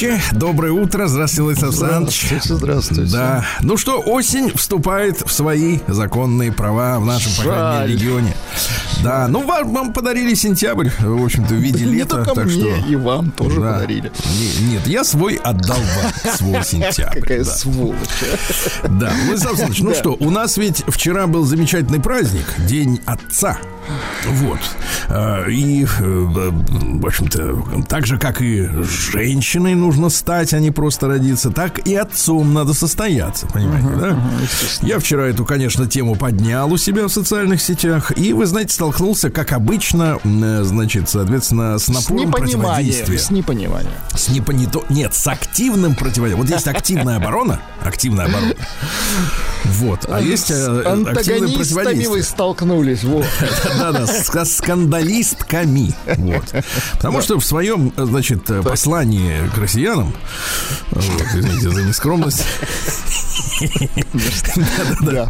товарищи. Доброе утро. Здравствуйте, Владислав Александрович. Здравствуйте, здравствуйте. Да. Ну что, осень вступает в свои законные права в нашем, Жаль. по регионе. Да, ну вам, вам подарили сентябрь, в общем-то, в виде лета. Не так мне, что... и вам тоже да. подарили. Не, нет, я свой отдал вам, свой сентябрь. Какая да. сволочь. Да, Владислав Александрович, ну что, у нас ведь вчера был замечательный праздник, День Отца. Вот э, в общем-то, так же, как и женщиной нужно стать, а не просто родиться, так и отцом надо состояться, понимаете, да? Я вчера эту, конечно, тему поднял у себя в социальных сетях, и, вы знаете, столкнулся, как обычно, э, значит, соответственно, с С напором противодействия. С непониманием. С непонято... Нет, с активным противодействием. Вот есть активная оборона, активная оборона. Вот, а есть э, С активное антагонистами противодействие. вы столкнулись. Вот. Да-да, с скандалистками. Вот. Потому что в своем, значит, послании к россиянам, вот, извините за нескромность, Да.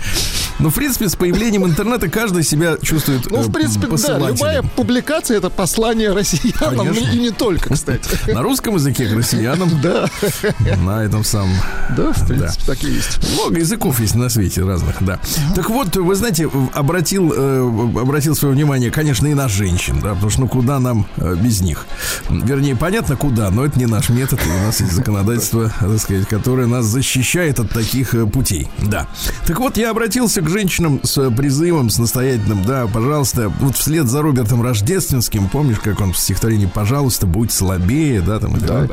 Ну, в принципе, с появлением интернета каждый себя чувствует Ну, э, в принципе, да, любая публикация это послание россиянам, Конечно. и не только, кстати. На русском языке к россиянам, Да, на этом самом да, в принципе, так и есть. Много языков есть на свете разных, да. Так вот, вы знаете, обратил, э, обратил свое внимание, конечно, и на женщин, да, потому что ну куда нам э, без них? Вернее, понятно, куда, но это не наш метод, у нас есть законодательство, так сказать, которое нас защищает от таких э, путей, да. Так вот, я обратился к женщинам с э, призывом, с настоятельным, да, пожалуйста, вот вслед за Робертом Рождественским, помнишь, как он в стихотворении «Пожалуйста, будь слабее», да, там и так далее.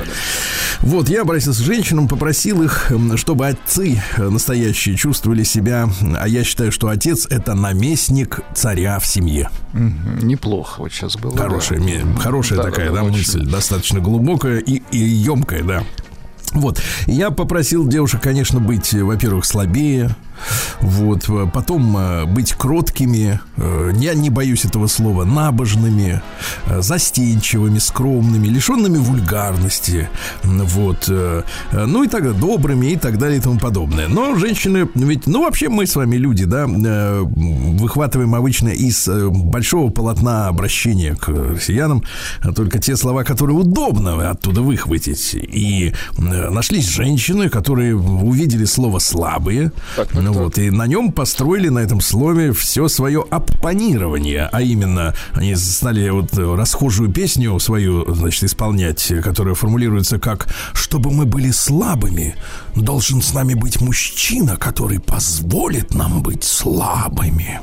Вот, я обратился к женщинам, попросил их, чтобы отцы э, настоящие чувствовали себя, а я считаю, что отец это наместник царя в семье. Неплохо вот сейчас было. да. Хорошая, ме- хорошая Да, такая, да, да, очень. мысль, достаточно глубокая и, и емкая, да. Вот. Я попросил девушек, конечно, быть, э, во-первых, слабее, вот, э, потом э, быть кроткими, э, я не боюсь этого слова, набожными, застенчивыми, скромными, лишенными вульгарности, вот, ну и так далее, добрыми и так далее и тому подобное. Но женщины, ведь, ну вообще мы с вами люди, да, выхватываем обычно из большого полотна обращения к россиянам только те слова, которые удобно оттуда выхватить. И нашлись женщины, которые увидели слово слабые, Так, так, ну вот, и на нем построили на этом слове все свое оппонирование, а именно они стали вот расхожую песню свою, значит, исполнять, которая формулируется как «Чтобы мы были слабыми, должен с нами быть мужчина, который позволит нам быть слабыми».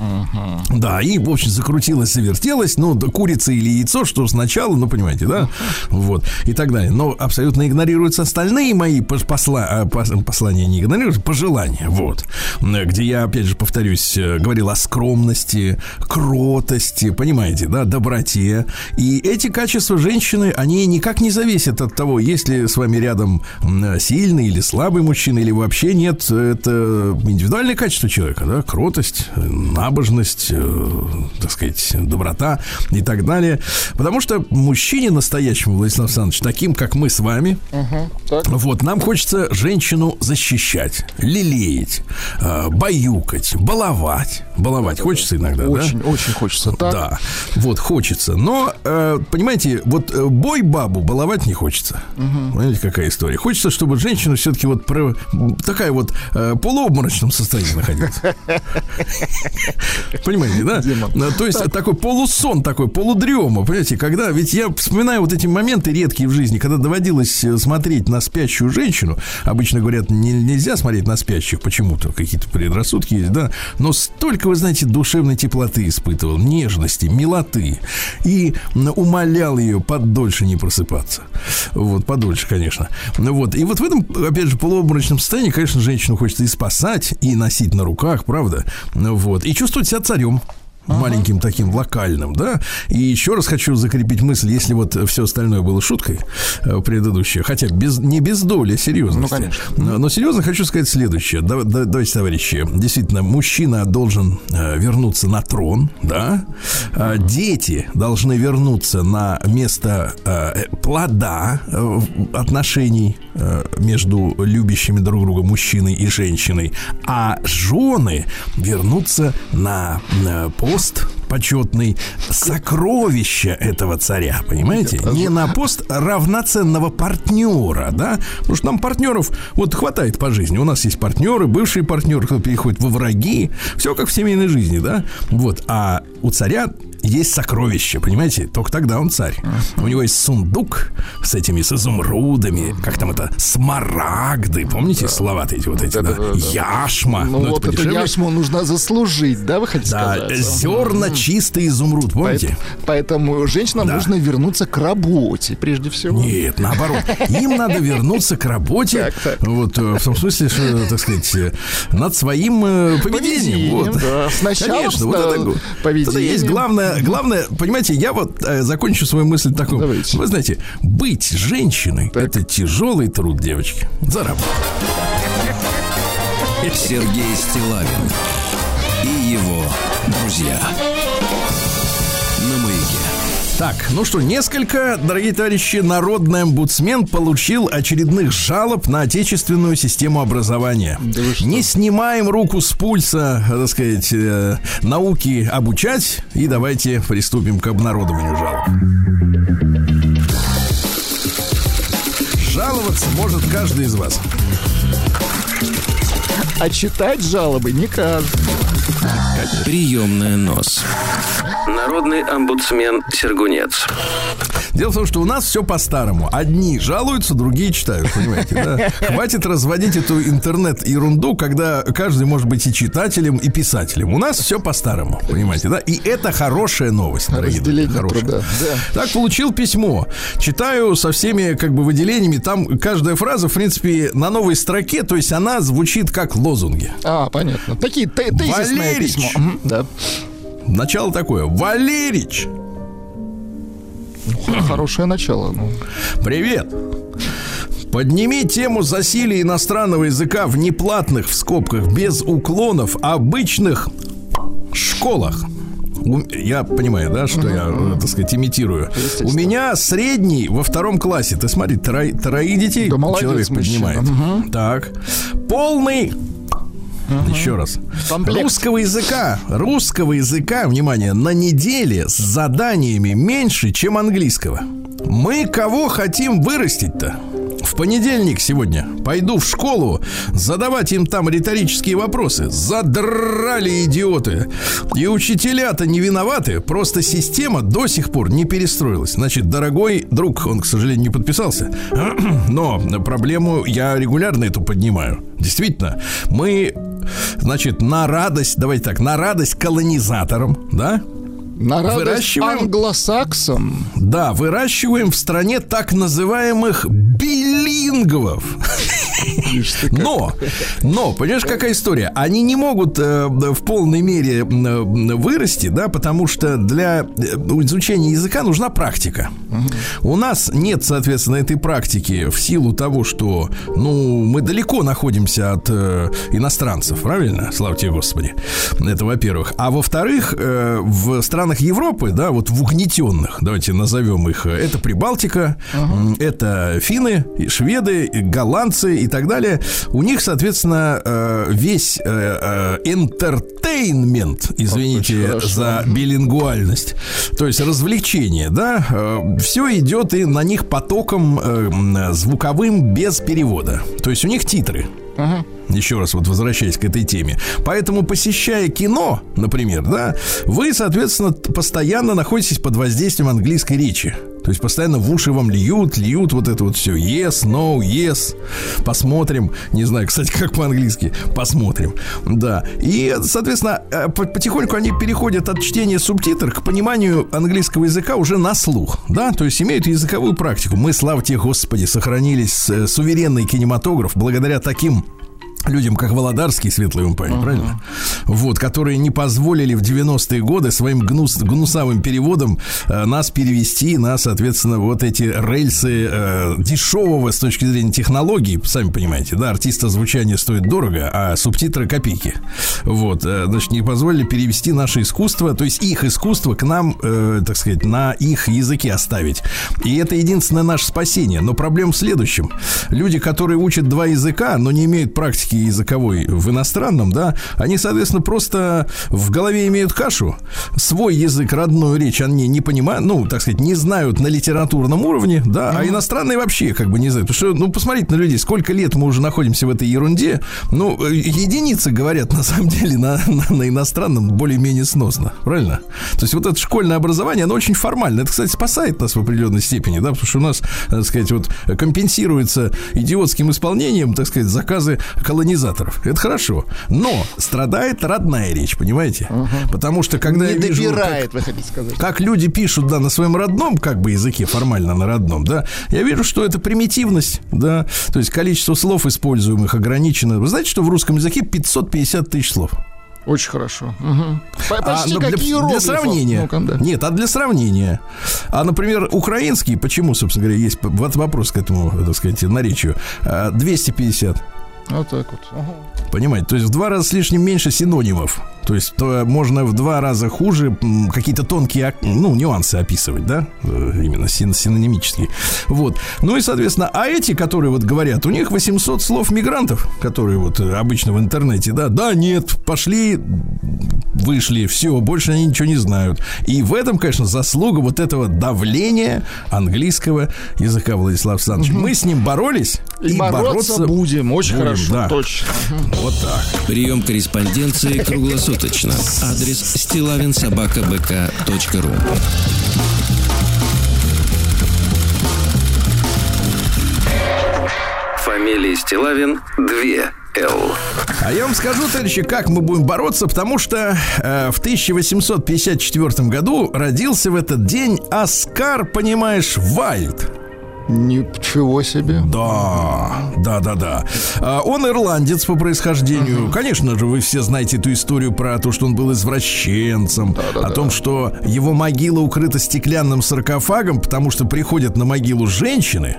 Да, и, в общем, закрутилось, завертелось, ну, да, курица или яйцо, что сначала, ну, понимаете, да, вот, и так далее. Но абсолютно игнорируются остальные мои пос- посла- а, пос- послания, не игнорируются, пожелания, вот, где я, опять же, повторюсь, э, говорил о скромности, кротости, понимаете, да, доброте. И эти качества женщины, они никак не зависят от того, есть ли с вами рядом м, сильный или слабый мужчина, или вообще нет. Это индивидуальное качество человека, да, кротость, э, набожность, э, так сказать, доброта и так далее. Потому что мужчине настоящему, Владислав Александрович, таким, как мы с вами, Так. вот, нам хочется женщину защищать, лелеять, э, баюкать, баловать. Баловать хочется иногда, Очень, да? очень хочется так. Да, вот хочется. Но, э, понимаете, вот э, бой бабу баловать не хочется. Понимаете, какая история? Хочется, чтобы женщина все-таки вот про- такая вот э, полуобморочном состоянии находилась. Понимаете, да? То есть такой полусон, такой полудрема, понимаете, когда, ведь я вспоминаю вот эти моменты редкие в жизни, когда доводилось смотреть на спящую женщину, обычно говорят, не- нельзя смотреть на спящих, почему-то какие-то предрассудки есть, да, но столько, вы знаете, душевной теплоты испытывал, нежности, милоты, и умолял ее подольше не просыпаться, вот, подольше, конечно, вот, и вот в этом, опять же, полуобморочном состоянии, конечно, женщину хочется и спасать, и носить на руках, правда, вот, и чувствовать себя царем, маленьким таким локальным, да. И еще раз хочу закрепить мысль, если вот все остальное было шуткой э, предыдущее, хотя без, не без доли серьезности. Ну, конечно. Но, но серьезно хочу сказать следующее. Да- да- давайте, товарищи, действительно, мужчина должен э, вернуться на трон, да. А дети должны вернуться на место э, плода отношений между любящими друг друга мужчиной и женщиной, а жены вернутся на, на пост почетный сокровища этого царя, понимаете? Не на пост равноценного партнера, да? Потому что нам партнеров вот хватает по жизни. У нас есть партнеры, бывшие партнеры, кто переходит во враги. Все как в семейной жизни, да? Вот. А у царя есть сокровище, понимаете? Только тогда он царь. У него есть сундук с этими, с изумрудами, как там это, смарагды, помните слова-то эти вот эти, да? Яшма. Ну, Ну, вот это подешевле. яшму нужно заслужить, да, вы хотите Да, сказать? зерна чистый изумруд, помните? Поэт- Поэтому женщинам Да. нужно вернуться к работе, прежде всего. Нет, наоборот. Им надо вернуться к работе. Вот э, в том смысле, что, так сказать, э, над своим э, поведением. Вот. да. Сначала Конечно, это, вот поведение. это есть главное, главное, понимаете, я вот э, закончу свою мысль такой. Давайте. Вы знаете, быть женщиной Так. это тяжелый труд, девочки. За работу. Сергей Стилавин и его друзья. Так, ну что, несколько, дорогие товарищи, народный омбудсмен получил очередных жалоб на отечественную систему образования. что? Не снимаем руку с пульса, так сказать, э, науки обучать, и давайте приступим к обнародованию жалоб. Жаловаться может каждый из вас. А читать жалобы не каждый. Приемная нос. Народный омбудсмен Сергунец. Дело в том, что у нас все по-старому. Одни жалуются, другие читают, понимаете, да? Хватит разводить эту интернет-ерунду, когда каждый может быть и читателем, и писателем. У нас все по-старому, понимаете, да? И это хорошая новость, дорогие друзья, хорошая. труда. Да. Так, получил письмо. Читаю со всеми, как бы, выделениями. Там каждая фраза, в принципе, на новой строке, то есть она звучит как лозунги. А, понятно. Такие те- тезисное Валерич! письмо. Да. Начало такое. Валерич, Хорошее начало. ну. Привет! Подними тему засилия иностранного языка в неплатных, в скобках, без уклонов, обычных школах. Я понимаю, да, что я, э, так сказать, имитирую. У меня средний во втором классе. Ты смотри, трои- троих детей Да молодец, человек мужчина. поднимает. Так. Полный еще раз. Комплект. Русского языка, русского языка, внимание, на неделе с заданиями меньше, чем английского. Мы кого хотим вырастить-то? В понедельник сегодня пойду в школу задавать им там риторические вопросы. Задрали идиоты. И учителя-то не виноваты, просто система до сих пор не перестроилась. Значит, дорогой друг, он, к сожалению, не подписался, но проблему я регулярно эту поднимаю. Действительно, мы, значит, на радость, давайте так, на радость колонизаторам, да, На радость Выращиваем? англосаксам. да, выращиваем в стране так называемых билингвов. Как. Но, но, понимаешь, какая история? Они не могут э, в полной мере э, вырасти, да, потому что для э, изучения языка нужна практика. У нас нет, соответственно, этой практики в силу того, что, ну, мы далеко находимся от э, иностранцев, правильно? Слава тебе, Господи. Это во-первых. А во-вторых, э, в странах Европы, да, вот в угнетенных, давайте назовем их, это Прибалтика, это финны, шведы, голландцы и так далее. У них, соответственно, э, весь э, э, entertainment, извините за билингвальность, то есть развлечение, да, все идет и на них потоком э, звуковым без перевода. То есть у них титры. Ага. Еще раз вот возвращаясь к этой теме. Поэтому, посещая кино, например, да, вы, соответственно, постоянно находитесь под воздействием английской речи. То есть постоянно в уши вам льют, льют вот это вот все. Yes, no, yes. Посмотрим. Не знаю, кстати, как по-английски. Посмотрим. Да. И, соответственно, э, по- потихоньку они переходят от чтения субтитров к пониманию английского языка уже на слух. Да, то есть имеют языковую практику. Мы, слава тебе, Господи, сохранились э, суверенный кинематограф благодаря таким людям, как Володарский, светлый им память, правильно? Вот, которые не позволили в 90-е годы своим гнус, гнусавым переводом э, нас перевести на, соответственно, вот эти рельсы э, дешевого с точки зрения технологий, сами понимаете, да, артиста звучания стоит дорого, а субтитры копейки. Вот, э, значит, не позволили перевести наше искусство, то есть их искусство к нам, э, так сказать, на их языке оставить. И это единственное наше спасение. Но проблема в следующем. Люди, которые учат два языка, но не имеют практики английский языковой в иностранном, да, они, соответственно, просто в голове имеют кашу, свой язык, родную речь они не понимают, ну, так сказать, не знают на литературном уровне, да, а иностранные вообще как бы не знают. Потому что, ну, посмотрите на людей, сколько лет мы уже находимся в этой ерунде. Ну, э, единицы говорят, на самом деле, на, на, на иностранном более-менее сносно, правильно? То есть вот это школьное образование, оно очень формально. Это, кстати, спасает нас в определенной степени, да, потому что у нас, так сказать, вот компенсируется идиотским исполнением, так сказать, заказы колонизаторов. Это хорошо. Но страдает родная речь, понимаете? Потому что когда Не я вижу, как- добирает, вы хотите сказать. как люди пишут, да, на своем родном, как бы языке, формально на родном, да, я вижу, что это примитивность, да, то есть количество слов используемых ограничено. Вы знаете, что в русском языке 550 тысяч слов? Очень хорошо. По- А, ну, как для, для сравнения. Ну-ка, да. Нет, а для сравнения. А, например, украинский, почему, собственно говоря, есть вопрос к этому, так сказать, наречию, а, 250. Вот так вот. Ага. Понимаете, то есть в два раза с лишним меньше синонимов. То есть то можно в два раза хуже какие-то тонкие ну, нюансы описывать, да? Э, Именно син- синонимические. Вот. Ну и, соответственно, а эти, которые вот говорят, у них 800 слов мигрантов, которые вот э, обычно в интернете, да, да, нет, пошли, вышли, все, больше они ничего не знают. И в этом, конечно, заслуга вот этого давления английского языка, Владислав Александрович. Мы с ним боролись И, и, бороться, будем. Очень будем, хорошо. Да. Точно. Вот так. Прием корреспонденции круглосуточно. Адрес стилавинсобакабк.ру Фамилия Стилавин 2 Л. А я вам скажу, товарищи, как мы будем бороться, потому что э, в 1854 году родился в этот день Оскар, понимаешь, Вайлд. Ничего себе. Да, да, да, да. А, Он ирландец по происхождению. Конечно же, вы все знаете эту историю про то, что он был извращенцем, о том, что его могила укрыта стеклянным саркофагом, потому что приходят на могилу женщины,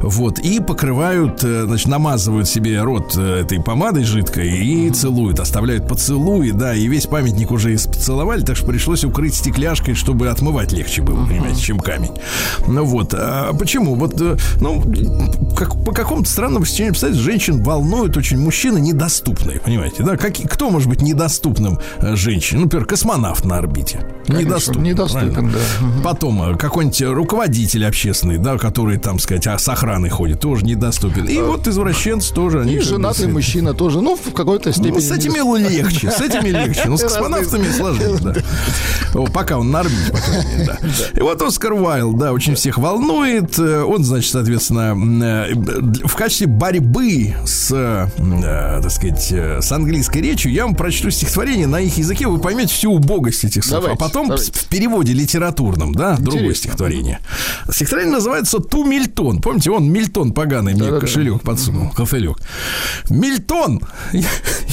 вот, и покрывают, э, значит, намазывают себе рот э, этой помадой жидкой и целуют, оставляют поцелуи, да, и весь памятник уже поцеловали, так что пришлось укрыть стекляшкой, чтобы отмывать легче было, понимаете, чем камень. Ну вот, а почему? Вот, э, ну, как, по какому-то странному стечению обстоятельств женщин волнуют очень мужчины недоступные, понимаете, да? Как, кто может быть недоступным э, женщине? Ну, например, космонавт на орбите. Конечно, недоступен. недоступен, правильно? да. Потом э, какой-нибудь руководитель общественный, да, который там, сказать, а, с охраной ходит, тоже недоступен. И вот извращенцы тоже. И женатый с- мужчина тоже, ну, в какой-то степени. ну, с этими легче, с этими легче. Ну, с космонавтами сложнее, да. Пока он на орбите, по крайней мере, да. И вот Оскар Уайлд, да, очень всех волнует. Э, Он, значит, соответственно, э, в качестве борьбы с, э, так сказать, э, с английской речью, я вам прочту стихотворение на их языке, вы поймете всю убогость этих слов. Давайте, а потом давайте. в переводе литературном, да, другое Интересно. стихотворение. Стихотворение называется «Ту Мильтон». Помните, он Мильтон поганый мне Да-да-да. кошелек подсунул, кофелек. Мильтон! Я,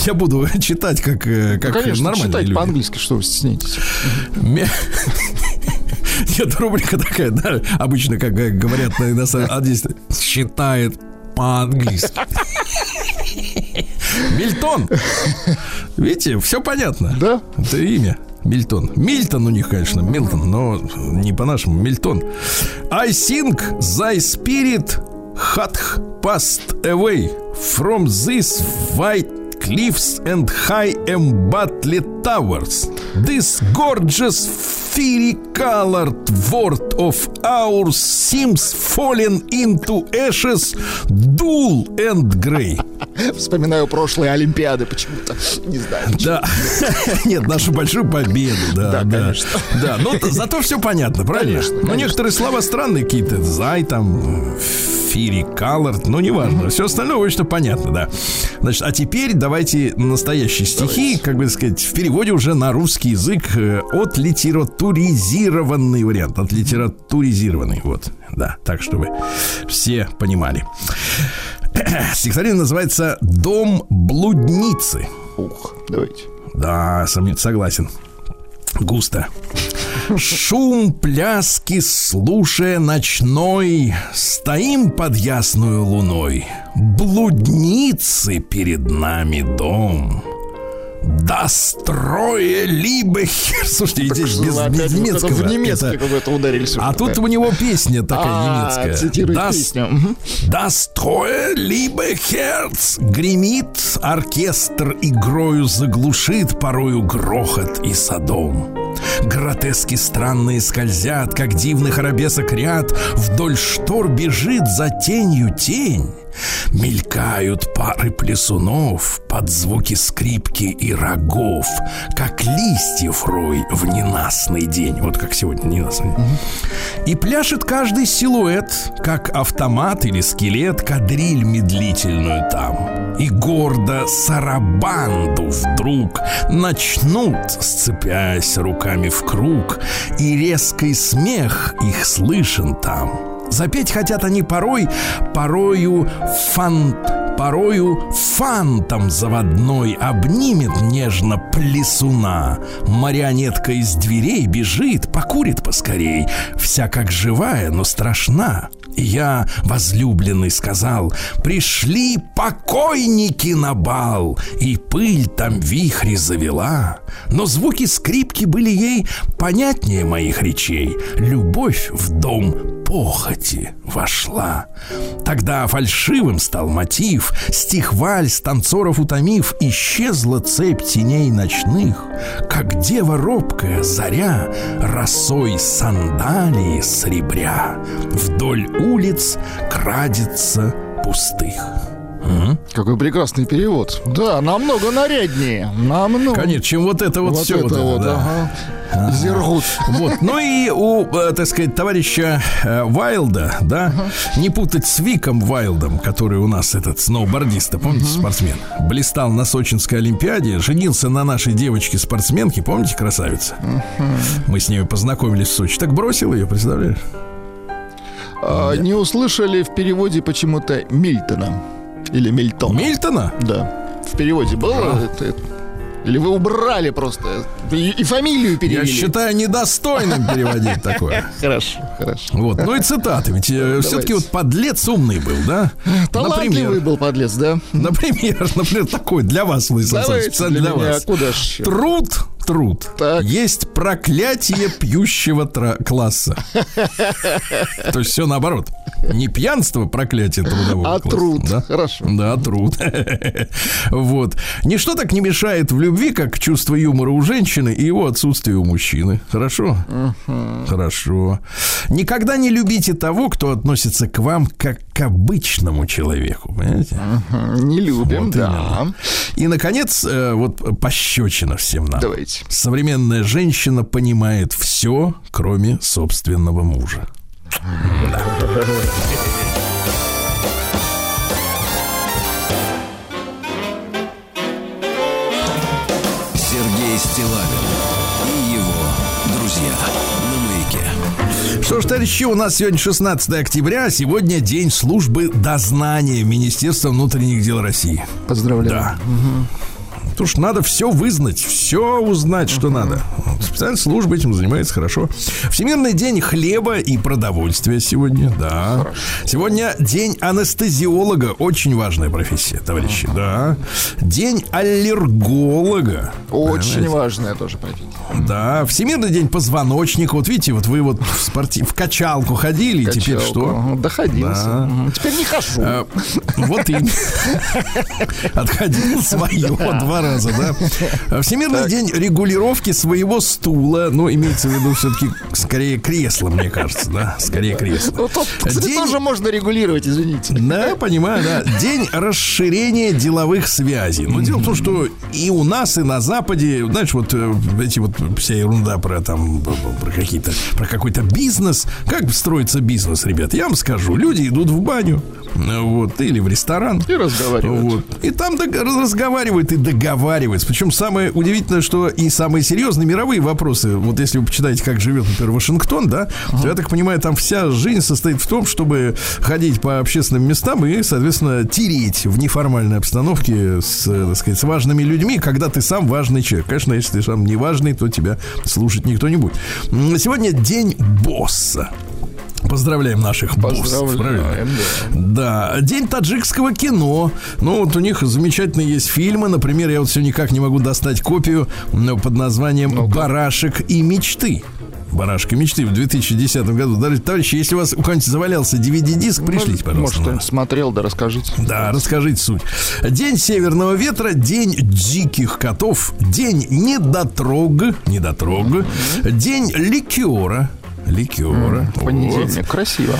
я буду читать как, э, Ну, как конечно, нормальные читайте люди. по-английски, что вы стесняетесь. Нет, рубрика такая, да, обычно, как говорят на иностранном, а здесь считает по-английски. Мильтон. Видите, все понятно. Да? Это имя. Мильтон. Мильтон у них, конечно, Милтон, но не по-нашему. Мильтон. I think thy spirit hath passed away from these white cliffs and high embattled towers. This gorgeous fiery colored world of ours seems fallen into ashes, dull and grey. Вспоминаю прошлые Олимпиады почему-то. Не знаю. Да. Нет, нашу большую победу, да. Да, Да, конечно. Да, но т- зато все понятно, правильно? Конечно, Но конечно. некоторые слова странные какие-то. Зай там, фири, колорд, ну, неважно. Все остальное очень понятно, да. Значит, а теперь давайте настоящие стихи, как бы сказать, в переводе уже на русский язык э, от литературизированный вариант. От литературизированный, вот. Да, так, чтобы все понимали. Стихотворение называется «Дом блудницы». Ух, давайте. Да, согласен. Густо. Шум пляски слушая ночной, Стоим под ясную луной. Блудницы перед нами дом. Дострое либо хер. Слушайте, здесь без, вот немецкого. это В немецкий Это- ударились. А тут у него песня такая А, немецкая. цитирует Das- песню. Liebe Herz гремит, оркестр игрою заглушит порою грохот и садом. Гротески странные скользят, как дивных арабесок ряд, вдоль штор бежит за тенью тень. Мелькают пары плесунов под звуки скрипки и рогов, как листьев рой в ненастный день. Вот как сегодня ненастный день. И пляшет каждый силуэт, как автомат или скелет, кадриль медлительную там. И гордо сарабанду вдруг начнут, сцепясь руками в круг, и резкий смех их слышен там. Запеть хотят они порой, порою фан... Порою фантом заводной обнимет нежно плесуна. Марионетка из дверей бежит, покурит поскорей. Вся как живая, но страшна. Я, возлюбленный, сказал, пришли покойники на бал, и пыль там вихри завела. Но звуки скрипки были ей понятнее моих речей. Любовь в дом похоти вошла. Тогда фальшивым стал мотив, стих вальс, танцоров утомив, исчезла цепь теней ночных, как дева робкая заря, росой сандалии сребря, вдоль улиц крадется пустых. Какой прекрасный перевод. Да, намного наряднее. Намного. Конечно, чем вот это вот, Вот все. это вот да. ага. Зергут. Вот. Ну и у, э, так сказать, товарища э, Вайлда, да, не путать с Виком Вайлдом, который у нас этот сноубордист, помните, спортсмен, блистал на Сочинской Олимпиаде, женился на нашей девочке-спортсменке, помните, красавица? Мы с ней познакомились в Сочи. Так бросил ее, представляешь? А, не услышали в переводе почему-то Мильтона. Или Мильтон. Мильтона? Да. В переводе было это- это? Или вы убрали просто и, и фамилию перевели? Я считаю недостойным переводить такое. Хорошо, хорошо. Вот. Ну и цитаты. Ведь все-таки вот подлец умный был, да? Талантливый был подлец, да? например, например, такой для вас, Давайте специально для вас. Куда ж еще? Труд, труд. Так. Есть проклятие пьющего тра- класса. То есть все наоборот. Не пьянство проклятие трудового А класса, труд. Да? Хорошо. Да, труд. Вот. Ничто так не мешает в любви, как чувство юмора у женщины и его отсутствие у мужчины. Хорошо? Хорошо. Никогда не любите того, кто относится к вам как к обычному человеку. Понимаете? Не любим, Вот да. именно. И, наконец, э, вот пощечина всем нам. Давайте. Современная женщина понимает все, кроме собственного мужа. Сергей Стилавин и его друзья. Что ж, товарищи, у нас сегодня 16 октября, а сегодня день службы дознания Министерства внутренних дел России. Поздравляю. Да. Потому что надо все вызнать, все узнать, что надо. Специальная служба этим занимается хорошо. Всемирный день хлеба и продовольствия сегодня, да. Сегодня день анестезиолога, очень важная профессия, товарищи, да. День аллерголога. Очень Понимаете? важная тоже профессия. Да, Всемирный день позвоночника. Вот видите, вот вы вот в, спорти... в качалку ходили, и теперь что? Ага, Доходился. Да. Теперь не хожу. А, Вот и отходил свое два раза, да. Всемирный день регулировки своего стула. Ну, имеется в виду все-таки скорее кресло, мне кажется, да. Скорее кресло. Ну, тут, кстати, День- тоже можно регулировать, извините. Да, понимаю, да. День расширения деловых связей. Но дело в том, что и у нас, и на Западе, знаешь, вот э, эти вот вся ерунда про там про какие-то про какой-то бизнес. Как строится бизнес, ребят? Я вам скажу. Люди идут в баню, вот, или в ресторан. И разговаривают. Вот. И там разговаривают и договариваются. Причем самое удивительное, что и самые серьезные мировые вопросы, вот если вы почитаете, как живет, например, Вашингтон, да, то я так понимаю, там вся жизнь состоит в том, чтобы ходить по общественным местам и, соответственно, тереть в неформальной обстановке с, так сказать, с важными людьми, когда ты сам важный человек. Конечно, если ты сам не важный, то тебя слушать никто не будет. Сегодня день босса. Поздравляем наших боссов, правильно? Да. да. День таджикского кино. Ну, вот у них замечательные есть фильмы. Например, я вот все никак не могу достать копию под названием ну «Барашек и мечты». Барашка мечты в 2010 году. Товарищи, если у вас у кого-нибудь завалялся DVD-диск, ну, пришлите, пожалуйста. Может, смотрел, да расскажите. Да, расскажите суть. День северного ветра, день диких котов, день недотрог, недотрог, день ликера, ликера. Понедельник, вот. красиво.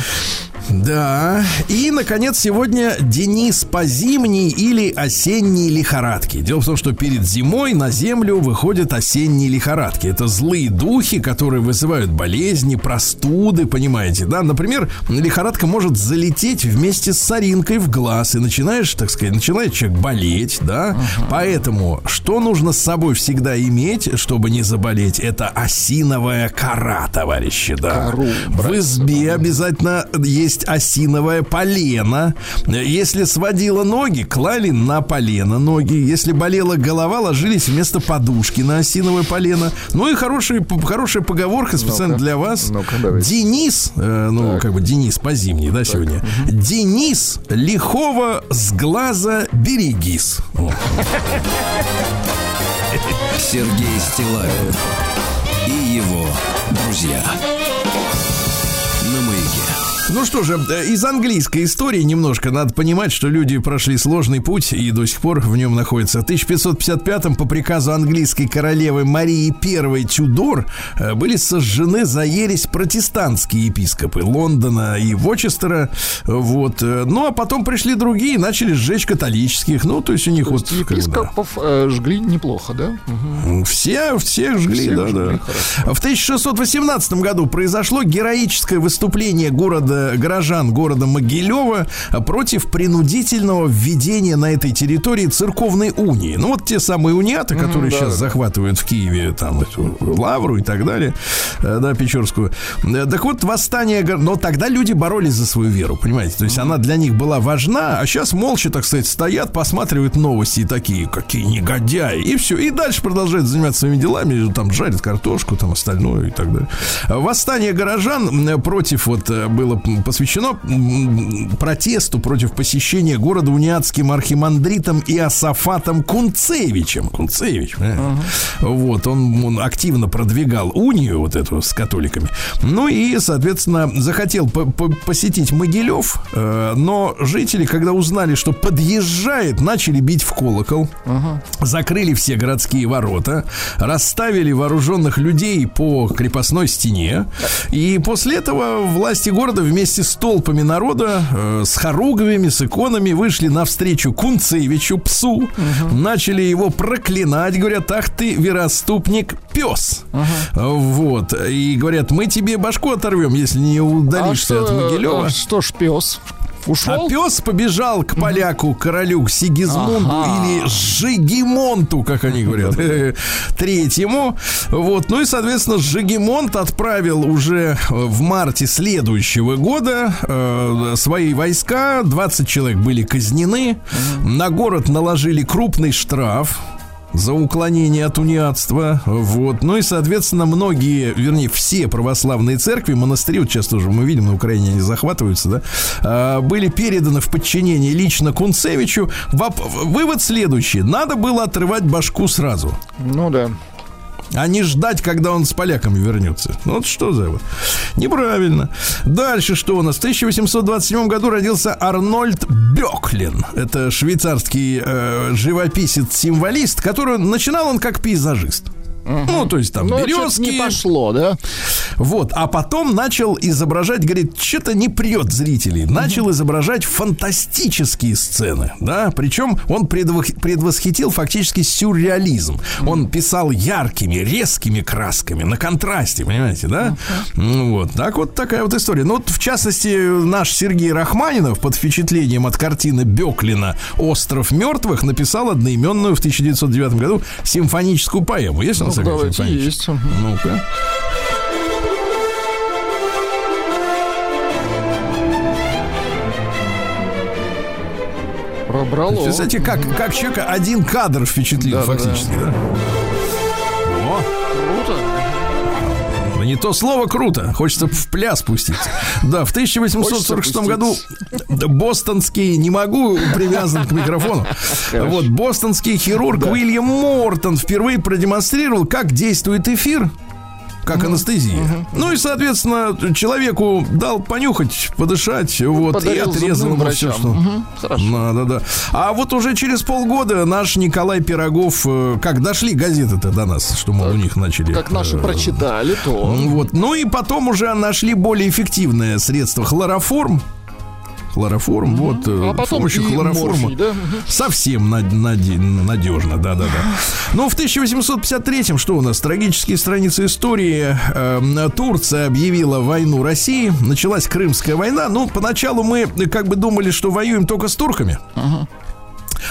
Да. И, наконец, сегодня Денис по зимней или осенней лихорадке. Дело в том, что перед зимой на Землю выходят осенние лихорадки. Это злые духи, которые вызывают болезни, простуды, понимаете, да? Например, лихорадка может залететь вместе с соринкой в глаз, и начинаешь, так сказать, начинает человек болеть, да? Uh-huh. Поэтому, что нужно с собой всегда иметь, чтобы не заболеть? Это осиновая кора, товарищи, да? Кору, в избе обязательно есть осиновое полено. Если сводила ноги, клали на полено ноги. Если болела голова, ложились вместо подушки на осиновое полено. Ну и хорошая, хорошая поговорка специально для вас. Денис, э, ну так. как бы Денис по зимней, да, так. сегодня. Угу. Денис лихого с глаза берегис. Сергей Стилавин и его друзья. Ну что же, э, из английской истории немножко надо понимать, что люди прошли сложный путь и до сих пор в нем находятся. В 1555-м по приказу английской королевы Марии I Тюдор э, были сожжены за ересь протестантские епископы Лондона и Вочестера. Вот. Э, ну, а потом пришли другие и начали сжечь католических. Ну, то есть у них то вот... Епископов когда... жгли неплохо, да? Угу. Все, всех жгли, всех да, жгли, да. Хорошо. В 1618 году произошло героическое выступление города города, горожан города Могилева против принудительного введения на этой территории церковной унии. Ну, вот те самые униаты, которые mm, да, сейчас захватывают в Киеве там лавру и так далее, э, да, Печорскую. Э, так вот, восстание... Но тогда люди боролись за свою веру, понимаете? То есть mm. она для них была важна, а сейчас молча, так сказать, стоят, посматривают новости и такие, какие негодяи. И все. И дальше продолжают заниматься своими делами, там жарят картошку, там остальное и так далее. Восстание горожан против вот э, было посвящено протесту против посещения города униатским архимандритом Иосафатом Кунцевичем. Кунцевич, uh-huh. вот, он, он активно продвигал унию вот эту с католиками. Ну и, соответственно, захотел по -по посетить Могилев, э, но жители, когда узнали, что подъезжает, начали бить в колокол, uh-huh. закрыли все городские ворота, расставили вооруженных людей по крепостной стене, и после этого власти города вместе с толпами народа, э, с хоругвями, с иконами вышли навстречу Кунцевичу, псу, угу. начали его проклинать, говорят, ах ты, вероступник, пес. Угу. Вот. И говорят, мы тебе башку оторвем, если не удалишься а от Могилева. А что ж пес? Ушел? А пес побежал к поляку, королю Сигизмунду ага. или Жигимонту, как они говорят, третьему. Вот, ну и, соответственно, Жигимонт отправил уже в марте следующего года э, свои войска. 20 человек были казнены. На город наложили крупный штраф за уклонение от униатства. Вот. Ну и, соответственно, многие, вернее, все православные церкви, монастыри, вот сейчас тоже мы видим, на Украине они захватываются, да, а, были переданы в подчинение лично Кунцевичу. Вывод следующий. Надо было отрывать башку сразу. Ну да а не ждать, когда он с поляками вернется. Ну, вот что за вот. Неправильно. Дальше что у нас? В 1827 году родился Арнольд Беклин. Это швейцарский э, живописец-символист, который начинал он как пейзажист. Угу. Ну, то есть там Но березки. не пошло, да? Вот. А потом начал изображать, говорит, что-то не прет зрителей. Начал угу. изображать фантастические сцены, да? Причем он предвосхитил фактически сюрреализм. Угу. Он писал яркими, резкими красками, на контрасте, понимаете, да? Угу. Вот. Так вот такая вот история. Ну, вот, в частности, наш Сергей Рахманинов под впечатлением от картины Беклина «Остров мертвых» написал одноименную в 1909 году симфоническую поэму. Есть у нас ну, давайте, есть. Ну-ка. Пробрало. Представляете, как, как человека один кадр впечатлил да, фактически, да? да? Не то слово круто. Хочется в пляс пуститься. Да, в 1846 году бостонский, не могу, привязан к микрофону. Вот, бостонский хирург Уильям Мортон впервые продемонстрировал, как действует эфир как анестезия. Ну и, соответственно, человеку дал понюхать, подышать, вот, и отрезал ему все, что... Мгм, Хорошо. Да, да, да. А вот уже через полгода наш Николай Пирогов, э, как дошли газеты-то до нас, что мы у них начали. Как наши э, прочитали, то... Вот. Ну и потом уже нашли более эффективное средство хлороформ. Хлороформ, вот, э, А с потом помощью и хлороформа. морфий, да? Совсем над- наде- надежно, да, да, да. Ну, в 1853-м, что у нас? Трагические страницы истории. Эм, Турция объявила войну России. Началась Крымская война. Ну, поначалу мы как бы думали, что воюем только с турками.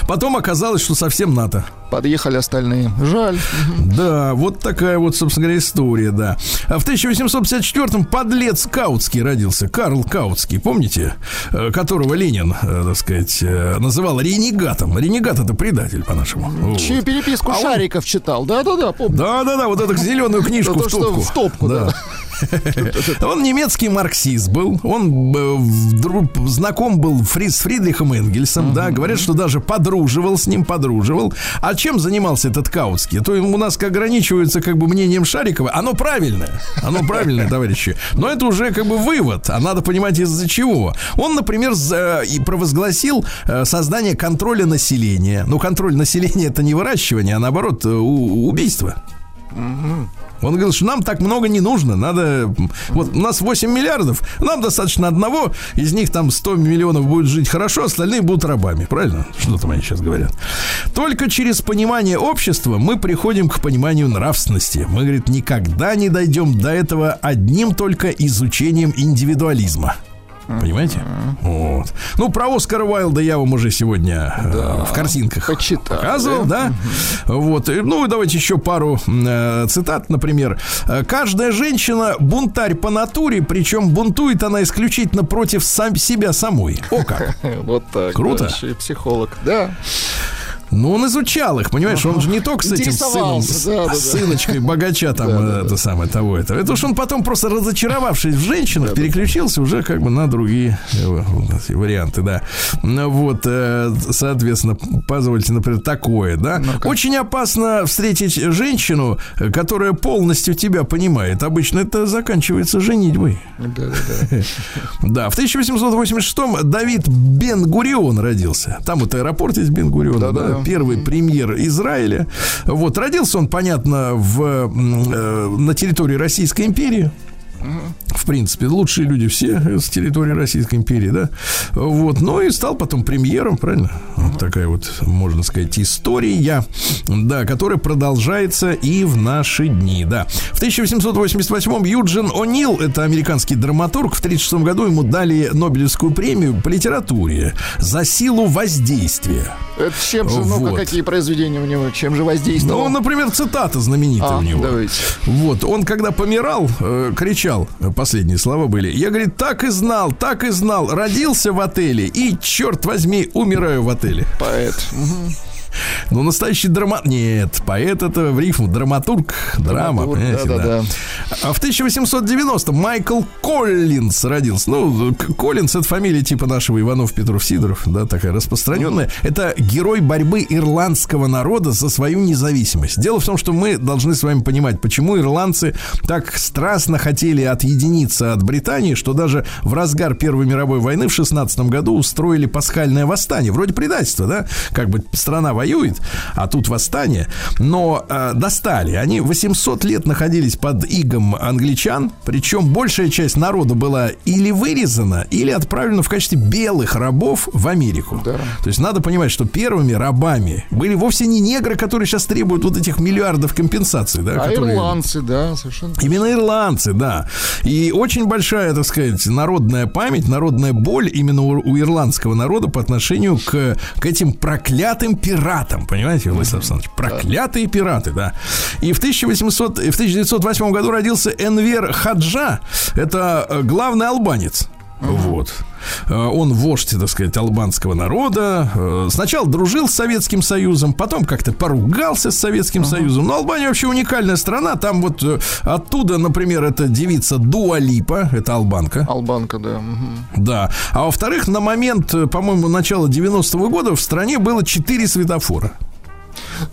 Потом оказалось, что совсем НАТО. Подъехали остальные. Жаль. Да, вот такая вот, собственно говоря, история, да. А в 1854-м подлец Каутский родился, Карл Каутский, помните? Э, Которого Ленин, э, так сказать, э, называл ренегатом. Ренегат это предатель, по-нашему. Вот. Чью переписку А он- Шариков читал. Да-да-да, помню. Да-да-да, вот эту зеленую книжку в топку. в топку, да. Он немецкий марксист был. Он вдруг знаком был с Фридрихом Энгельсом, да. Говорят, что даже подруживал с ним, подруживал. А чем занимался этот Каутский? То у нас ограничиваются как бы мнением Шарикова. Оно правильное. Оно правильное, товарищи. Но это уже как бы вывод. А надо понимать из-за чего. Он, например, за- и провозгласил э, создание контроля населения. Ну, контроль населения это не выращивание, а наоборот э, убийство. Он говорил, что нам так много не нужно. Надо... Вот у нас 8 миллиардов, нам достаточно одного. Из них там 100 миллионов будет жить хорошо, остальные будут рабами. Правильно? Что там они сейчас говорят? Только через понимание общества мы приходим к пониманию нравственности. Мы, говорит, никогда не дойдем до этого одним только изучением индивидуализма. Понимаете? Вот. Ну, про Оскара Уайлда я вам уже сегодня э, в картинках Почитали. показывал, да? Вот. И, Ну, и давайте еще пару э, цитат, например. Э, Каждая женщина бунтарь по натуре, причем бунтует она исключительно против сам себя самой. О как! Вот так. Круто. да, еще и психолог. Да. Ну, он изучал их, понимаешь, он же не только с этим сыном, да, да, да. с сыночкой богача там, Да, да, э, это самое, того, этого. Это уж он потом просто разочаровавшись в женщинах, переключился уже как бы на другие э, варианты, да. Ну, Вот, э, соответственно, позвольте, например, такое, да. Очень опасно встретить женщину, которая полностью тебя понимает. Обычно это заканчивается женитьбой. Да-да-да. Да, в 1886-м Давид Бен-Гурион родился. Там вот аэропорт есть Бен-Гурион, да, Да-да. Первый премьер Израиля. Вот, родился он, понятно, в, э, на территории Российской империи. В принципе, лучшие люди все с территории Российской империи, да. Вот, ну и стал потом премьером, правильно? Вот такая вот, можно сказать, история, да, которая продолжается и в наши дни, да. В 1888-м Юджин О'Нил, это американский драматург, в 1936 году ему дали Нобелевскую премию по литературе за силу воздействия. Это чем же, ну-ка, Вот. какие произведения у него, чем же воздействовал? Ну, например, цитата знаменитая А, у него. давайте. Вот, он когда помирал, э, кричал, последние слова были, я, говорит, так и знал, так и знал, родился в отеле и, черт возьми, умираю в отеле. Поэт. Мгм. Ну, настоящий драма... Нет, поэт это в рифму, драматург, драма, Драматург, понимаете, да. да-да-да. А в 1890 Майкл Коллинс родился. Ну, Коллинс это фамилия типа нашего Иванов, Петров, Сидоров, да, такая распространенная. Это герой борьбы ирландского народа за свою независимость. Дело в том, что мы должны с вами понимать, почему ирландцы так страстно хотели отъединиться от Британии, что даже в разгар Первой мировой войны в 16 году устроили пасхальное восстание. Вроде предательства, да? Как бы страна воюет, а тут восстание. Но э, достали. Они 800 лет находились под игом англичан, причем большая часть народа была или вырезана, или отправлена в качестве белых рабов в Америку. Да. То есть надо понимать, что первыми рабами были вовсе не негры, которые сейчас требуют вот этих миллиардов компенсаций, да, А которые- ирландцы, да, совершенно. Именно ирландцы, да. И очень большая, так сказать, народная память, народная боль именно у, у ирландского народа по отношению к, к этим проклятым пиратам. Понимаете, Владислав Александрович? Проклятые пираты, да. И в, 1800, и в 1908 году родился Энвер Хаджа. Это э, главный албанец. Вот. Вот. Э, Он вождь, так сказать, албанского народа. Э, Сначала дружил с Советским Союзом, потом как-то поругался с Советским Союзом. Но Албания вообще уникальная страна. Там вот э, оттуда, например, это девица Дуалипа, это албанка. Албанка, да. мгм. Да. А во-вторых, на момент, по-моему, начала 90-го года в стране было 4 светофора.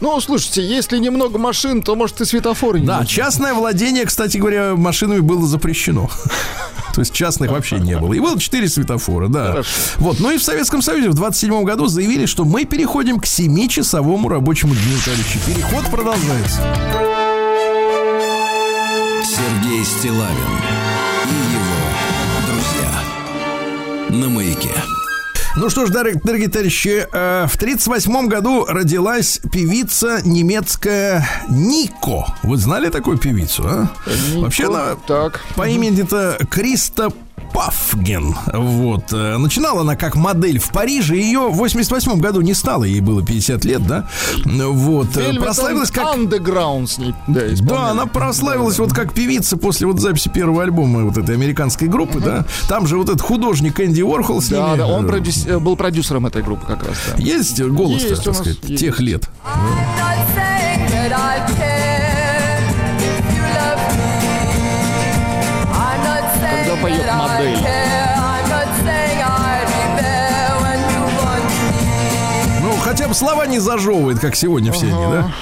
Ну, слушайте, если немного машин, то, может, и светофоры не Да, нужны. частное владение, кстати говоря, машинами было запрещено. То есть частных вообще не было. И было 4 светофора, да. Хорошо. Вот. Ну и в Советском Союзе в 27 году заявили, что мы переходим к 7-часовому рабочему дню, товарищи. Переход продолжается. Сергей Стилавин и его друзья. На маяке. Ну что ж, дорогие, товарищи, э, в 38 году родилась певица немецкая Нико. Вы знали такую певицу, а? Нико, Вообще она так. по имени-то Криста Пафген. Вот. Э, Начинала она как модель в Париже. Ее в 88 году не стало. Ей было 50 лет, да? Вот. Э, Velvet Прославилась как... Underground с ней. Да, Да, она прославилась вот как певица после вот записи первого альбома вот этой американской группы, да. Там же вот этот художник Энди Уорхол с Да, ними. да, он э, продюс- был продюсером этой группы как раз, да. Есть голос, Есть так нас, сказать, есть. тех лет. not saying that I care want me. Ну, хотя бы слова не зажевывает, как сегодня все они, да?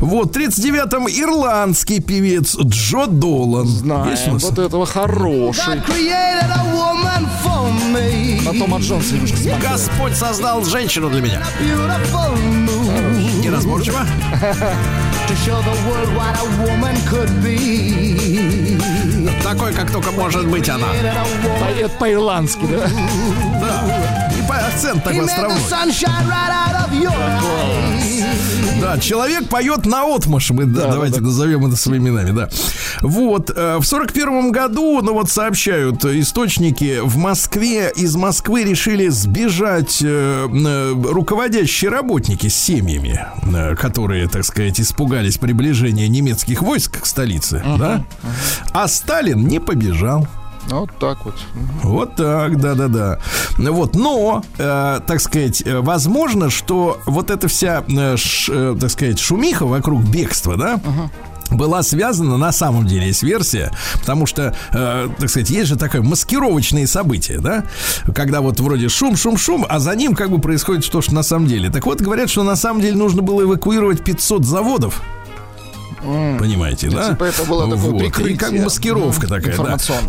Вот, в 39-м ирландский певец Джо Долан. Знаем, нас? вот этого хороший. На Тома Джонса немножко смотрел. Господь создал женщину для меня. Неразборчиво. to show the world what a woman could be. Такой, как только может быть она. Поэт по-ирландски, да? Да. Акцент такой островной. Да, человек поет на отмаш, мы да, давайте назовем это своими именами, да. Вот, э, в сорок первом году, ну вот сообщают источники, в Москве, из Москвы решили сбежать э, э, руководящие работники с семьями, которые, так сказать, испугались приближения немецких войск к столице, да? А Сталин не побежал. Вот так вот. Вот так, да-да-да. Вот, но, э, так сказать, э, возможно, что вот эта вся, э, ш- э, так сказать, шумиха вокруг бегства, да, была связана на самом деле есть версия, потому что, э, так сказать, есть же такое маскировочные события, да, когда вот вроде шум, шум, шум, а за ним как бы происходит что ж на самом деле. Так вот, говорят, что на самом деле нужно было эвакуировать 500 заводов. Понимаете, да? Типа это было такое Вот. И прикрытие. как маскировка Мгм. такая,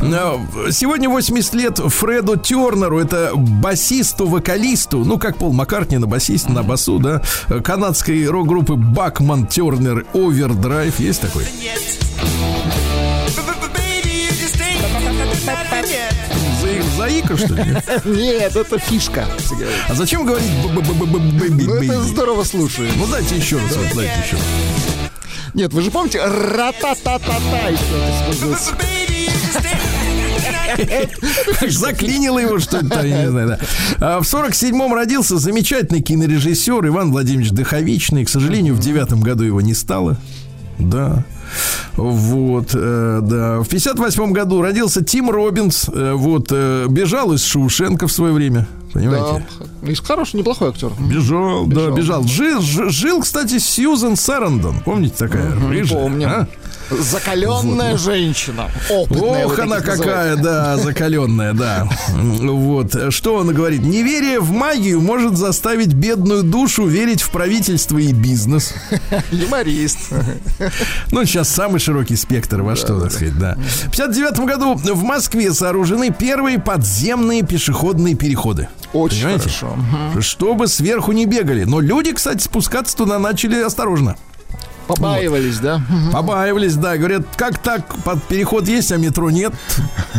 да. Сегодня 80 лет Фреду Тернеру, это басисту, вокалисту, ну, как Пол Маккартни на басисте, на басу, да, канадской рок-группы Бакман Тернер Овердрайв. Есть такой? За- Заика, что ли? Нет, это фишка. А зачем говорить? Ну, это здорово слушает. Ну, дайте еще раз, дайте еще раз. Нет, вы же помните ра-та-та-та-та. Заклинило его что-то, я не знаю, да. А В 47-м родился замечательный кинорежиссер Иван Владимирович Дыховичный. К сожалению, в девятом году его не стало. Да. Вот, э, да. В 58 году родился Тим Робинс. э, вот, э, бежал из Шоушенка в свое время. Да, Понимаете? и хороший, неплохой актер. Бежал, да, бежал. Жил, жи- жил, кстати, Сьюзен Сарандон. Помните такая? рыжая, Помним. а? Закаленная женщина. Опытная. Ох, вот она какая, да, закаленная, да. Вот. Что он говорит? Неверие в магию может заставить бедную душу верить в правительство и бизнес. Юморист. Ну, сейчас самый широкий спектр, во что, так сказать, да. В 59 году в Москве сооружены первые подземные пешеходные переходы. Очень Понимаете? хорошо. Чтобы сверху не бегали. Но люди, кстати, спускаться туда начали осторожно. Побаивались, да? Мгм. Побаивались, да. Говорят, как так, под переход есть, а метро нет.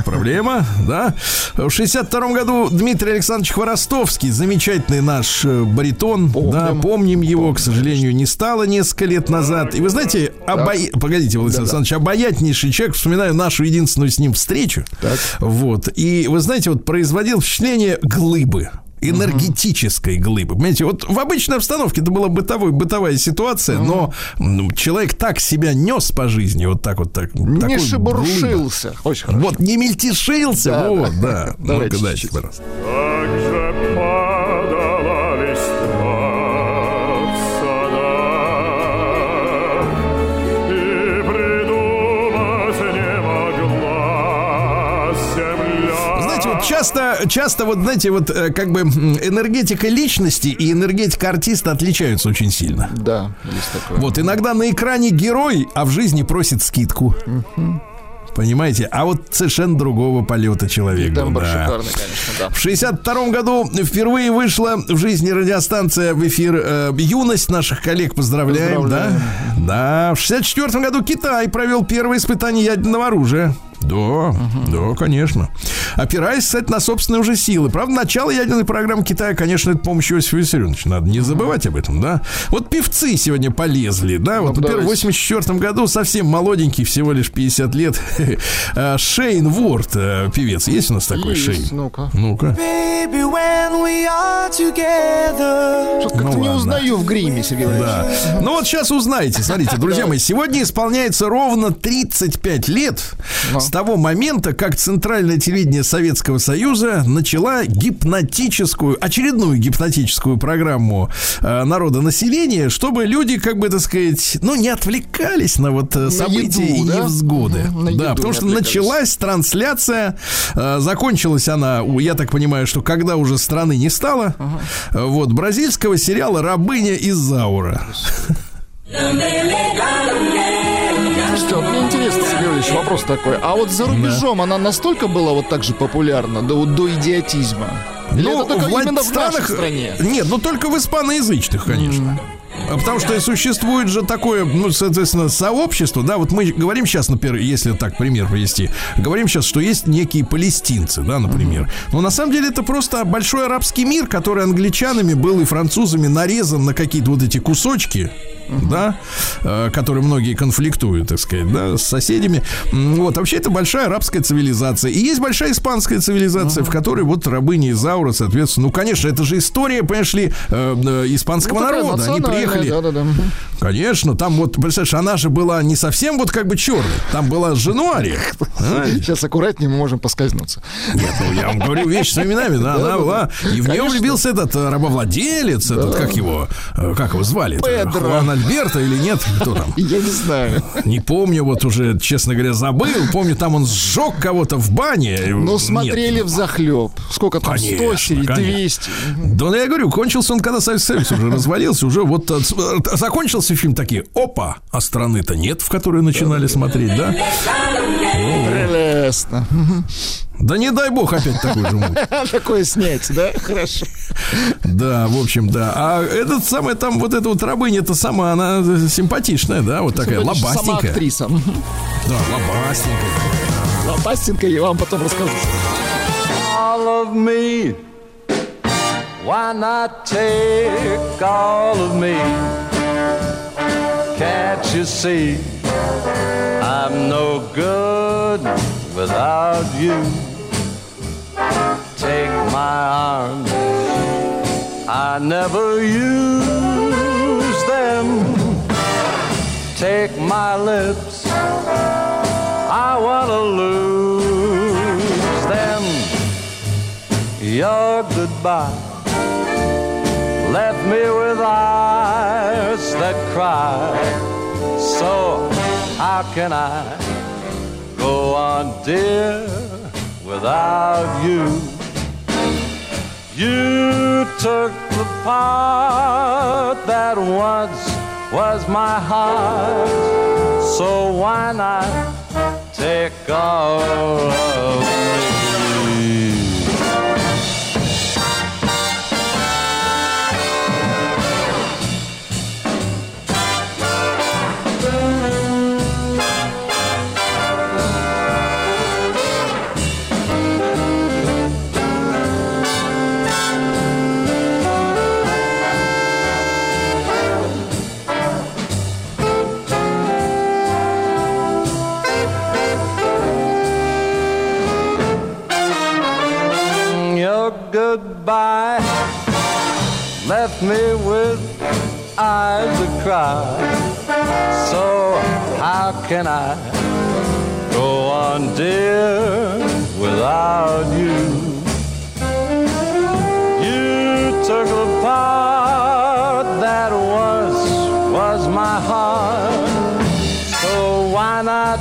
Проблема, да. В 62 году Дмитрий Александрович Хворостовский, замечательный наш э, баритон, Помним. да, помним его, к сожалению, не стало несколько лет назад. И вы знаете, обая... погодите, Владимир Александрович, обаятельнейший человек, вспоминаю нашу единственную с ним встречу. Вот. И вы знаете, вот производил впечатление глыбы. Энергетической глыбы. Понимаете, вот в обычной обстановке это была бытовой, бытовая ситуация, но ну, человек так себя нес по жизни, вот так вот так. Не шебуршился. Очень хорошо. Вот, не мельтешился, Да, вот, да. да. Давайте Ну-ка дальше, пожалуйста. Часто, часто вот, знаете, вот э, как бы энергетика личности и энергетика артиста отличаются очень сильно. Да, есть такое. Вот иногда на экране герой, а в жизни просит скидку. Понимаете? А вот совершенно другого полета человек был. Да. шикарный, конечно, да. В 62 году впервые вышла в жизни радиостанция в эфир э, «Юность» наших коллег. Поздравляем, Поздравляем. да? Да. В 64 году Китай провел первое испытание ядерного оружия. Да, да, конечно. Опираясь, кстати, на собственные уже силы. Правда, начало ядерной программы Китая, конечно, это помощь Иосифа Виссарионовича. Надо не забывать об этом, да? Вот певцы сегодня полезли, да? Вот, Ну, например, в давайте. 84 году совсем молоденький, всего лишь 50 лет, э, Шейн Ворд, э, певец. Есть у нас такой Есть, Шейн? ну-ка. Ну-ка. Что-то как-то Ну не узнаю в гриме, Сергей. Да. Ну вот сейчас узнаете. Смотрите, друзья мои, сегодня исполняется ровно 35 лет. С того момента, как Центральное телевидение Советского Союза начала гипнотическую, очередную гипнотическую программу э, народонаселения, чтобы люди, как бы, так сказать, ну, не отвлекались на вот э, события еду, и да? невзгоды. На да, потому что началась трансляция, э, закончилась она, я так понимаю, что когда уже страны не стало, э, вот, бразильского сериала «Рабыня из Заура». Слушайте, вот мне интересно, Сергей Владимирович, вопрос такой. А вот за рубежом она настолько была вот так же популярна, до, до идиотизма? Или Ну, это только в именно в нашей стране? Нет, ну только в испаноязычных, конечно. А Потому что существует же такое, ну, соответственно, сообщество, да, вот мы говорим сейчас, например, если так пример привести, говорим сейчас, что есть некие палестинцы, да, например. Но на самом деле это просто большой арабский мир, который англичанами был и французами нарезан на какие-то вот эти кусочки, да, э, которые многие конфликтуют, так сказать, да, с соседями. Вот, вообще это большая арабская цивилизация. И есть большая испанская цивилизация, в которой вот рабыни Изаура, соответственно, ну, конечно, это же история, понимаешь ли, э, э, испанского Ну, народа. Они национальная, приехали, Да-да-да. конечно, там вот, представляешь, она же была не совсем вот как бы черной, там была Женуария. понимаете? Сейчас аккуратнее, мы можем поскользнуться. Нет, ну я вам говорю вещи с именами, да, она была. И в нее влюбился этот э, рабовладелец, этот, как его, э, как его звали? Педро. Хуан Альберто или нет? Кто там? Я не знаю. Не помню, вот уже, честно говоря, забыл. Помню, там он сжег кого-то в бане. Но Нет. смотрели в захлеб. Сколько там? 100 Конечно, серий, конечно. 200. Да, ну, я говорю, кончился он, когда Союз уже развалился, уже вот э, э, закончился фильм такие, опа, а страны-то нет, в которые начинали смотреть, да? Прелестно. Да не дай бог опять такой же. Такое снять, да? Хорошо. Да, в общем, да. А этот самый там, вот эта вот рабыня, это сама, она симпатичная, да, вот такая Сама лобастенькая. актриса. Да, лобастенькая. Лопастенко, я вам потом расскажу. all of me. Why not take all of me? Can't you see I'm no good without you? Take my arms, I never use them. Take my lips, I wanna lose them. Your goodbye left me with eyes that cry. So, how can I go on, dear, without you? You took the part that once was my heart. So, why not take all of me? Eyes that cry. So how can I go on, dear, without you? You took the part that was was my heart. So why not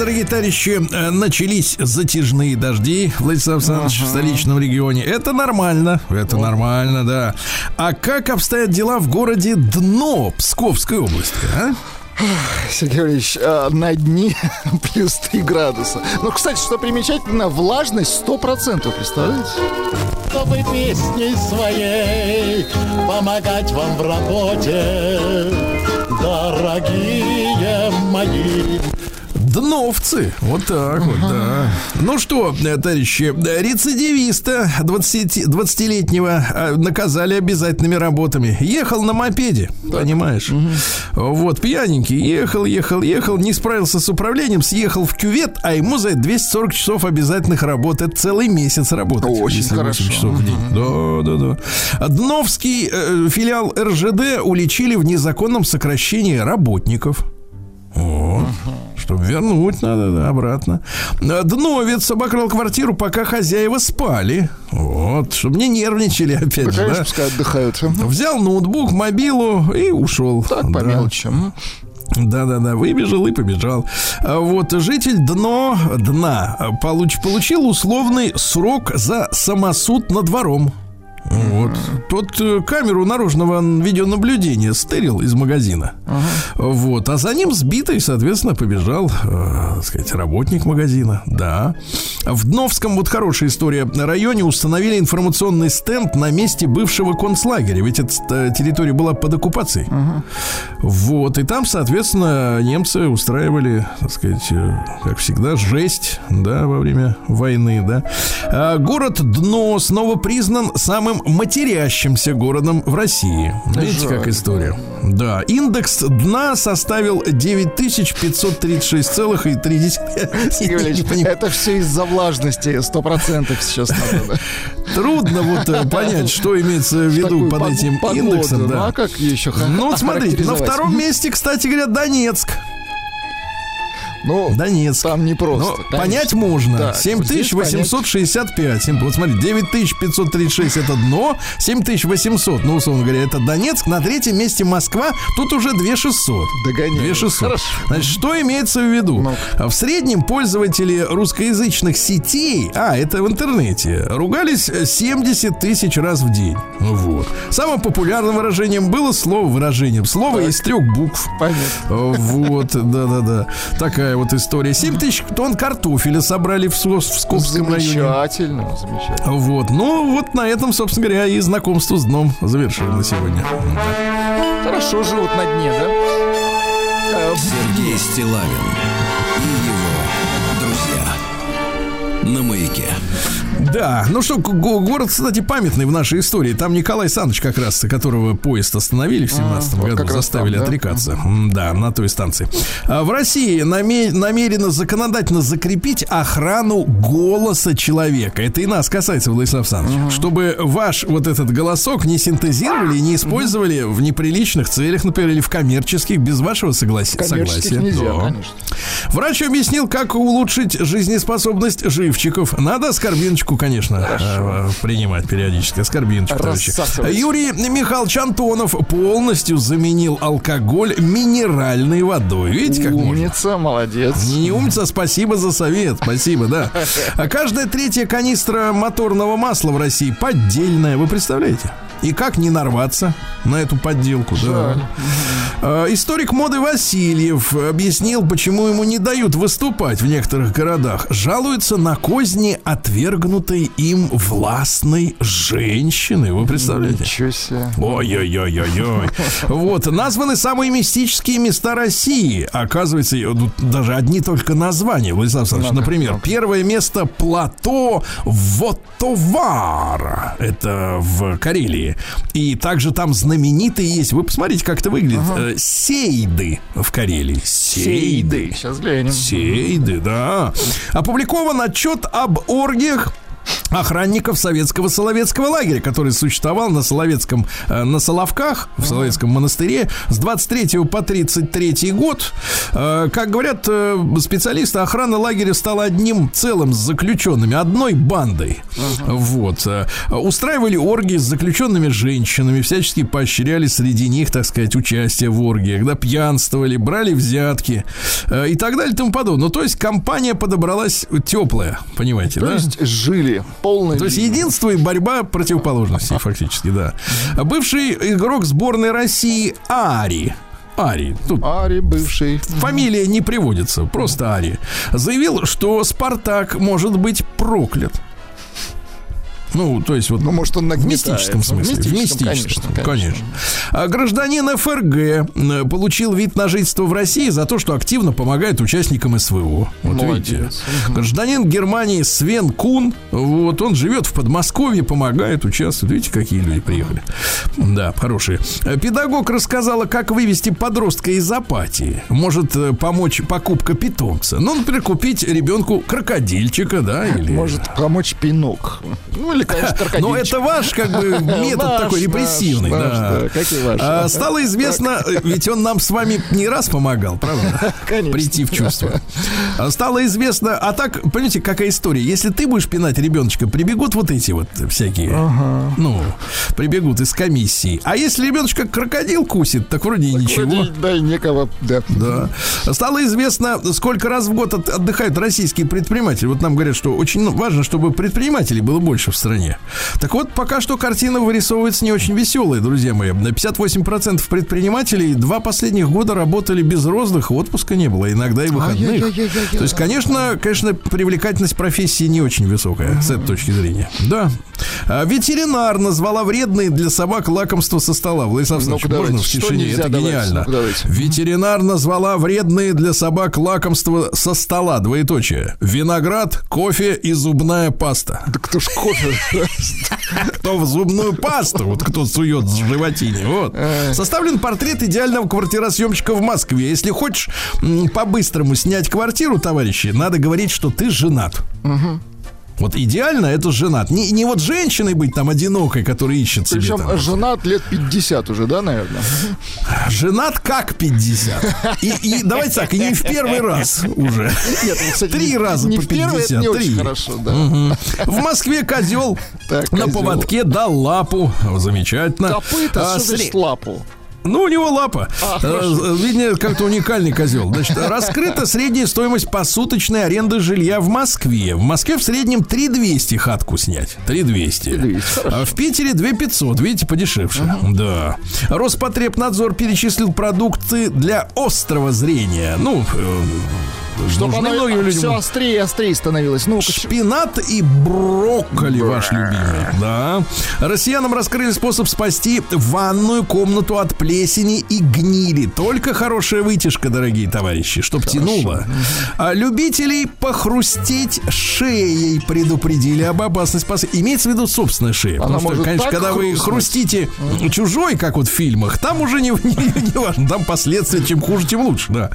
дорогие товарищи, э, начались затяжные дожди, Владислав Александрович, в столичном регионе. Это нормально, это нормально, да. А как обстоят дела в городе Дно Псковской области, а? Сергей Валерьевич, э, на дне плюс 3 градуса. Ну, кстати, что примечательно, влажность 100%, представляете? Чтобы песней своей помогать вам в работе, дорогие мои. Дновцы, вот так вот, да. Ну что, товарищи, рецидивиста 20, 20-летнего э, наказали обязательными работами. Ехал на мопеде, понимаешь? Вот, пьяненький, ехал, ехал, ехал, не справился с управлением, съехал в кювет, а ему за это 240 часов обязательных работ. Это целый месяц работать. Очень если 8 хорошо. часов в день. Да, да, да. А Дновский э, филиал РЖД уличили в незаконном сокращении работников. Вот. Чтобы вернуть надо да, обратно. Дновец обокрал квартиру, пока хозяева спали. Вот. Чтобы не нервничали опять Да, конечно, да. пускай отдыхают. Взял ноутбук, мобилу и ушел. Так, по Да. мелочи. Мгм. Да-да-да, выбежал и побежал. А Вот житель дно дна получ, получил условный срок за самосуд над двором. Вот. Тот э, камеру наружного видеонаблюдения стырил из магазина. Вот. А за ним сбитый, соответственно, побежал, э, так сказать, работник магазина. Да. В Дновском, вот хорошая история, районе установили информационный стенд на месте бывшего концлагеря. Ведь эта территория была под оккупацией. Вот. И там, соответственно, немцы устраивали, так сказать, э, как всегда, жесть, да, во время войны, да. А город Дно снова признан самым матерящимся городом в России. Видите, как история. Да, индекс дна составил 9536,3. Сергей Валерьевич, это все из-за влажности, 100% сейчас надо. Трудно вот э, понять, что имеется в виду под этим индексом. Ну, а как еще Ну, смотрите, на втором месте, кстати говоря, Донецк. Ну, Донецк. там не просто. Ну, конечно. понять можно. Да, вот здесь 7865. Семь- Вот смотри, 9536 это дно, 7800, ну, условно говоря, это Донецк. На третьем месте Москва, тут уже 2600. Догоняю. 2600. Хорошо. Значит, что имеется в виду? Ну. В среднем пользователи русскоязычных сетей, а, это в интернете, ругались 70 тысяч раз в день. Вот. Самым популярным выражением было слово выражением. Слово из трех букв. Понятно. Вот, да-да-да. Такая вот история. 7 тысяч тонн картофеля собрали в, Сос- в Скопском районе. Замечательно, замечательно. Вот. Ну, вот на этом, собственно говоря, и знакомство с дном завершили на сегодня. Хорошо живут на дне, да? Э, Сергей Стилавин и его друзья. На маяке. Да, ну что, го- город, кстати, памятный в нашей истории. Там Николай Саныч как раз, которого поезд остановили в 17 вот году, заставили там, да? отрекаться. Да, на той станции. А В России наме- намерено законодательно закрепить охрану голоса человека. Это и нас касается, Владислав Александрович. Чтобы ваш вот этот голосок не синтезировали и не использовали в неприличных целях, например, или в коммерческих, без вашего согласи- Коммерческих согласия. нельзя, Да. конечно. Врач объяснил, как улучшить жизнеспособность живчиков. Надо аскорбиночку, конечно, э, принимать периодически. Рассасывать. Юрий Михайлович Антонов полностью заменил алкоголь минеральной водой. Видите, как можно? Умница, молодец. Не, не умница, спасибо за совет. Спасибо, да. А каждая третья канистра моторного масла в России поддельная. Вы представляете? И как не нарваться на эту подделку? Да. Э, Историк моды Васильев объяснил, почему ему не дают выступать в некоторых городах. Жалуется на козни отвергнутой им властной женщины. Вы представляете? Ничего себе. Ой-ой-ой-ой-ой. Вот, названы самые мистические места России. Оказывается, даже одни только названия, Владислав Александрович. Например, первое место плато Вотовара. Это в Карелии. И также там знаменитые есть. Вы посмотрите, как это выглядит. Э, Сейды в Карелии. Сейды. Сейчас глянем. Сейды, да. Опубликован отчет об оргиях охранников советского Соловецкого лагеря, который существовал на Соловецком, э, на Соловках, в Соловецком монастыре с 23 по 33 год. Э, как говорят э, специалисты, охрана лагеря стала одним целым с заключенными, одной бандой. Вот. Э, Устраивали оргии с заключенными женщинами, всячески поощряли среди них, так сказать, участие в оргиях, да, пьянствовали, брали взятки и так далее и тому подобное. Ну, то есть компания подобралась теплая, понимаете, То да? есть жили полной То есть жизнью. единство и борьба противоположностей, фактически, да. Бывший игрок сборной России Ари. Ари. Тут Ари бывший. фамилия не приводится, просто Ари. Заявил, что Спартак может быть проклят. Ну, то есть вот Ну, может, он в мистическом смысле. В В мистическом, мистическом, конечно, конечно. А гражданин ФРГ э, получил вид на жительство в России за то, что активно помогает участникам СВО. Вот Молодец. видите. Гражданин Германии Свен Кун, вот он живет в Подмосковье, помогает, участвует. Видите, какие люди приехали. Да, хорошие. Педагог рассказала, как вывести подростка из апатии. Может э, помочь покупка питомца. Ну, например, купить ребенку крокодильчика, да, или... Может помочь пинок. Ну, или, конечно. Но это ваш, как бы, метод такой репрессивный, да. А, Стало известно, ведь он нам с вами не раз помогал, правда? Конечно. Прийти в чувство. А, Стало известно, а так, понимаете, какая история? Если ты будешь пинать ребеночка, прибегут вот эти вот всякие, ну, прибегут из комиссии. А если ребеночка крокодил кусит, так вроде и ничего. Да, и некого, да. Да. Стало известно, сколько раз в год от- отдыхают российские предприниматели. Вот нам говорят, что очень ну, важно, чтобы предпринимателей было больше в стране. Так вот, пока что картина вырисовывается не очень веселая, друзья мои. На 58% предпринимателей два последних года работали без роздыха, отпуска не было, иногда и выходных. То есть, конечно, конечно, привлекательность профессии не очень высокая с этой точки зрения. Да. А ветеринар назвала вредные для собак лакомства со стола. Владислав Александрович, можно в давайте. Что тишине? нельзя? Это Давайте. гениально. Давайте. Ветеринар назвала вредные для собак лакомства со стола. Двоеточие. Виноград, кофе и зубная паста. Да кто ж кофе? Кто в зубную пасту? Вот кто сует в животине. Вот. Составлен портрет идеального квартиросъемщика в Москве. Если хочешь по-быстрому снять квартиру, товарищи, надо говорить, что ты женат. Вот идеально это женат. Не, не вот женщиной быть там одинокой, которая ищет себе Причем женат лет 50 уже, да, наверное? Женат как 50. И, и давайте так, не в первый раз уже. Нет, ну, кстати, Три не- раза не по в первый, это не 53. очень хорошо, да. Мгм. В Москве козел Так, на козел. поводке дал лапу. Замечательно. Копыта, А, что сре- лапу? Ну, у него лапа. А, Э, Видно, как-то уникальный козел. Значит, раскрыта средняя стоимость посуточной аренды жилья в Москве. В Москве в среднем 3200 хатку снять. 3200. 3200, А в Питере 2500. Видите, подешевше. Да. Роспотребнадзор перечислил продукты для острого зрения. Ну, э, Чтобы оно многим людям. все острее и острее становилось. Ну, Шпинат и брокколи ваш любимый. Да. Россиянам раскрыли способ спасти ванную комнату от плесени и гнили. Только хорошая вытяжка, дорогие товарищи, чтоб тянуло. А любителей похрустеть шеей предупредили об опасности спас. Имеется в виду собственная шея. Она Потому что, конечно, когда вы хрустнуть. хрустите чужой, как вот в фильмах, там уже не, не, не важно, там последствия, чем хуже, тем лучше, да.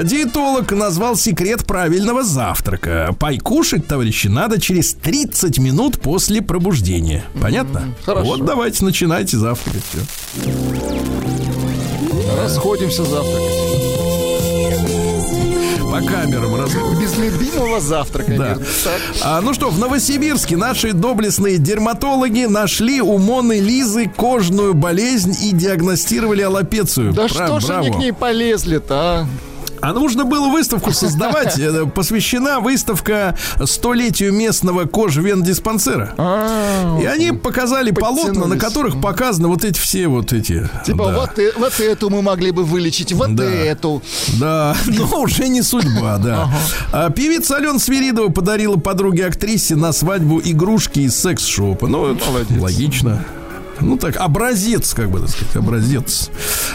Диетолог назвал секрет правильного завтрака. Пай кушать, товарищи, надо через 30 минут после пробуждения. Понятно? хорошо. Вот давайте начинайте завтракать. Все. Расходимся завтракать. По камерам раз... Без любимого завтрака. Да. А, ну что, в Новосибирске наши доблестные дерматологи нашли у Моны Лизы кожную болезнь и диагностировали аллопецию. Да Бра- что ж они браво. к ней полезли-то, а? А нужно было выставку создавать. Это Посвящена выставка столетию местного кожвендиспансера. А, И они показали полотна, на которых показаны вот эти все вот эти. Типа вот, э- вот эту мы могли бы вылечить, вот эту. Да, но уже не судьба, да. А певица Алена Свиридова подарила подруге-актрисе на свадьбу игрушки из секс-шопа. Ну, логично. Ну так, образец, как бы так сказать, образец.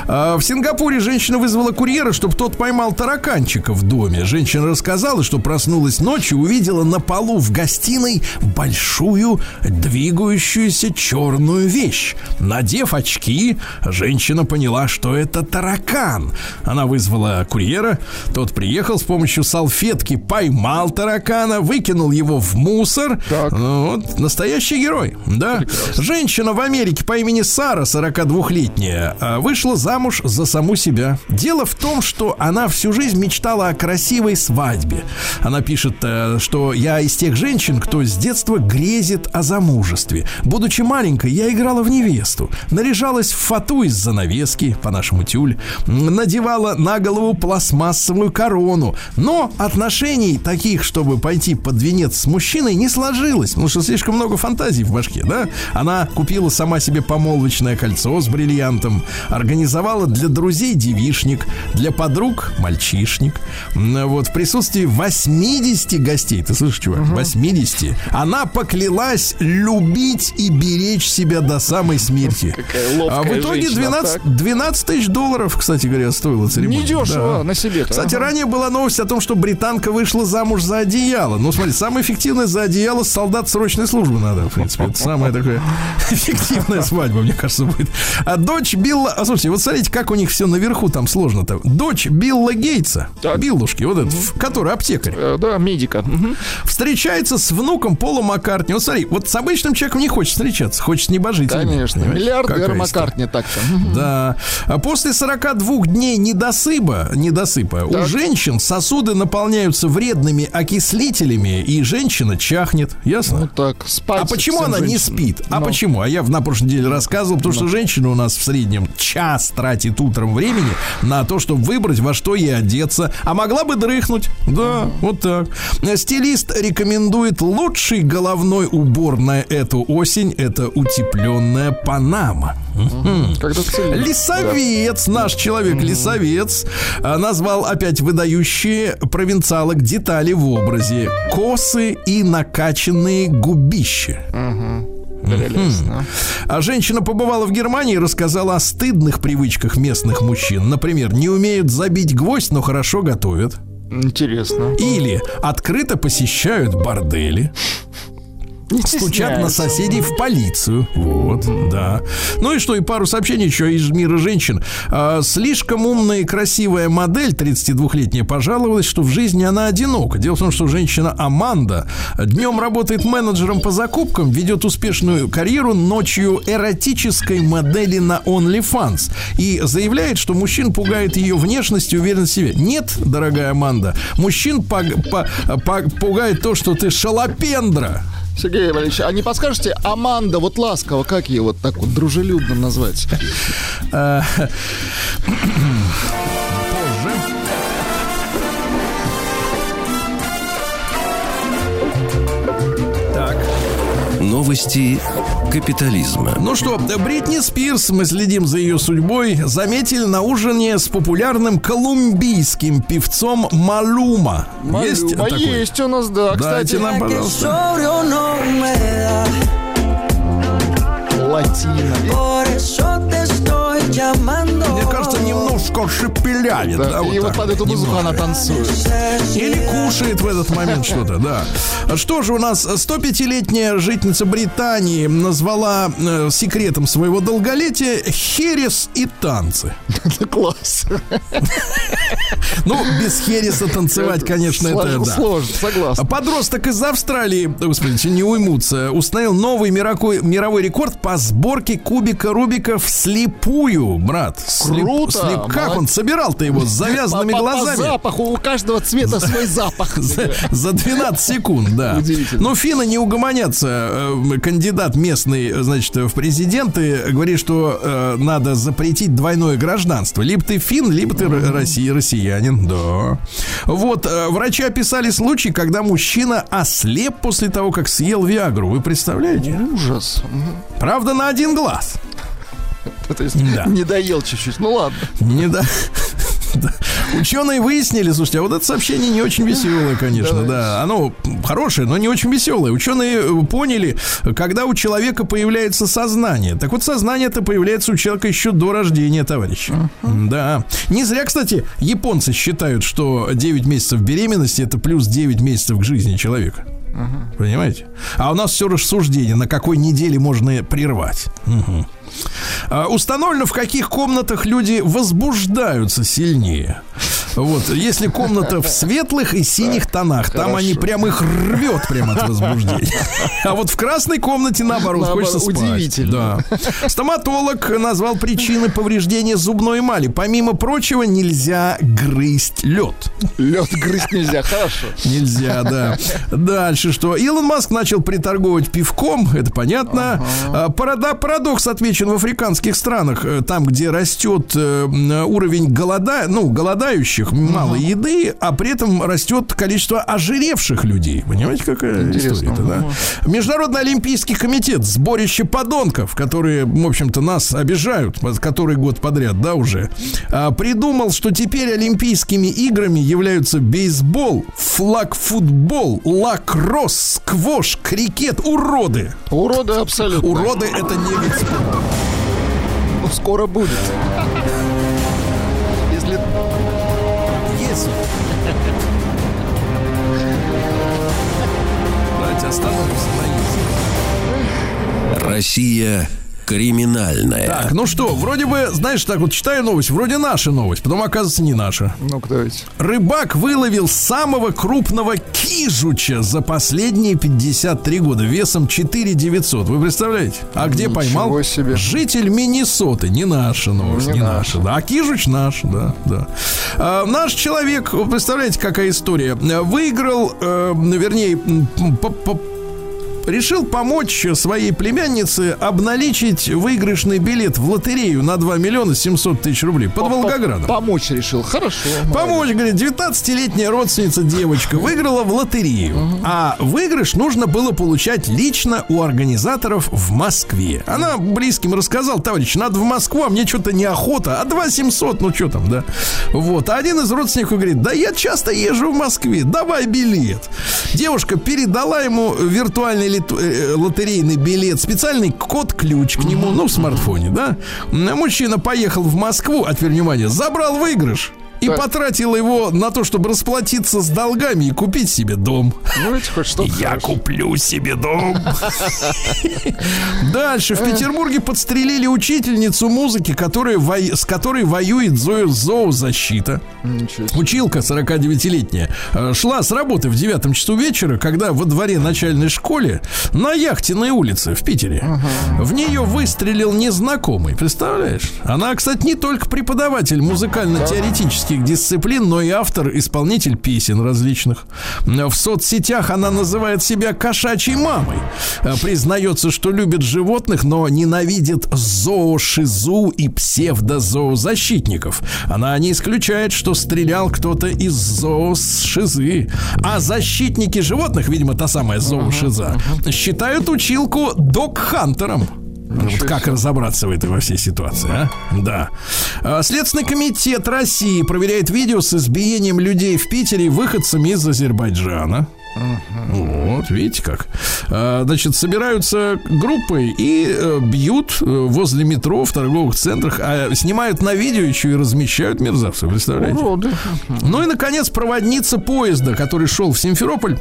А, в Сингапуре женщина вызвала курьера, чтобы тот поймал тараканчика в доме. Женщина рассказала, что проснулась ночью, увидела на полу в гостиной большую двигающуюся черную вещь. Надев очки, женщина поняла, что это таракан. Она вызвала курьера, тот приехал с помощью салфетки, поймал таракана, выкинул его в мусор. Так. Ну, вот настоящий герой, да. Женщина в Америке по имени Сара, 42-летняя, а, вышла замуж за саму себя. Дело в том, что она всю жизнь мечтала о красивой свадьбе. Она пишет, э, что я из тех женщин, кто с детства грезит о замужестве. Будучи маленькой, я играла в невесту, наряжалась в фату из занавески, по-нашему тюль, надевала на голову пластмассовую корону. Но отношений таких, чтобы пойти под венец с мужчиной, не сложилось, потому что слишком много фантазий в башке, да? Она купила сама себе помолвочное кольцо с бриллиантом, организовала для друзей девишник, для подруг мальчишник. Вот в присутствии 80 гостей, ты слышишь, чувак, 80, она поклялась любить и беречь себя до самой смерти. А в итоге женщина, 12, так. 12 тысяч долларов, кстати говоря, стоила церемония. Недешево Да. на себе. Кстати, ранее была новость о том, что британка вышла замуж за одеяло. Ну, смотри, самое эффективное за одеяло солдат срочной службы надо, в принципе. Это самая такая эффективная свадьба, мне кажется, будет. А дочь Билла... А, слушайте, вот смотрите, как у них все наверху там сложно-то. Дочь Билла Гейтса, Так. Биллушки, вот этот, в- который аптекарь, Э, Да, медика. Мгм. встречается с внуком Пола Маккартни. Вот смотри, вот с обычным человеком не хочет встречаться, хочет с небожителями. Конечно. понимаешь? Миллиардер. Маккартни так-то. Да. А после 42 дней недосыпа, недосыпа у Так. женщин сосуды наполняются вредными окислителями, и женщина чахнет. Ясно? Ну так, спать. а почему она не женщинам. спит? А Ну. почему? А я в- на прошлой неделе рассказывал, потому что женщина у нас в среднем час тратит утром времени на то, чтобы выбрать, во что ей одеться. А могла бы дрыхнуть. Да, вот так. Стилист рекомендует лучший головной убор на эту осень. Это утепленная панама. Лесовец, наш человек лесовец, а, назвал опять выдающие провинциалок детали в образе. Косы и накачанные губища. Прелестно. А женщина побывала в Германии и рассказала о стыдных привычках местных мужчин. Например, не умеют забить гвоздь, но хорошо готовят. Интересно. Или открыто посещают бордели. Стучат на соседей в полицию. Вот, да. Ну и что, и пару сообщений еще из мира женщин. А, слишком умная и красивая модель, 32-летняя, пожаловалась, что в жизни она одинока. Дело в том, что женщина Аманда днем работает менеджером по закупкам, ведет успешную карьеру, ночью эротической модели на OnlyFans. И заявляет, что мужчин пугает ее внешность и уверенность в себе. Нет, дорогая Аманда, мужчин пугает то, что ты шалопендра. Сергей Валерьевич, а не подскажете, Аманда, вот ласково, как ее вот так вот дружелюбно назвать? Новости капитализма. Ну что, Бритни Спирс, мы следим за ее судьбой, заметили на ужине с популярным колумбийским певцом Малума. Есть Малюма, такой? есть у нас, да. Дайте Кстати, нам, пожалуйста. Латина. Немножко шепелявит. Да, да, вот и вот так под эту музыку она танцует. Или кушает в этот момент что-то, да. Что же у нас 105-летняя жительница Британии назвала э, секретом своего долголетия херес и танцы. Класс. Ну, без хереса танцевать, конечно, это да. Сложно, согласен. Подросток из Австралии, господи, не уймутся, установил новый мировой, мировой рекорд по сборке кубика Рубика вслепую, брат. Слеп- Круто, слеп- Как он разбирал-то его с завязанными глазами. По запаху у каждого цвета свой запах. За, за 12 секунд, да. Но финны не угомонятся. Э, Кандидат местный, значит, в президенты говорит, что э, надо запретить двойное гражданство. Либо ты фин, либо ты россиянин. Да. Вот, э, врачи описали случай, когда мужчина ослеп после того, как съел Виагру. Вы представляете? Ужас. Правда, на один глаз. То есть Да. не доел чуть-чуть. Ну ладно. Не. Да. Ученые выяснили, слушайте, а вот это сообщение не очень веселое, конечно, да. Оно хорошее, но не очень веселое. Ученые э, поняли, когда у человека появляется сознание. Так вот, сознание это появляется у человека еще до рождения, товарищи. Да. Не зря, кстати, японцы считают, что 9 месяцев беременности это плюс 9 месяцев к жизни человека. Понимаете? А у нас все рассуждение, на какой неделе можно прервать. Мгм. А, Установлено, в каких комнатах люди возбуждаются сильнее. Вот, если комната в светлых и синих тонах, там они прям их рвет прямо от возбуждения. А вот в красной комнате наоборот, хочется спать. удивительно. Да. Стоматолог назвал причины повреждения зубной эмали. Помимо прочего, нельзя грызть лед. Лед грызть нельзя, хорошо. Нельзя, да. Дальше что? Илон Маск начал приторговать пивком, это понятно. А, парада- парадокс отмечен в африканских странах, э, там, где растет э, уровень голода, ну, голодающих, мало еды, а при этом растет количество ожиревших людей. Понимаете, какая Интересно. история да? Международный олимпийский комитет, сборище подонков, которые, в общем-то, нас обижают, который год подряд, да, уже, а, придумал, что теперь олимпийскими играми являются бейсбол, флаг-футбол, лакросс, сквош, крикет, уроды. Уроды абсолютно. Уроды это не вид спорта. Ну, скоро будет. Если. Давайте остановимся на. Россия криминальная. Так, ну что, вроде бы, знаешь, так вот читаю новость, вроде наша новость, потом оказывается не наша. Ну-ка, давайте. Рыбак выловил самого крупного кижуча за последние 53 года весом 4 900. Вы представляете? А где Ничего поймал? себе. Житель Миннесоты. Не наша новость, Не не, наша. наша. Да. А кижуч наш, да, да. А, наш человек, вы представляете, какая история? Выиграл, э, вернее, по- решил помочь своей племяннице обналичить выигрышный билет в лотерею на 2 миллиона 700 тысяч рублей под Волгоградом. Помочь решил. Хорошо. Помочь, говорит, 19-летняя родственница девочка выиграла в лотерею. А выигрыш нужно было получать лично у организаторов в Москве. Она близким рассказала, товарищ, надо в Москву, а мне что-то неохота. А 2 700, ну что там, да? Вот. А один из родственников говорит, да я часто езжу в Москве, давай билет. Девушка передала ему виртуальный лит- э, лотерейный билет, специальный код-ключ к нему, ну, в смартфоне, да? Мужчина поехал в Москву, теперь внимание, забрал выигрыш. И Так. потратил его на то, чтобы расплатиться с долгами и купить себе дом. Ну, ведь хоть что-то Я хорошее. куплю себе дом. Дальше. В Петербурге подстрелили учительницу музыки, которая с которой воюет зо- зоозащита. Училка 49-летняя э, шла с работы в девятом часу вечера, когда во дворе начальной школе на Яхтенной улице в Питере в нее выстрелил незнакомый. Представляешь? Она, кстати, не только преподаватель музыкально-теоретических дисциплин, но и автор, исполнитель песен различных. В соцсетях она называет себя кошачьей мамой. Э, Признается, что любит животных, но ненавидит зоошизу и псевдозоозащитников. Она не исключает, что стрелял кто-то из зоошизы. А защитники животных, видимо, та самая зоошиза, считают училку док-хантером. Вот как разобраться в этой во всей ситуации, а? Да. А, Следственный комитет России проверяет видео с избиением людей в Питере выходцами из Азербайджана. Вот, видите как. А, Значит, собираются группы и э, бьют э, возле метро в торговых центрах, а снимают на видео еще и размещают мерзавцев, представляете? Уроды. Ну и, наконец, проводница поезда, который шел в Симферополь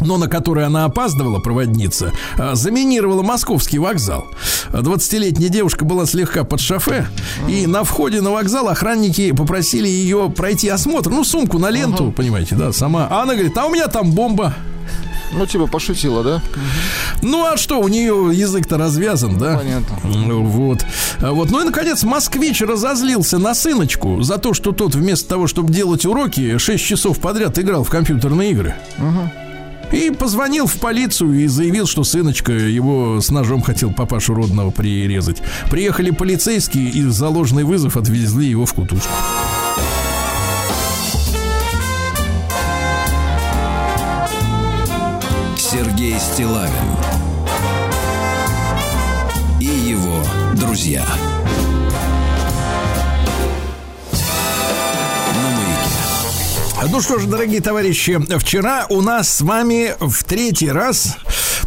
но на который она опаздывала, проводница, а, заминировала московский вокзал. 20-летняя девушка была слегка под шофе, и на входе на вокзал охранники попросили ее пройти осмотр, ну, сумку на ленту, понимаете, да, сама. А она говорит, а у меня там бомба. Ну, типа пошутила, да? Ну а что, у нее язык-то развязан, да? Понятно. Вот. А Вот. Ну и, наконец, москвич разозлился на сыночку за то, что тот вместо того, чтобы делать уроки, 6 часов подряд играл в компьютерные игры. И позвонил в полицию и заявил, что сыночка его с ножом хотел папашу родного прирезать. Приехали полицейские и за ложный вызов отвезли его в кутузку. Сергей Стилавин и его друзья. Ну что ж, дорогие товарищи, вчера у нас с вами в третий раз,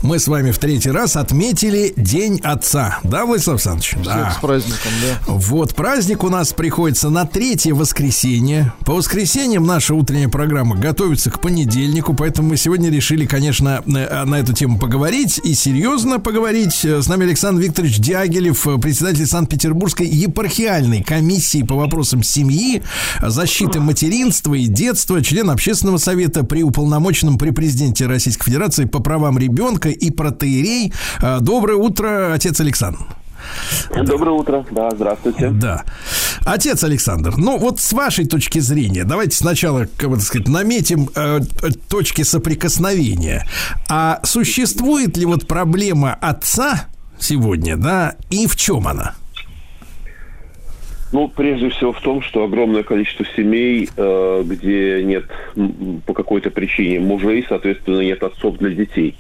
мы с вами в третий раз отметили День Отца. Да, Владислав Александрович? Всех с праздником, да. Вот праздник у нас приходится на третье воскресенье. По воскресеньям наша утренняя программа готовится к понедельнику, поэтому мы сегодня решили, конечно, э, на эту тему поговорить и серьезно поговорить. Э, С нами Александр Викторович Дягилев, э, председатель Санкт-Петербургской епархиальной комиссии по вопросам семьи, защиты материнства и детства, член общественного совета при уполномоченном при президенте Российской Федерации по правам ребенка и протеерей. Э, Доброе утро, отец Александр. Доброе утро, да, здравствуйте. Да. Отец Александр, ну вот с вашей точки зрения, давайте сначала, как бы так сказать, наметим э, точки соприкосновения. А существует ли вот проблема отца сегодня, да, и в чем она? Ну, прежде всего в том, что огромное количество семей, э, где нет по какой-то причине мужей, соответственно, нет отцов для детей.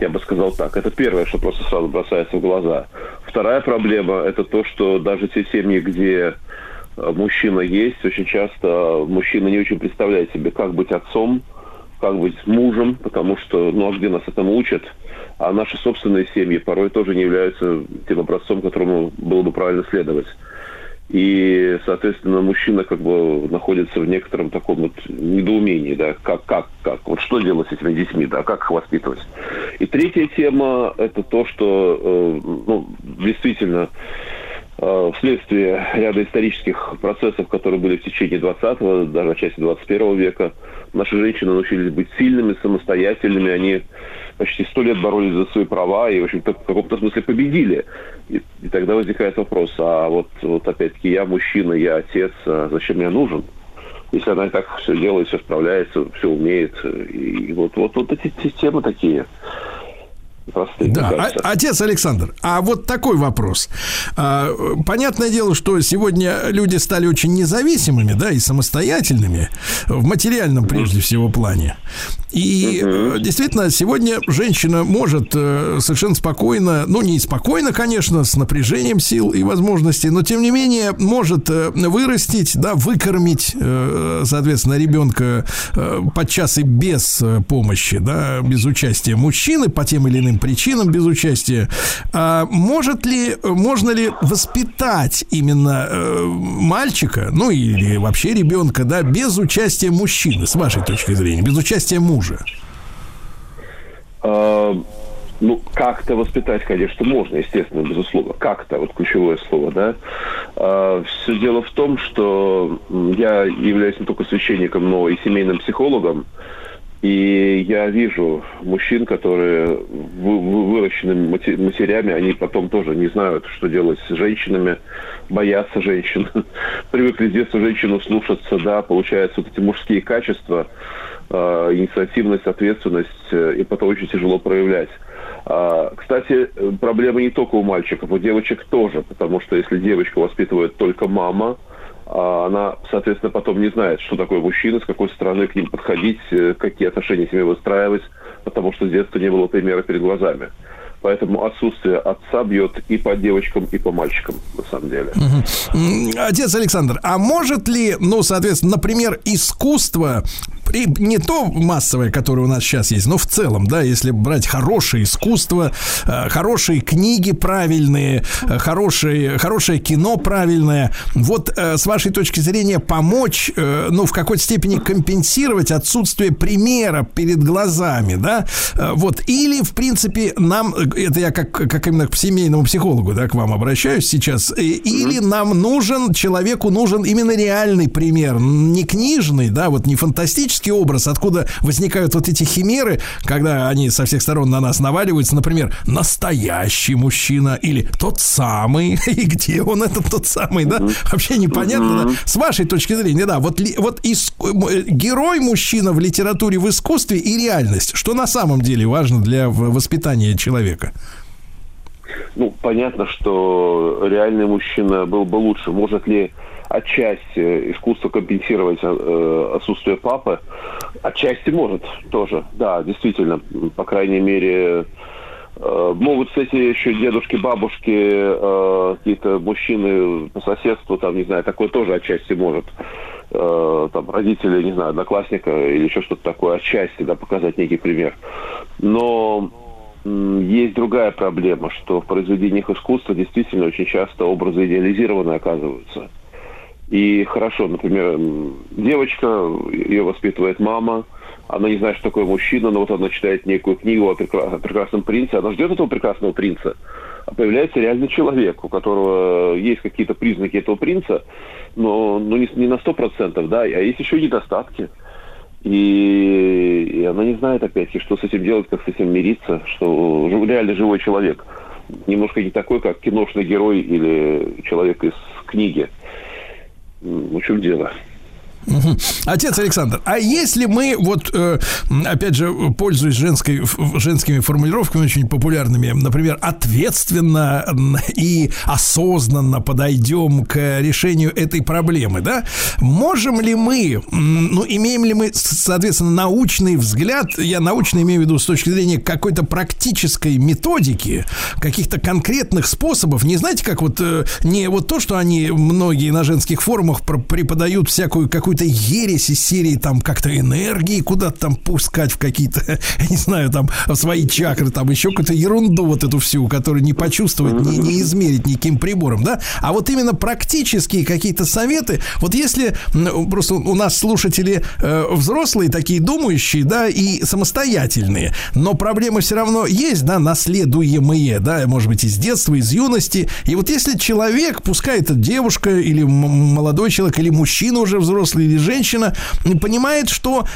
Я бы сказал так. Это первое, что просто сразу бросается в глаза. Вторая проблема – это то, что даже те семьи, где э, мужчина есть, очень часто мужчина не очень представляет себе, как быть отцом, как быть мужем, потому что, ну, а где нас этому учат? А наши собственные семьи порой тоже не являются тем образцом, которому было бы правильно следовать. И, соответственно, мужчина как бы находится в некотором таком вот недоумении, да, как, как, как, вот что делать с этими детьми, да, как их воспитывать. И третья тема – это то, что, э, ну, действительно, э, вследствие ряда исторических процессов, которые были в течение 20-го, даже отчасти 21 века, наши женщины научились быть сильными, самостоятельными, они почти сто лет боролись за свои права и, в общем-то, в каком-то смысле победили. И, и тогда возникает вопрос, а вот, вот опять-таки я мужчина, я отец, а зачем я нужен? Если она и так все делает, все справляется, все умеет. И вот, вот, вот эти, эти темы такие простые, Да, кажется. а- отец Александр, а вот такой вопрос. А, понятное дело, что сегодня люди стали очень независимыми, да, и самостоятельными в материальном, прежде всего, плане. И действительно, сегодня женщина может э, совершенно спокойно, ну, не спокойно, конечно, с напряжением сил и возможностей, но, тем не менее, может э, вырастить, да, выкормить, э, соответственно, ребенка подчас и без помощи, да, без участия мужчины по тем или иным причинам, без участия. А может ли, можно ли воспитать именно э, мальчика, ну или вообще ребенка, да, без участия мужчины, с вашей точки зрения, без участия мужа? А, ну, как-то воспитать, конечно, можно, естественно, безусловно. Как-то, вот ключевое слово, да. все дело в том, что я являюсь не только священником, но и семейным психологом. И я вижу мужчин, которые вы- вы- выращены мате- матерями, они потом тоже не знают, что делать с женщинами, боятся женщин, привыкли с детства женщину слушаться, да, получается вот эти мужские качества, э, инициативность, ответственность, э, и потом очень тяжело проявлять. А, Кстати, э, проблема не только у мальчиков, у девочек тоже, потому что если девочку воспитывает только мама, а она, соответственно, потом не знает, что такое мужчина, с какой стороны к ним подходить, э, какие отношения с ними выстраивать, потому что с детства не было примера перед глазами. Поэтому отсутствие отца бьет и по девочкам, и по мальчикам, на самом деле. Отец Александр, а может ли, ну, соответственно, например, искусство, при- не то массовое, которое у нас сейчас есть, но в целом, да, если брать хорошее искусство, э, хорошие книги правильные, э, хорошее, хорошее кино правильное, вот э, с вашей точки зрения помочь, ну, в какой-то степени компенсировать отсутствие примера перед глазами, да, вот, или, в принципе, нам, это я как, как именно к семейному психологу, да, к вам обращаюсь сейчас, или нам нужен, человеку нужен именно реальный пример, не книжный, да, вот не фантастический мифологический образ, откуда возникают вот эти химеры, когда они со всех сторон на нас наваливаются, например, настоящий мужчина или тот самый, и где он этот тот самый, да? Вообще непонятно. да? С вашей точки зрения, да, вот, вот ис- э, герой мужчина в литературе, в искусстве и реальность, что на самом деле важно для воспитания человека? Ну, понятно, что реальный мужчина был бы лучше. Может ли отчасти искусство компенсировать э, отсутствие папы? Отчасти может тоже. Да, действительно. По крайней мере, э, могут, кстати, еще дедушки, бабушки, э, какие-то мужчины по соседству, там, не знаю, такое тоже отчасти может. Э, там, родители, не знаю, одноклассника или еще что-то такое, отчасти, да, показать некий пример. Но есть другая проблема, что в произведениях искусства действительно очень часто образы идеализированы оказываются. И хорошо, например, девочка, ее воспитывает мама, она не знает, что такое мужчина, но вот она читает некую книгу о, прекра- о прекрасном принце, она ждет этого прекрасного принца, а появляется реальный человек, у которого есть какие-то признаки этого принца, но, но не, не на сто процентов, да, а есть еще и недостатки. И, и она не знает, опять-таки, что с этим делать, как с этим мириться, что реально живой человек. Немножко не такой, как киношный герой или человек из книги. М, В чем дело? Отец Александр, а если мы, вот, э, опять же, пользуясь женской, женскими формулировками очень популярными, например, ответственно и осознанно подойдем к решению этой проблемы, да, можем ли мы, ну, имеем ли мы, соответственно, научный взгляд, я научно имею в виду с точки зрения какой-то практической методики, каких-то конкретных способов, не знаете, как вот, э, не вот то, что они многие на женских форумах преподают всякую какую-то ересь из серии там как-то энергии куда-то там пускать в какие-то, не знаю, там в свои чакры, там еще какую-то ерунду вот эту всю, которую не почувствовать, не, не измерить никаким прибором, да? А вот именно практические какие-то советы, вот если просто у нас слушатели э, взрослые, такие думающие, да, и самостоятельные, но проблемы все равно есть, да, наследуемые, да, может быть, из детства, из юности. И вот если человек, пускай это девушка или молодой человек, или мужчина уже взрослый, или женщина, понимает, что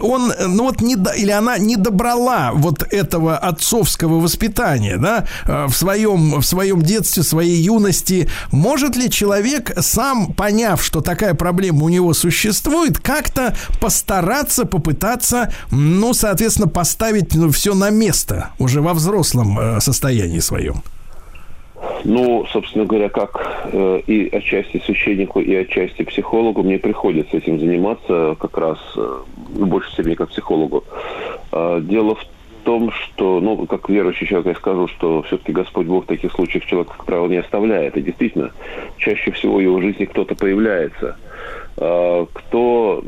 он, э, ну вот, не или она не добрала вот этого отцовского воспитания, да, э, в своем, в своем детстве, своей юности, может ли человек сам, поняв, что такая проблема у него существует, как-то постараться, попытаться, ну, соответственно, поставить все на место уже во взрослом э, состоянии своем? Ну, собственно говоря, как э, и отчасти священнику, и отчасти психологу, мне приходится этим заниматься как раз э, в большей степени как психологу. Э, дело в том, что, ну, как верующий человек, я скажу, что все-таки Господь Бог в таких случаях человека, как правило, не оставляет. И действительно, чаще всего в его жизни кто-то появляется. Э, Кто,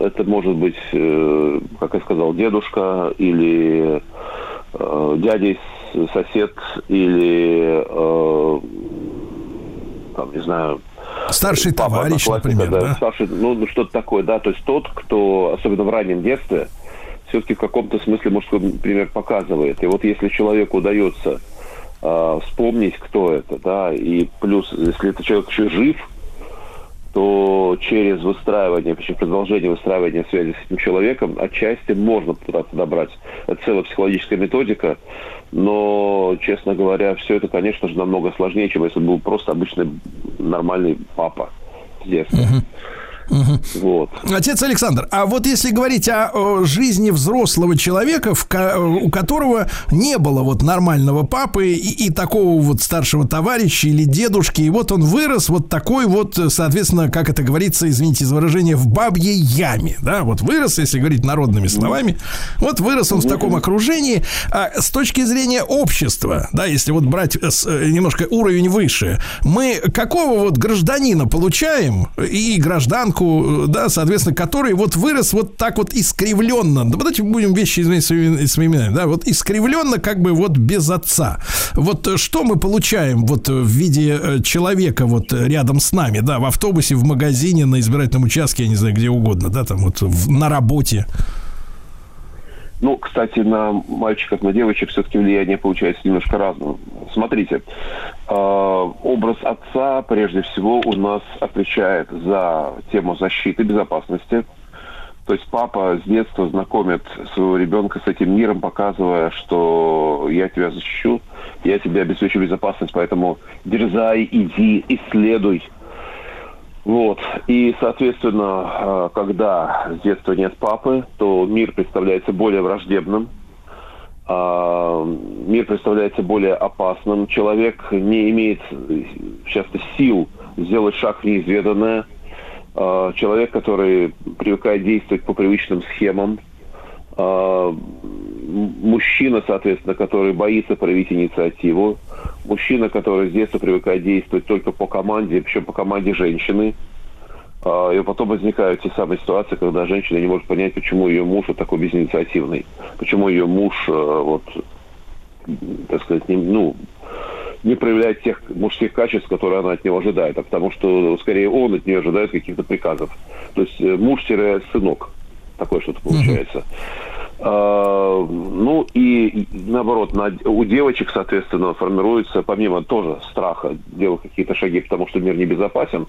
это может быть, э, как я сказал, дедушка или э, дядя, с- сосед или, э, там, не знаю, Старший папа товарищ, например, да? старший, ну, ну, что-то такое, да, то есть тот, кто, особенно в раннем детстве, все-таки в каком-то смысле мужской пример показывает. И вот если человеку удается э, вспомнить, кто это, да, и плюс, если этот человек еще жив, то через выстраивание, причем продолжение выстраивания связи с этим человеком, отчасти можно попытаться добрать. Это целая психологическая методика, но, честно говоря, все это, конечно же, намного сложнее, чем если бы был просто обычный нормальный папа с детства. Вот. Отец Александр, а вот если говорить о, жизни взрослого человека, ко- у которого не было вот нормального папы и, и такого вот старшего товарища или дедушки, и вот он вырос вот такой вот, соответственно, как это говорится, извините за выражение, в бабьей яме, да, вот вырос, если говорить народными словами, вот вырос он в таком окружении, а с точки зрения общества, да, если вот брать э, э, немножко уровень выше, мы какого вот гражданина получаем и гражданку, э, да, соответственно, который вот вырос вот так вот искривленно, да, давайте будем вещи изменять своими, своими да, вот искривленно как бы вот без отца. Вот э, что мы получаем вот э, в виде человека вот рядом с нами, да, в автобусе, в магазине, на избирательном участке, я не знаю, где угодно, да, там вот в- на работе. Ну, кстати, на мальчиков, на девочек все-таки влияние получается немножко разным. Смотрите, э, образ отца прежде всего у нас отвечает за тему защиты, безопасности. То есть папа с детства знакомит своего ребенка с этим миром, показывая, что я тебя защищу, я тебе обеспечу безопасность, поэтому дерзай, иди, исследуй. Вот. И, соответственно, э, когда с детства нет папы, то мир представляется более враждебным, а, мир представляется более опасным. Человек не имеет часто сил сделать шаг в неизведанное. А, Человек, который привыкает действовать по привычным схемам. А, Мужчина, соответственно, который боится проявить инициативу. Мужчина, который с детства привыкает действовать только по команде, причем по команде женщины. А, И потом возникают те самые ситуации, когда женщина не может понять, почему ее муж вот такой безинициативный, почему ее муж э, вот, так сказать, не, ну, не проявляет тех мужских качеств, которые она от него ожидает, а потому что скорее он от нее ожидает каких-то приказов. То есть э, муж-сынок, такое что-то получается. А, ну и наоборот, на- у девочек, соответственно, формируется, помимо тоже страха делать какие-то шаги, потому что мир небезопасен,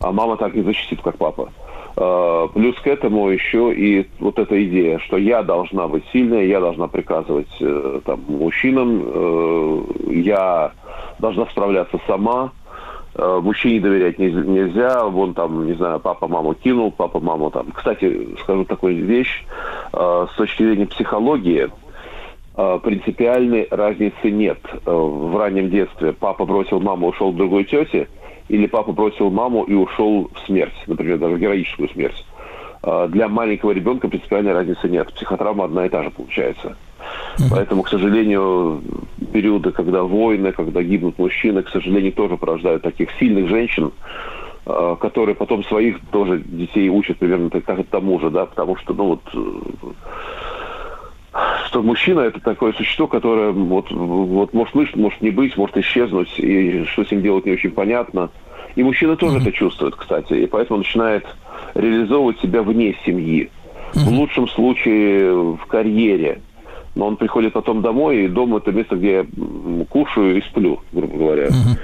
а мама так не защитит, как папа. А, Плюс к этому еще и вот эта идея, что я должна быть сильной, я должна приказывать э, там, мужчинам, э, я должна справляться сама, мужчине доверять не- нельзя, вон там, не знаю, папа маму кинул, папа маму там. Кстати, скажу такую вещь, э, с точки зрения психологии, э, принципиальной разницы нет. Э, В раннем детстве папа бросил маму, ушел к другой тете, или папа бросил маму и ушел в смерть, например, даже в героическую смерть. Э, Для маленького ребенка принципиальной разницы нет. Психотравма одна и та же получается. Поэтому, к сожалению, периоды, когда войны, когда гибнут мужчины, к сожалению, тоже порождают таких сильных женщин, э, которые потом своих тоже детей учат примерно так, тому же, да, потому что, ну вот, э, что мужчина это такое существо, которое вот, вот может быть, может не быть, может исчезнуть, и что с ним делать не очень понятно. И мужчина тоже это чувствует, кстати, и поэтому начинает реализовывать себя вне семьи. В лучшем случае в карьере. Но он приходит потом домой, и дом это место, где я кушаю и сплю, грубо говоря. Ну,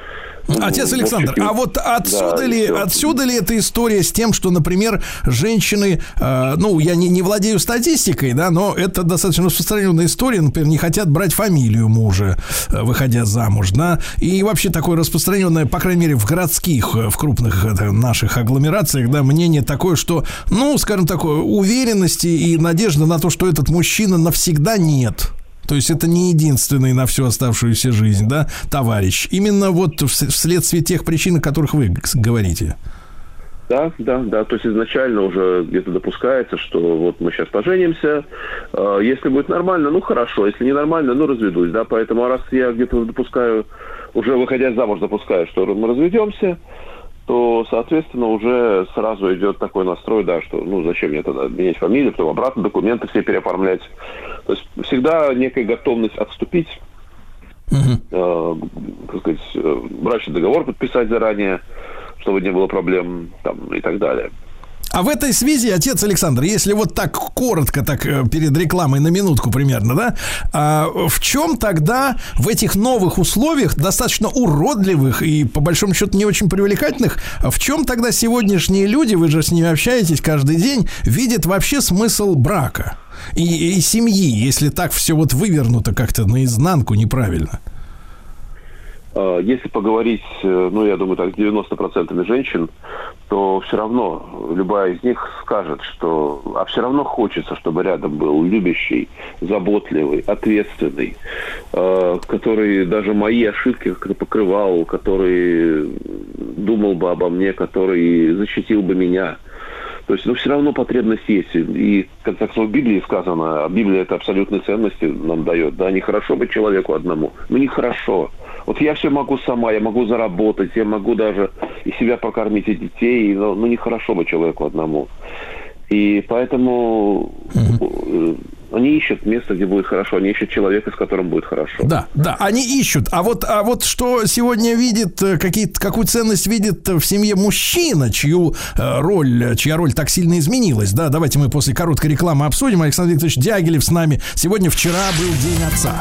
Отец в Александр, а вот отсюда да, ли, всё. отсюда ли эта история с тем, что, например, женщины, э, ну, я не, не владею статистикой, да, но это достаточно распространенная история, например, не хотят брать фамилию мужа, э, выходя замуж, да, и вообще такое распространенное, по крайней мере, в городских, э, в крупных это, наших агломерациях, да, мнение такое, что, ну, скажем такое, уверенности и надежды на то, что этот мужчина навсегда нет. То есть это не единственный на всю оставшуюся жизнь, да, товарищ. Именно вот вс- вследствие тех причин, о которых вы говорите. Да, да, да. То есть изначально уже где-то допускается, что вот мы сейчас поженимся, э, если будет нормально, ну хорошо, если не нормально, ну разведусь, да. Поэтому раз я где-то допускаю, уже выходя замуж допускаю, что мы разведемся, то, соответственно, уже сразу идет такой настрой, да, что, ну, зачем мне тогда менять фамилию, потом обратно документы все переоформлять. То есть всегда некая готовность отступить, э, как сказать, э, брачный договор подписать заранее, чтобы не было проблем там, и так далее. А в этой связи, отец Александр, если вот так коротко, так э, перед рекламой на минутку примерно, да, а в чем тогда в этих новых условиях, достаточно уродливых и по большому счету не очень привлекательных, в чем тогда сегодняшние люди, вы же с ними общаетесь каждый день, видят вообще смысл брака и, и семьи, если так все вот вывернуто как-то наизнанку неправильно? Э, Если поговорить, э, ну, я думаю, так, с 90% женщин, то все равно любая из них скажет, что... А все равно хочется, чтобы рядом был любящий, заботливый, ответственный, э, который даже мои ошибки как-то покрывал, который думал бы обо мне, который защитил бы меня. То есть, ну, все равно потребность есть. И, конце концов, в Библии сказано, а Библия это абсолютные ценности нам дает. Да, нехорошо быть человеку одному. Ну, нехорошо. Вот я все могу сама, я могу заработать, я могу даже и себя прокормить, и детей. Но, ну, нехорошо быть человеку одному. И поэтому э, они ищут место, где будет хорошо. Они ищут человека, с которым будет хорошо. Да, да, они ищут. А вот, а вот что сегодня видит, э, какие, какую ценность видит в семье мужчина, чью э, роль, чья роль так сильно изменилась, да, давайте мы после короткой рекламы обсудим. Александр Викторович Дягилев с нами. Сегодня, вчера был День Отца.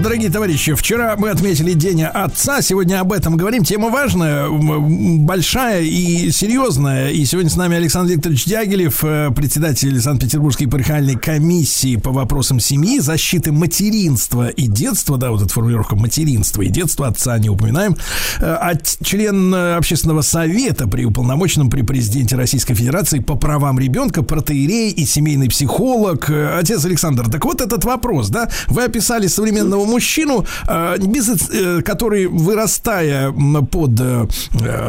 Дорогие товарищи, вчера мы отметили День Отца, сегодня об этом говорим. Тема важная, большая и серьезная. И сегодня с нами Александр Викторович Дягилев, э, председатель Санкт-Петербургской епархиальной комиссии по вопросам семьи, защиты материнства и детства, да, вот эта формулировка материнства и детства, отца не упоминаем, э, а член э, общественного совета при уполномоченном при президенте Российской Федерации по правам ребенка, протеерей и семейный психолог. Отец Александр, так вот этот вопрос, да, вы описали современного мужчину, э, без, э, который, вырастая под э,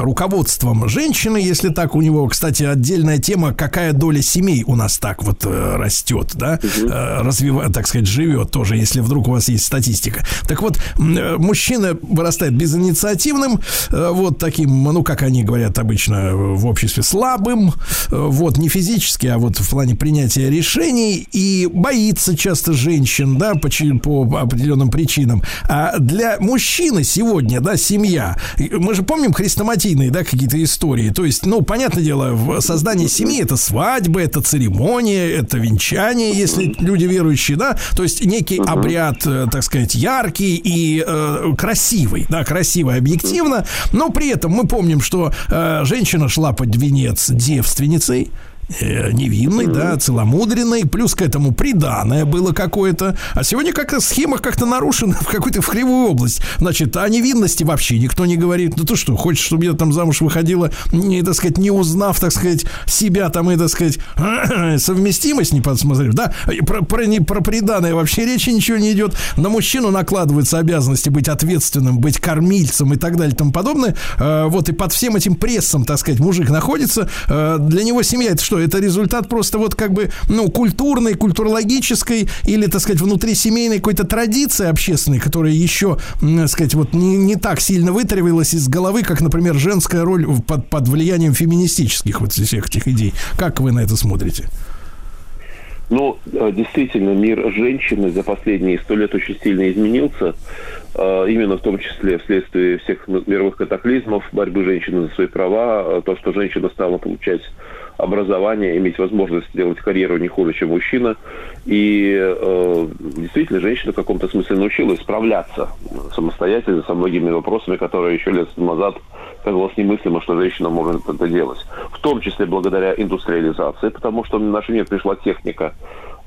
руководством женщины, если так, у него, кстати, отдельная тема, какая доля семей у нас так вот растет, да, э, развивает, так сказать, живет тоже, если вдруг у вас есть статистика. Так вот, мужчина вырастает безинициативным, вот таким, ну, как они говорят обычно в обществе, слабым, вот, не физически, а вот в плане принятия решений, и боится часто женщин, да, по, по определенным причинам. А для мужчины сегодня, да, семья, мы же помним хрестоматийные, да, какие-то истории, то есть, ну, понятное дело, в создании семьи это свадьба, это церемония, это венчание, если люди верующие, да, то есть некий обряд, э, так сказать, яркий и э, красивый, да, красивый объективно, но при этом мы помним, что э, женщина шла под венец девственницей, э, невинной, да, целомудренной, плюс к этому приданное было какое-то. А сегодня как-то схема как-то нарушена в какую-то в кривую область. Значит, о невинности вообще никто не говорит. Ну ты что, хочешь, чтобы я там замуж выходила, не, так сказать, не узнав, так сказать, себя там и, так сказать, совместимость не подсмотрев, да? Про, про, не, про приданное вообще речи ничего не идет. На мужчину накладываются обязанности быть ответственным, быть кормильцем и так далее и тому подобное. Э, вот и под всем этим прессом, так сказать, мужик находится. Э, для него семья это что? Это результат просто вот как бы, ну, культурной, культурологической или, так сказать, внутрисемейной какой-то традиции общественной, которая еще, так сказать, вот не, не так сильно вытравилась из головы, как, например, женская роль под, под влиянием феминистических вот всех этих идей. Как вы на это смотрите? Ну, э, действительно, мир женщины за последние сто лет очень сильно изменился. Э, Именно в том числе вследствие всех мировых катаклизмов, борьбы женщины за свои права, э, то, что женщина стала получать образование, иметь возможность делать карьеру не хуже, чем мужчина. И э, действительно, женщина в каком-то смысле научилась справляться самостоятельно со многими вопросами, которые еще лет назад казалось немыслимо, что женщина может это делать. В том числе благодаря индустриализации, потому что в наш мир пришла техника,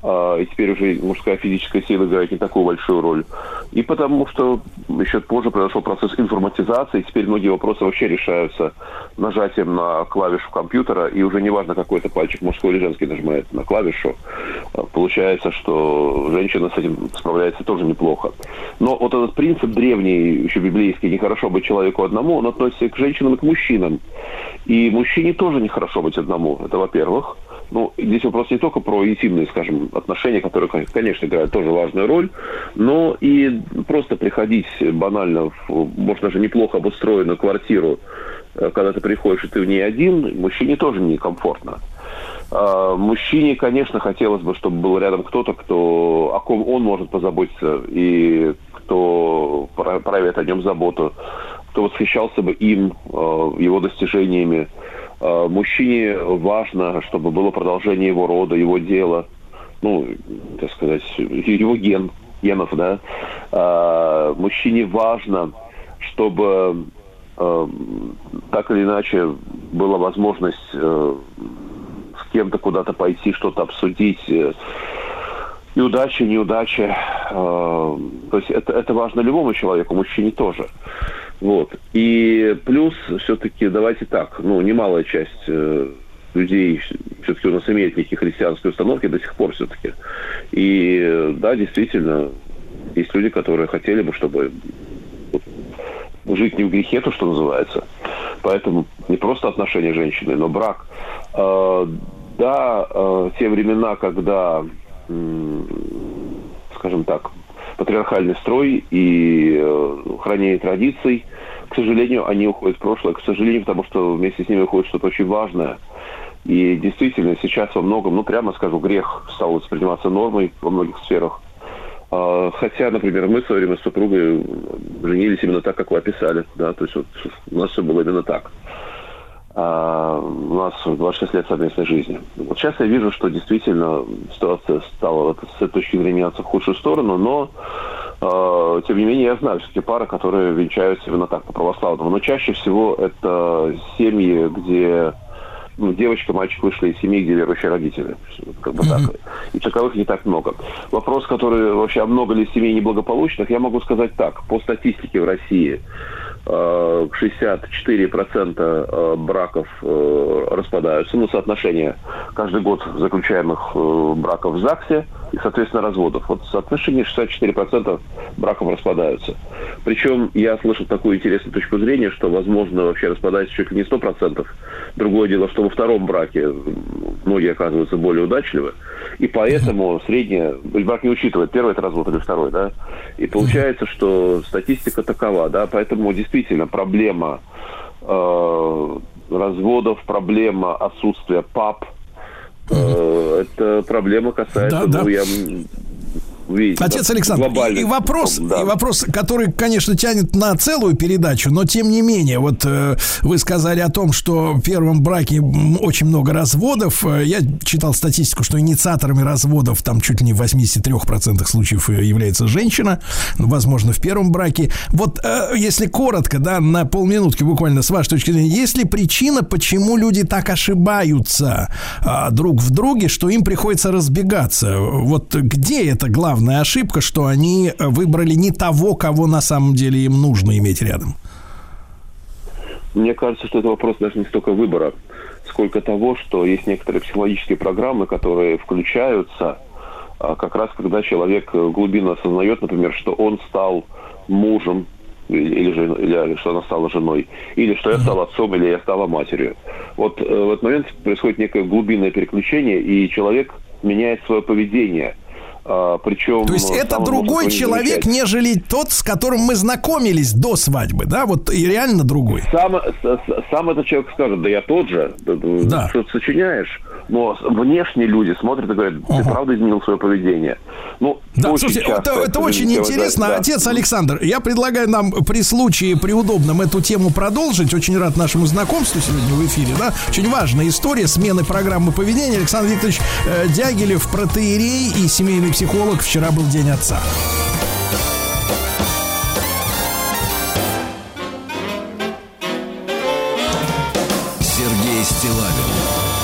и теперь уже мужская физическая сила играет не такую большую роль. И потому что еще позже произошел процесс информатизации, и теперь многие вопросы вообще решаются нажатием на клавишу компьютера, и уже не важно, какой это пальчик, мужской или женский нажимает на клавишу. А, Получается, что женщина с этим справляется тоже неплохо. Но вот этот принцип древний, еще библейский, нехорошо быть человеку одному, он относится и к женщинам, и к мужчинам. И мужчине тоже нехорошо быть одному. Это во-первых. Ну, здесь вопрос не только про интимные, скажем, отношения, которые, конечно, играют тоже важную роль, но и просто приходить банально в, может, даже неплохо обустроенную квартиру, э, когда ты приходишь, и ты в ней один, мужчине тоже некомфортно. А, Мужчине, конечно, хотелось бы, чтобы был рядом кто-то, кто, о ком он может позаботиться, и кто про- проявит о нем заботу, кто восхищался бы им, э, его достижениями. Э, Мужчине важно, чтобы было продолжение его рода, его дела, ну, так сказать, его ген, генов, да. А, Мужчине важно, чтобы э, так или иначе была возможность э, с кем-то куда-то пойти, что-то обсудить. э, И удача, неудача. э, То есть это, это важно любому человеку, мужчине тоже. Вот. И плюс все-таки, давайте так, ну, немалая часть э, людей все-таки у нас имеет некие христианские установки до сих пор все-таки. И да, действительно, есть люди, которые хотели бы, чтобы жить не в грехе, то, что называется. Поэтому не просто отношения женщины, но брак. Э, да, э, те времена, когда, скажем так, патриархальный строй и э, хранение традиций, к сожалению, они уходят в прошлое. К сожалению, потому что вместе с ними уходит что-то очень важное. И действительно, сейчас во многом, ну, прямо скажу, грех стал восприниматься нормой во многих сферах. А, Хотя, например, мы в свое время с супругой женились именно так, как вы описали. Да? То есть вот у нас все было именно так. А, у нас 26 лет совместной жизни. Вот сейчас я вижу, что действительно ситуация стала с этой точки зрения в худшую сторону, но Э, Тем не менее, я знаю все-таки пары, которые венчаются именно так, по-православному. Но чаще всего это семьи, где ну, девочка, мальчик вышли из семьи, где верующие родители. Как бы так. И таковых не так много. Вопрос, который вообще, а много ли семей неблагополучных, я могу сказать так. По статистике в России э, 64% э, браков э, распадаются. Ну, соотношение каждый год заключаемых э, браков в ЗАГСе и, соответственно, разводов. Вот соотношение 64% браков распадаются. Причем я слышал такую интересную точку зрения, что, возможно, вообще распадается чуть ли не 100%. Другое дело, что во втором браке многие оказываются более удачливы. И поэтому то есть Брак не учитывает, первый это развод или второй, да? И получается, что статистика такова, да? Поэтому действительно проблема э, разводов, проблема отсутствия пап, э, это проблема касается, Да, да. ну, я м, видите, Отец да, Александр, и, вопрос, да. и вопрос, который, конечно, тянет на целую передачу, но тем не менее, вот э, вы сказали о том, что в первом браке очень много разводов. Э, Я читал статистику, что инициаторами разводов там чуть ли не в 83% случаев э, является женщина, возможно, в первом браке. Вот э, если коротко, да, на полминутки буквально с вашей точки зрения, есть ли причина, почему люди так ошибаются а, друг в друге, что им приходится разбегаться? Вот где эта главная ошибка, что они э, выбрали не того, кого на самом деле им нужно иметь рядом? Мне кажется, что это вопрос даже не столько выбора, сколько того, что есть некоторые психологические программы, которые включаются а, как раз когда человек э, глубинно осознает, например, что он стал мужем или, или, жен- или что она стала женой, или что я стал отцом, или я стала матерью. Вот э, в этот момент происходит некое глубинное переключение, и человек меняет свое поведение. А, причем То есть э, это другой человек, замечать. нежели тот, с которым мы знакомились до свадьбы, да? Вот и реально другой. Сам, сам этот человек скажет, да я тот же, да, что ты сочиняешь. Но внешние люди смотрят и говорят, ты правда изменил свое поведение. Ну, Да, очень слушайте, часто это, это очень интересно. да. Отец Александр, я предлагаю нам при случае, при удобном эту тему продолжить. Очень рад нашему знакомству сегодня в эфире, да. Очень важная история смены программы поведения. Александр Викторович э, Дягилев, протеерей и семейный психолог. Вчера был День отца. Сергей Стилавин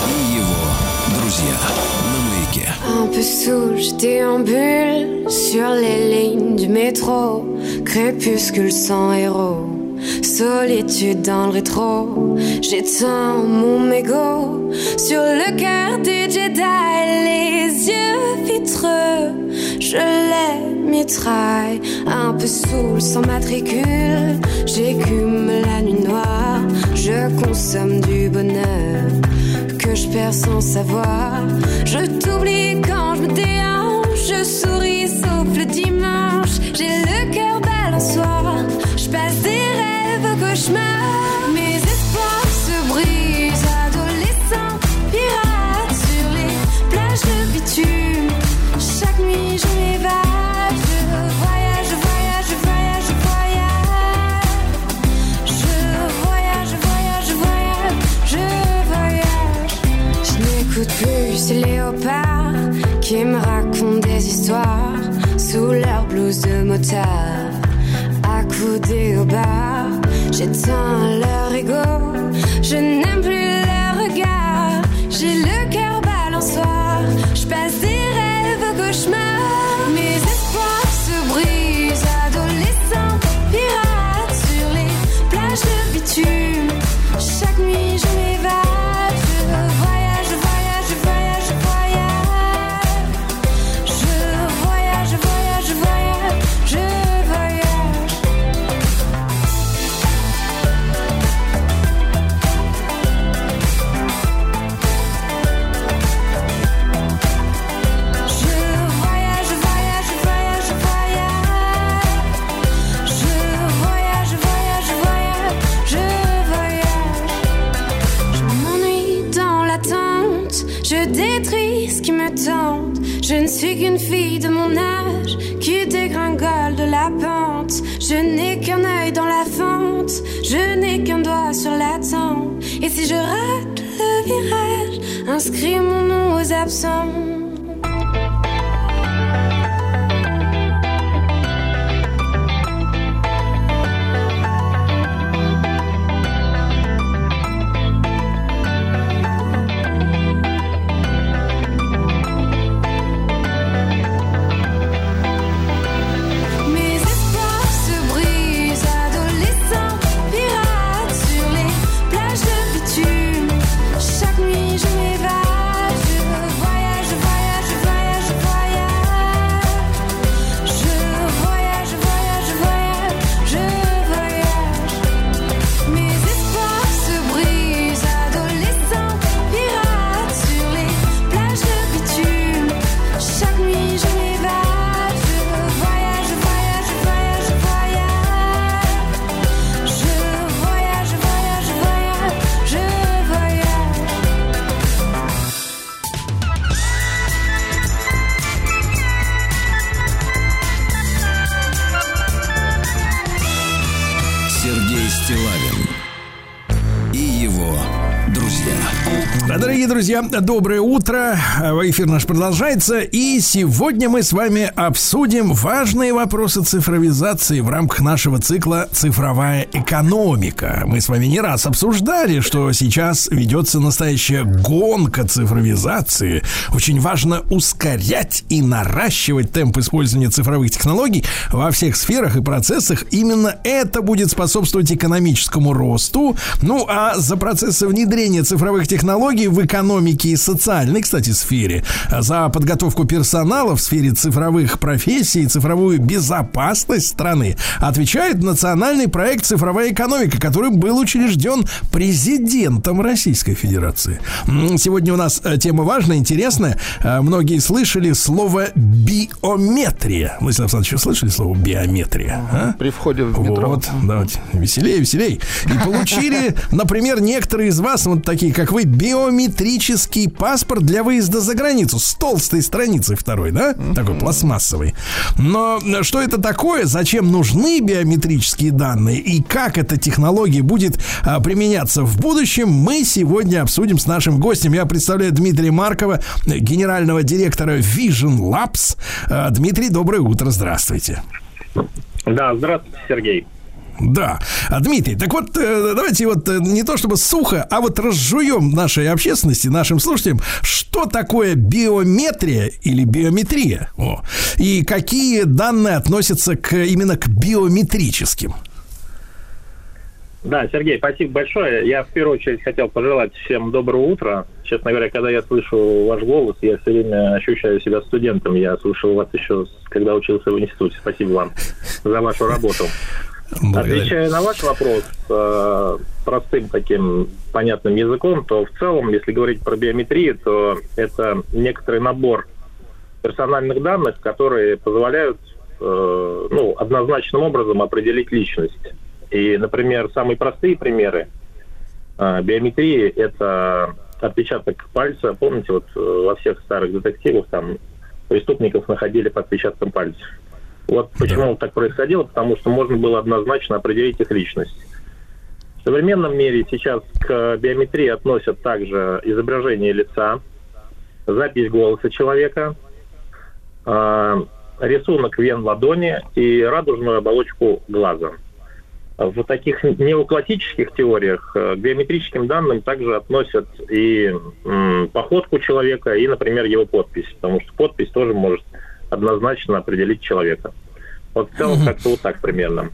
и его друзья на маяке. Un peu saoul, je déambule sur les lignes du métro. Crépuscule sans héros. Solitude dans le rétro. J'éteins mon mégot sur le cœur du Jedi. Les yeux vitreux, je les mitraille. Un peu saoul sans matricule. J'écume la nuit noire. Je consomme du bonheur que je perds sans savoir. Je t'oublie quand je me déhanche, je souris sauf le dimanche. Qui me racontent des histoires sous leur blouse de motard. Accoudés au bar, j'éteins leur ego. Je n'aime plus leur regard. J'ai le cœur balançoire. Je ne suis qu'une fille de mon âge qui dégringole de la pente. Je n'ai qu'un œil dans la fente, je n'ai qu'un doigt sur la tempe. Et si je rate le virage, inscris mon nom aux absents. Дорогие друзья, доброе утро. Эфир наш продолжается. И сегодня мы с вами обсудим важные вопросы цифровизации в рамках нашего цикла «Цифровая экономика». Мы с вами не раз обсуждали, что сейчас ведется настоящая гонка цифровизации. Очень важно ускорять и наращивать темп использования цифровых технологий во всех сферах и процессах. Именно это будет способствовать экономическому росту. Ну, а за процессы внедрения цифровых технологий в экономике и социальной, кстати, сфере, за подготовку персонала в сфере цифровых профессий и цифровую безопасность страны отвечает национальный проект «Цифровая экономика», который был учрежден президентом Российской Федерации. Сегодня у нас э, тема важная, интересная. Э, Многие слышали слово биометрия. Владислав Александрович, вы слышали слово биометрия? а? При входе в метро. Вот, давайте, веселее, веселее. И получили, например, некоторые из вас, вот такие, как вы, биометрический паспорт для выезда за границу с толстой страницей второй, да? Такой пластмассовый. Но что это такое? Зачем нужны биометрические данные? И как эта технология будет а, применяться в будущем, мы сегодня обсудим с нашим гостем. Я представляю Дмитрия Маркова, генерального директора Vision Labs. А, Дмитрий, доброе утро, здравствуйте. Да, здравствуйте, Сергей. Да. А, Дмитрий, так вот, э, давайте вот э, не то чтобы сухо, а вот разжуем нашей общественности, нашим слушателям, что такое биометрия или биометрия, О, и какие данные относятся к, именно к биометрическим. Да, Сергей, спасибо большое. Я в первую очередь хотел пожелать всем доброго утра. Честно говоря, когда я слышу ваш голос, я все время ощущаю себя студентом. Я слушал вас еще, когда учился в институте. Спасибо вам за вашу работу. Отвечая на ваш вопрос э, простым таким понятным языком, то в целом, если говорить про биометрию, то это некоторый набор персональных данных, которые позволяют э, ну, однозначным образом определить личность. И, например, самые простые примеры э, биометрии – это отпечаток пальца. Помните, вот во всех старых детективах там преступников находили по отпечаткам пальцев. Вот почему так происходило, потому что можно было однозначно определить их личность. В современном мире сейчас к биометрии относят также изображение лица, запись голоса человека, э, рисунок вен ладони и радужную оболочку глаза. В таких неоклассических теориях э, к биометрическим данным также относят и походку человека, и, например, его подпись, потому что подпись тоже может однозначно определить человека. Вот в целом как-то вот так примерно.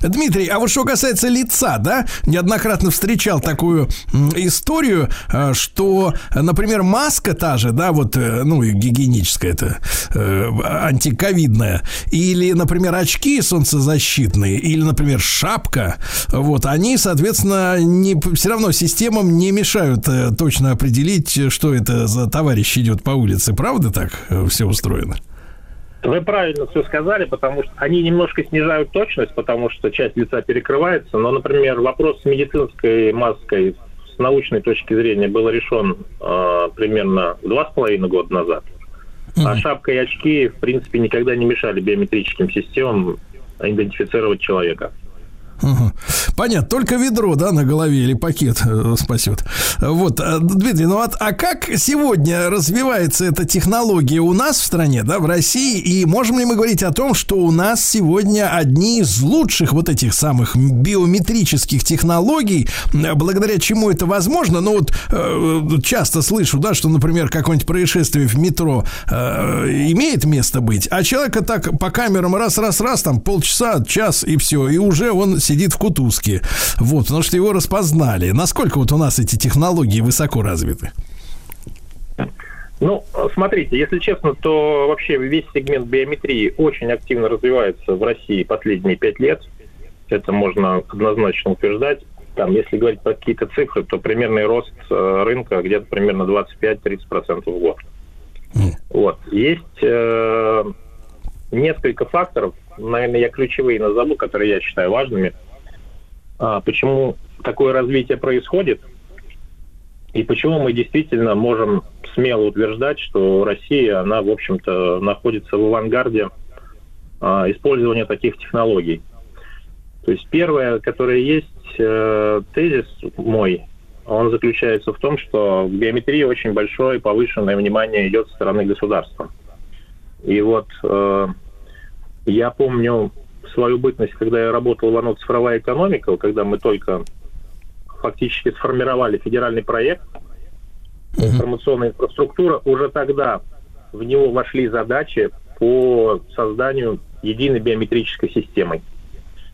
Дмитрий, а вот что касается лица, да, неоднократно встречал такую историю, э, что, э, например, маска та же, да, вот, э, ну, гигиеническая это антиковидная, или, например, очки солнцезащитные, или, например, шапка, вот, они, соответственно, не, все равно системам не мешают э, точно определить, что это за товарищ идет по улице, правда так все устроено? Вы правильно все сказали, потому что они немножко снижают точность, потому что часть лица перекрывается. Но, например, вопрос с медицинской маской с научной точки зрения был решен э, примерно два с половиной года назад. А шапка и очки, в принципе, никогда не мешали биометрическим системам идентифицировать человека. Мгм. Понятно, только ведро, да, на голове или пакет э, спасет. Вот, э, Дмитрий, ну вот, а как сегодня развивается эта технология у нас в стране, да, в России, и можем ли мы говорить о том, что у нас сегодня одни из лучших вот этих самых биометрических технологий, благодаря чему это возможно? Ну вот э, часто слышу, да, что, например, какое-нибудь происшествие в метро имеет место быть, а человека так по камерам раз-раз-раз, там полчаса, час и все, и уже он сидит в кутузке. Вот, потому что его распознали. Насколько вот у нас эти технологии высоко развиты? Ну, смотрите, если честно, то вообще весь сегмент биометрии очень активно развивается в России последние пять лет. Это можно однозначно утверждать. Там, если говорить про какие-то цифры, то примерный рост э, рынка где-то примерно 25-30% в год. Вот. Есть э, несколько факторов, наверное, я ключевые назову, которые я считаю важными. А, почему такое развитие происходит и почему мы действительно можем смело утверждать, что Россия, она, в общем-то, находится в авангарде а, использования таких технологий. То есть первое, которое есть, э, тезис мой, он заключается в том, что в биометрии очень большое и повышенное внимание идет со стороны государства. И вот э, я помню свою бытность, когда я работал в ОНО «Цифровая экономика», когда мы только фактически сформировали федеральный проект информационная инфраструктура, уже тогда в него вошли задачи по созданию единой биометрической системы,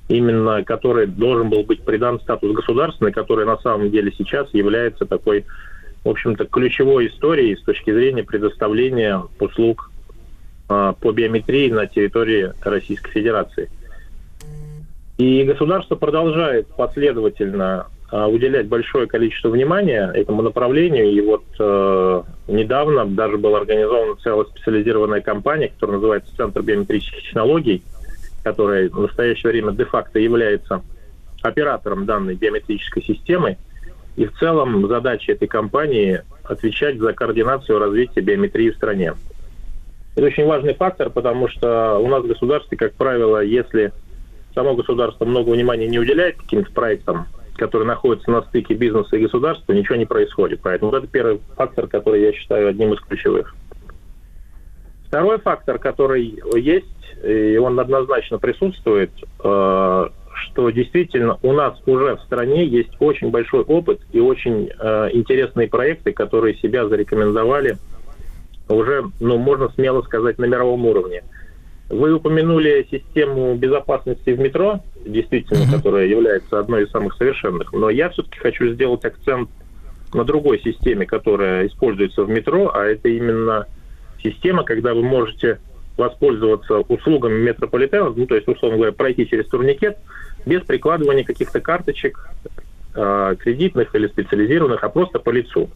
именно которой должен был быть придан статус государственный, который на самом деле сейчас является такой, в общем-то, ключевой историей с точки зрения предоставления услуг по биометрии на территории Российской Федерации. И государство продолжает последовательно а, уделять большое количество внимания этому направлению. И вот э, недавно даже была организована целая специализированная компания, которая называется Центр биометрических технологий, которая в настоящее время де-факто является оператором данной биометрической системы. И в целом задача этой компании отвечать за координацию развития биометрии в стране. Это очень важный фактор, потому что у нас в государстве, как правило, если само государство много внимания не уделяет каким-то проектам, который находится на стыке бизнеса и государства, ничего не происходит. Поэтому это первый фактор, который я считаю одним из ключевых. Второй фактор, который есть, и он однозначно присутствует, э, что действительно у нас уже в стране есть очень большой опыт и очень э, интересные проекты, которые себя зарекомендовали уже, ну, можно смело сказать, на мировом уровне. Вы упомянули систему безопасности в метро, действительно, mm-hmm. которая является одной из самых совершенных. Но я все-таки хочу сделать акцент на другой системе, которая используется в метро, а это именно система, когда вы можете воспользоваться услугами метрополитена, ну, то есть, условно говоря, пройти через турникет без прикладывания каких-то карточек э, кредитных или специализированных, а просто по лицу.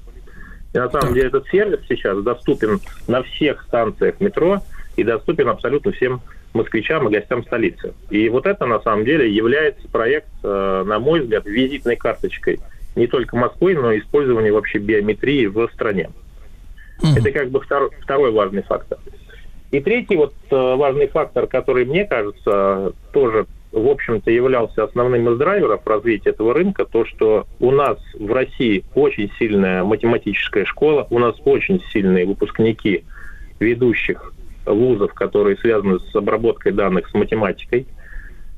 И на самом деле этот сервис сейчас доступен на всех станциях метро и доступен абсолютно всем москвичам и гостям столицы. И вот это на самом деле является проект, э, на мой взгляд, визитной карточкой не только Москвы, но и использования вообще биометрии в стране. Mm-hmm. Это как бы второй, второй важный фактор. И третий вот э, важный фактор, который, мне кажется, тоже, в общем-то, являлся основным из драйверов развития этого рынка, то, что у нас в России очень сильная математическая школа, у нас очень сильные выпускники ведущих вузов, которые связаны с обработкой данных с математикой,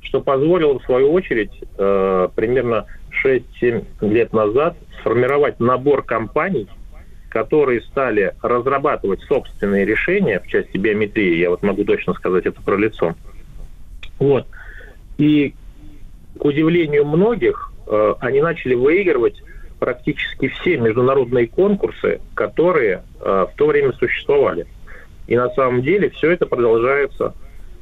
что позволило, в свою очередь, э, примерно 6-7 лет назад сформировать набор компаний, которые стали разрабатывать собственные решения в части биометрии, я вот могу точно сказать это про лицо. Вот. И, к удивлению многих, э, они начали выигрывать практически все международные конкурсы, которые э, в то время существовали. И на самом деле все это продолжается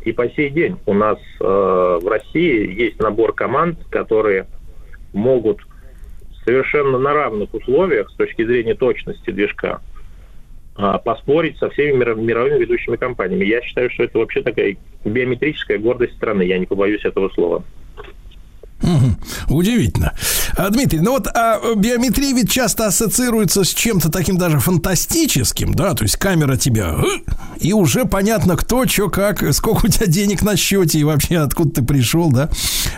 и по сей день. У нас э, в России есть набор команд, которые могут совершенно на равных условиях с точки зрения точности движка поспорить со всеми мировыми ведущими компаниями. Я считаю, что это вообще такая биометрическая гордость страны, я не побоюсь этого слова. Удивительно. А, Дмитрий, ну вот а биометрия ведь часто ассоциируется с чем-то таким даже фантастическим, да, то есть камера тебя, э, и уже понятно, кто, что, как, сколько у тебя денег на счете и вообще откуда ты пришел, да.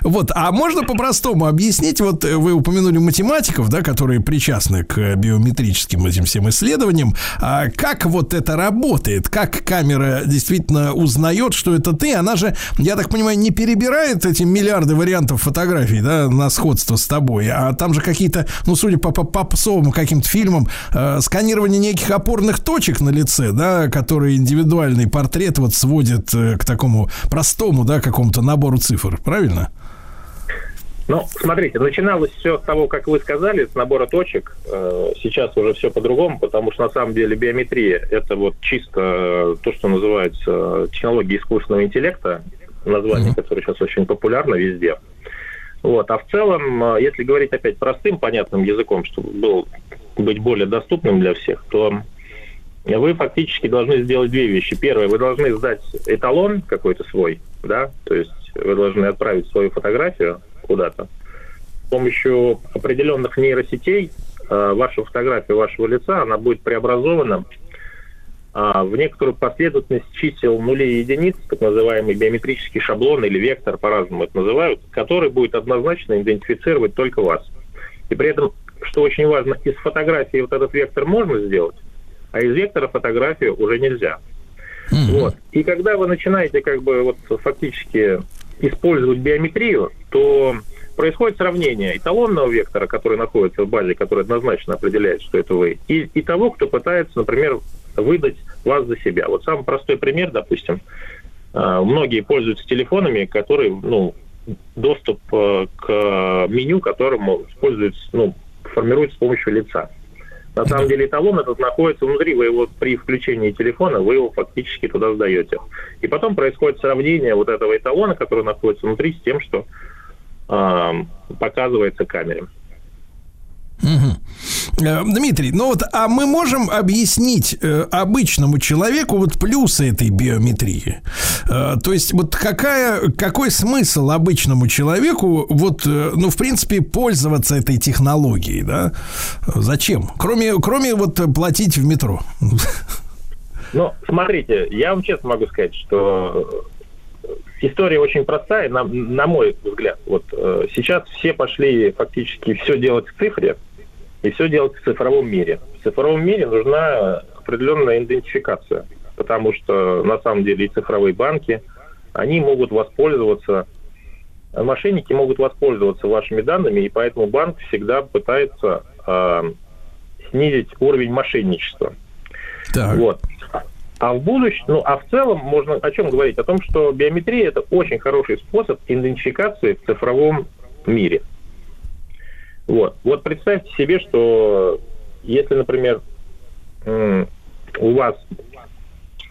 Вот, а можно по-простому объяснить, вот вы упомянули математиков, да, которые причастны к биометрическим этим всем исследованиям, а как вот это работает, как камера действительно узнает, что это ты, она же, я так понимаю, не перебирает эти миллиарды вариантов фотографий, фотографий, да, на сходство с тобой, а там же какие-то, ну, судя по попсовым каким-то фильмам, э, сканирование неких опорных точек на лице, да, которые индивидуальный портрет вот сводит э, к такому простому, да, какому-то набору цифр, правильно? Ну, смотрите, начиналось все с того, как вы сказали, с набора точек. Э, сейчас уже все по-другому, потому что на самом деле биометрия – это вот чисто то, что называется технология искусственного интеллекта, название, mm-hmm. которое сейчас очень популярно везде. Вот. А в целом, э, если говорить опять простым, понятным языком, чтобы был быть более доступным для всех, то вы фактически должны сделать две вещи. Первое, вы должны сдать эталон какой-то свой, да, то есть вы должны отправить свою фотографию куда-то. С помощью определенных нейросетей э, ваша фотография вашего лица, она будет преобразована в некоторую последовательность чисел нулей и единиц, так называемый биометрический шаблон или вектор, по-разному это называют, который будет однозначно идентифицировать только вас. И при этом что очень важно, из фотографии вот этот вектор можно сделать, а из вектора фотографию уже нельзя. Вот. И когда вы начинаете как бы вот фактически использовать биометрию, то происходит сравнение эталонного вектора, который находится в базе, который однозначно определяет, что это вы, и, и того, кто пытается, например, выдать вас за себя. Вот самый простой пример, допустим, э, многие пользуются телефонами, которые, ну, доступ э, к меню, которому используется, ну, формируется с помощью лица. На самом деле эталон этот находится внутри, вы его при включении телефона, вы его фактически туда сдаете. И потом происходит сравнение вот этого эталона, который находится внутри, с тем, что показывается камере. Э, Дмитрий, ну вот, а мы можем объяснить э, обычному человеку вот плюсы этой биометрии? Э, то есть вот какая, какой смысл обычному человеку вот, э, ну, в принципе, пользоваться этой технологией, да? Зачем? Кроме, кроме вот платить в метро. Ну, смотрите, я вам честно могу сказать, что история очень простая, на, на мой взгляд. Вот э, сейчас все пошли фактически все делать в цифре, и все делать в цифровом мире. В цифровом мире нужна определенная идентификация, потому что на самом деле и цифровые банки, они могут воспользоваться, мошенники могут воспользоваться вашими данными, и поэтому банк всегда пытается э, снизить уровень мошенничества. Так. Вот. А в будущем, ну, а в целом можно о чем говорить? О том, что биометрия это очень хороший способ идентификации в цифровом мире. Вот. Вот представьте себе, что если, например, у вас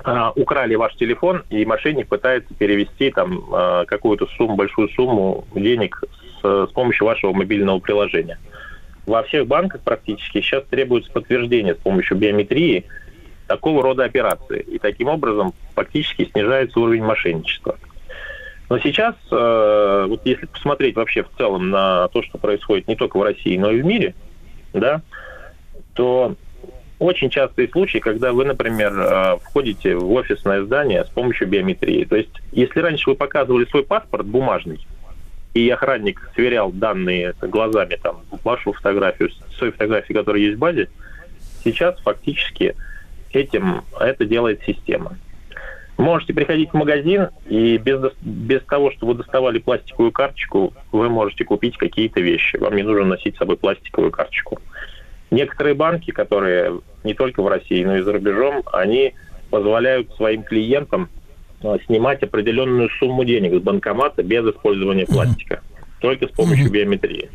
а, украли ваш телефон, и мошенник пытается перевести там а, какую-то сумму, большую сумму денег с, с помощью вашего мобильного приложения. Во всех банках практически сейчас требуется подтверждение с помощью биометрии такого рода операции. И таким образом фактически снижается уровень мошенничества. Но сейчас, э, вот если посмотреть вообще в целом на то, что происходит не только в России, но и в мире, да, то очень частые случаи, когда вы, например, э, входите в офисное здание с помощью биометрии. То есть, если раньше вы показывали свой паспорт бумажный, и охранник сверял данные глазами, там, вашу фотографию с той фотографией, которая есть в базе, сейчас фактически этим это делает система. Можете приходить в магазин, и без, без того, что вы доставали пластиковую карточку, вы можете купить какие-то вещи. Вам не нужно носить с собой пластиковую карточку. Некоторые банки, которые не только в России, но и за рубежом, они позволяют своим клиентам а, снимать определенную сумму денег с банкомата без использования пластика, только с помощью биометрии.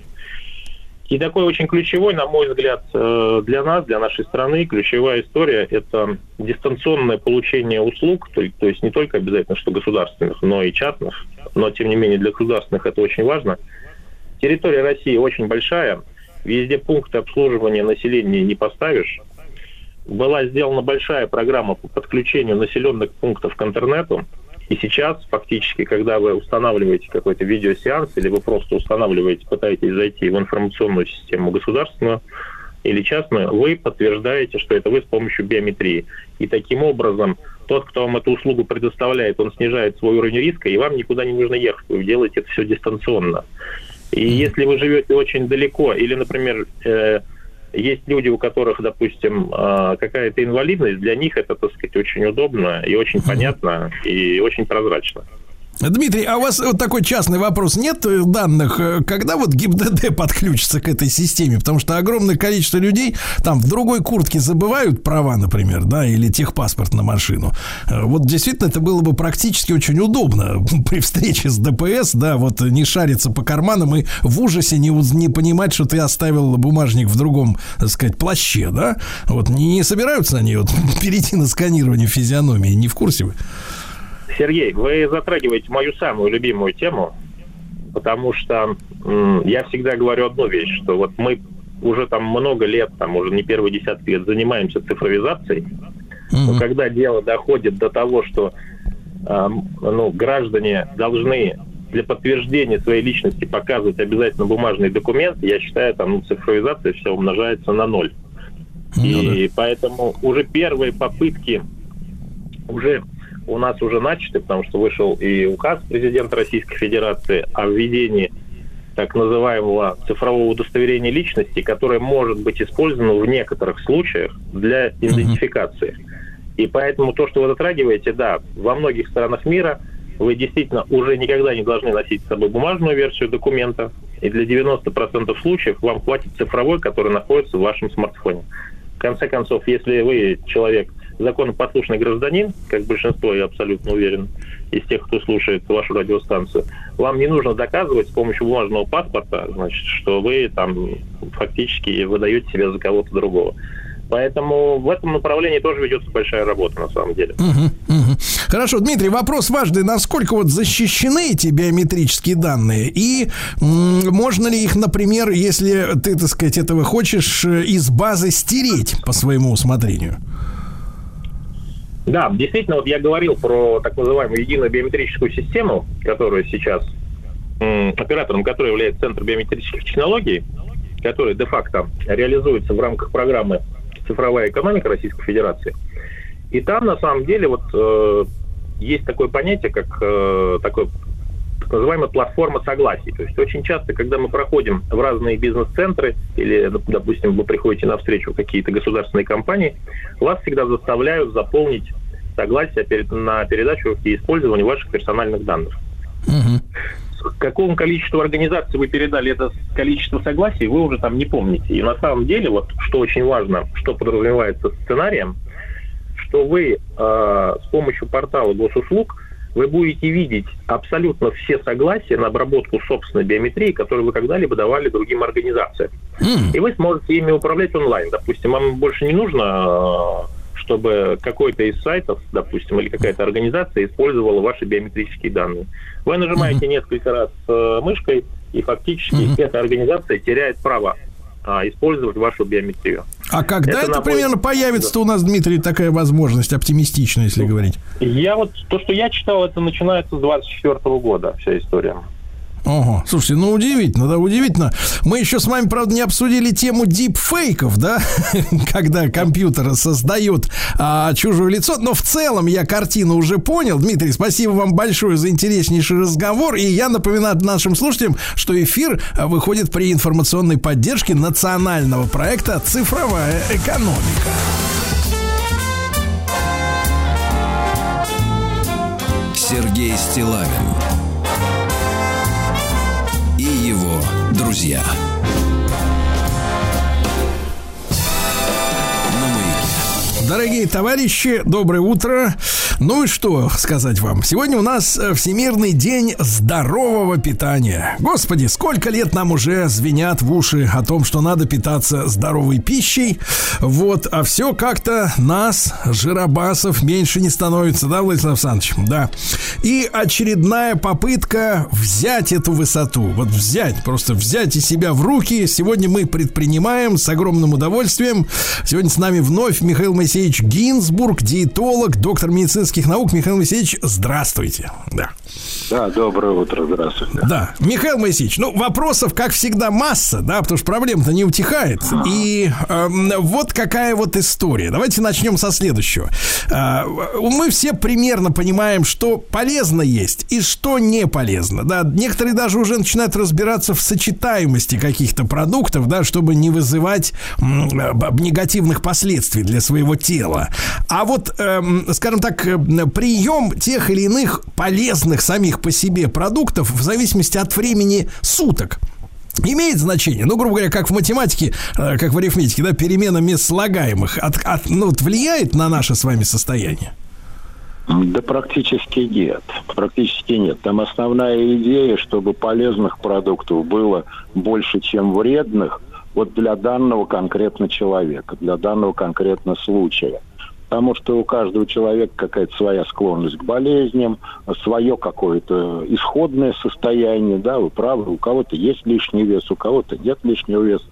И такой очень ключевой, на мой взгляд, э, для нас, для нашей страны, ключевая история – это дистанционное получение услуг, то, есть не только обязательно, что государственных, но и частных, но, тем не менее, для государственных это очень важно. Территория России очень большая, везде пункты обслуживания населения не поставишь. Была сделана большая программа по подключению населенных пунктов к интернету, и сейчас, фактически, когда вы устанавливаете какой-то видеосеанс, или вы просто устанавливаете, пытаетесь зайти в информационную систему государственную или частную, вы подтверждаете, что это вы с помощью биометрии. И таким образом тот, кто вам эту услугу предоставляет, он снижает свой уровень риска, и вам никуда не нужно ехать. Вы делаете это все дистанционно. И если вы живете очень далеко, или, например, э, есть люди, у которых, допустим, а, какая-то инвалидность, для них это, так сказать, очень удобно и очень понятно и очень прозрачно. Дмитрий, а у вас вот такой частный вопрос. Нет данных, э, когда вот ГИБДД подключится к этой системе? Потому что огромное количество людей там в другой куртке забывают права, например, да, или техпаспорт на машину. Э, вот действительно это было бы практически очень удобно при встрече с ДПС, да, вот не шариться по карманам и в ужасе не, не понимать, что ты оставил бумажник в другом, так сказать, плаще, да? Вот не, не собираются они вот перейти на сканирование физиономии, не в курсе вы? Сергей, вы затрагиваете мою самую любимую тему, потому что я всегда говорю одну вещь, что вот мы уже там много лет, там уже не первый десяток лет занимаемся цифровизацией, mm-hmm. но когда дело доходит до того, что э, ну, граждане должны для подтверждения своей личности показывать обязательно бумажный документ, я считаю, там ну, цифровизация все умножается на ноль. Mm-hmm. И поэтому уже первые попытки уже у нас уже начаты, потому что вышел и указ президента Российской Федерации о введении так называемого цифрового удостоверения личности, которое может быть использовано в некоторых случаях для идентификации. И поэтому то, что вы затрагиваете, да, во многих странах мира вы действительно уже никогда не должны носить с собой бумажную версию документа, и для 90% случаев вам хватит цифровой, который находится в вашем смартфоне. В конце концов, если вы человек законопослушный гражданин, как большинство, я абсолютно уверен, из тех, кто слушает вашу радиостанцию, вам не нужно доказывать с помощью бумажного паспорта, значит, что вы там фактически выдаете себя за кого-то другого. Поэтому в этом направлении тоже ведется большая работа на самом деле. Хорошо, Дмитрий, вопрос важный. Насколько вот защищены эти биометрические данные? И можно ли их, например, если ты, так сказать, этого хочешь, э, из базы стереть по своему усмотрению? Да, действительно, вот я говорил про так называемую единую биометрическую систему, которую сейчас оператором которой является Центр биометрических технологий, который де-факто реализуется в рамках программы «Цифровая экономика Российской Федерации». И там, на самом деле, вот э, есть такое понятие, как э, такое так называемая платформа согласий. То есть очень часто, когда мы проходим в разные бизнес-центры или, доп- допустим, вы приходите на встречу какие-то государственные компании, вас всегда заставляют заполнить согласие на передачу и использование ваших персональных данных. К какому количеству организаций вы передали это количество согласий, вы уже там не помните. И на самом деле, вот что очень важно, что подразумевается сценарием, что вы э, с помощью портала госуслуг вы будете видеть абсолютно все согласия на обработку собственной биометрии, которые вы когда-либо давали другим организациям. И вы сможете ими управлять онлайн. Допустим, вам больше не нужно, э, чтобы какой-то из сайтов, допустим, или какая-то организация использовала ваши биометрические данные. Вы нажимаете несколько раз э, мышкой, и фактически эта организация теряет право а, использовать вашу биометрию. А когда Это это, примерно появится-то у нас, Дмитрий, такая возможность, оптимистично, если говорить? Я вот, то, что я читал, это начинается с 24 года, вся история. Ого, слушайте, ну удивительно, да, удивительно. Мы еще с вами, правда, не обсудили тему дипфейков, да, когда компьютер создает а, чужое лицо, но в целом я картину уже понял. Дмитрий, спасибо вам большое за интереснейший разговор, и я напоминаю нашим слушателям, что эфир а, выходит при информационной поддержке национального проекта «Цифровая экономика». Сергей Стилавин друзья. Дорогие товарищи, доброе утро. Ну и что сказать вам? Сегодня у нас э, Всемирный день здорового питания. Господи, сколько лет нам уже звенят в уши о том, что надо питаться здоровой пищей. Вот, а все как-то нас, жиробасов, меньше не становится, да, Владислав Александрович? Да. И очередная попытка взять эту высоту. Вот взять, просто взять и себя в руки. Сегодня мы предпринимаем с огромным удовольствием. Сегодня с нами вновь Михаил Моисеевич Гинзбург, диетолог, доктор медицинских наук. Михаил Моисеевич, здравствуйте. Да. Да, доброе утро, здравствуйте. Да, Михаил Моисеевич, ну вопросов, как всегда, масса, да, потому что проблема-то не утихает. И эм, вот какая вот история. Давайте начнем со следующего. Э, мы все примерно понимаем, что полезно есть и что не полезно. Да, некоторые даже уже начинают разбираться в сочетаемости каких-то продуктов, да, чтобы не вызывать э, негативных последствий для своего тела. А вот, эм, скажем так, э, прием тех или иных полезных самих по себе продуктов в зависимости от времени суток имеет значение. Ну, грубо говоря, как в математике, э, как в арифметике, да, перемена мест слагаемых от, от- ну, вот влияет на наше с вами состояние? Да практически нет. Практически нет. Там основная идея, чтобы полезных продуктов было больше, чем вредных, вот для данного конкретно человека, для данного конкретно случая. Потому что у каждого человека какая-то своя склонность к болезням, свое какое-то исходное состояние, да, вы правы, у кого-то есть лишний вес, у кого-то нет лишнего веса.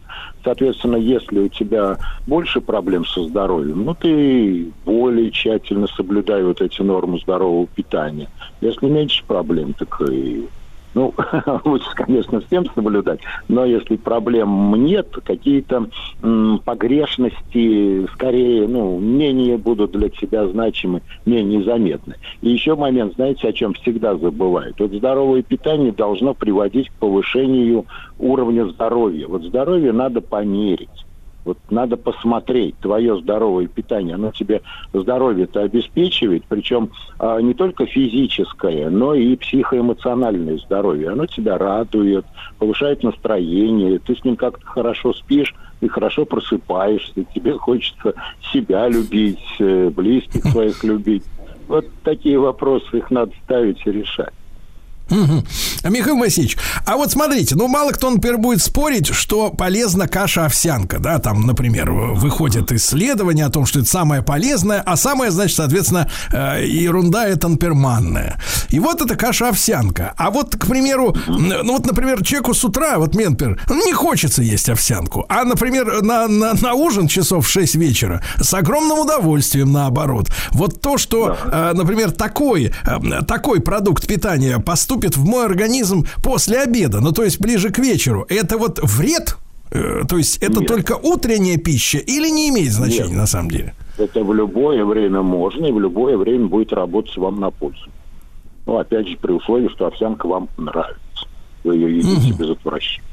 Соответственно, если у тебя больше проблем со здоровьем, ну, ты более тщательно соблюдай вот эти нормы здорового питания. Если меньше проблем, так и Ну, лучше, конечно, всем соблюдать, но если проблем нет, какие-то погрешности скорее, ну, менее будут для тебя значимы, менее заметны. И еще момент, знаете, о чем всегда забывают? Вот здоровое питание должно приводить к повышению уровня здоровья. Вот здоровье надо померить. Вот надо посмотреть, твое здоровое питание, оно тебе здоровье-то обеспечивает, причем а, не только физическое, но и психоэмоциональное здоровье. Оно тебя радует, повышает настроение, ты с ним как-то хорошо спишь, и хорошо просыпаешься, тебе хочется себя любить, э, близких своих любить. Вот такие вопросы, их надо ставить и решать. Мгм. Михаил Васильевич, а вот смотрите, ну мало кто, например, будет спорить, что полезна каша-овсянка, да, там, например, выходят исследования о том, что это самое полезное, а самое, значит, соответственно, э, ерунда это анперманная. И вот это каша-овсянка. А вот, к примеру, ну вот, например, человеку с утра, вот мне, например, не хочется есть овсянку, а, например, на, на, на ужин часов в 6 вечера с огромным удовольствием, наоборот. Вот то, что, э, например, такой, э, такой продукт питания поступит в мой организм после обеда, ну, то есть ближе к вечеру, это вот вред? Э, То есть это Нет. только утренняя пища или не имеет значения Нет. на самом деле? Это в любое время можно, и в любое время будет работать вам на пользу. Ну, опять же, при условии, что овсянка вам нравится. Вы ее едите без отвращения.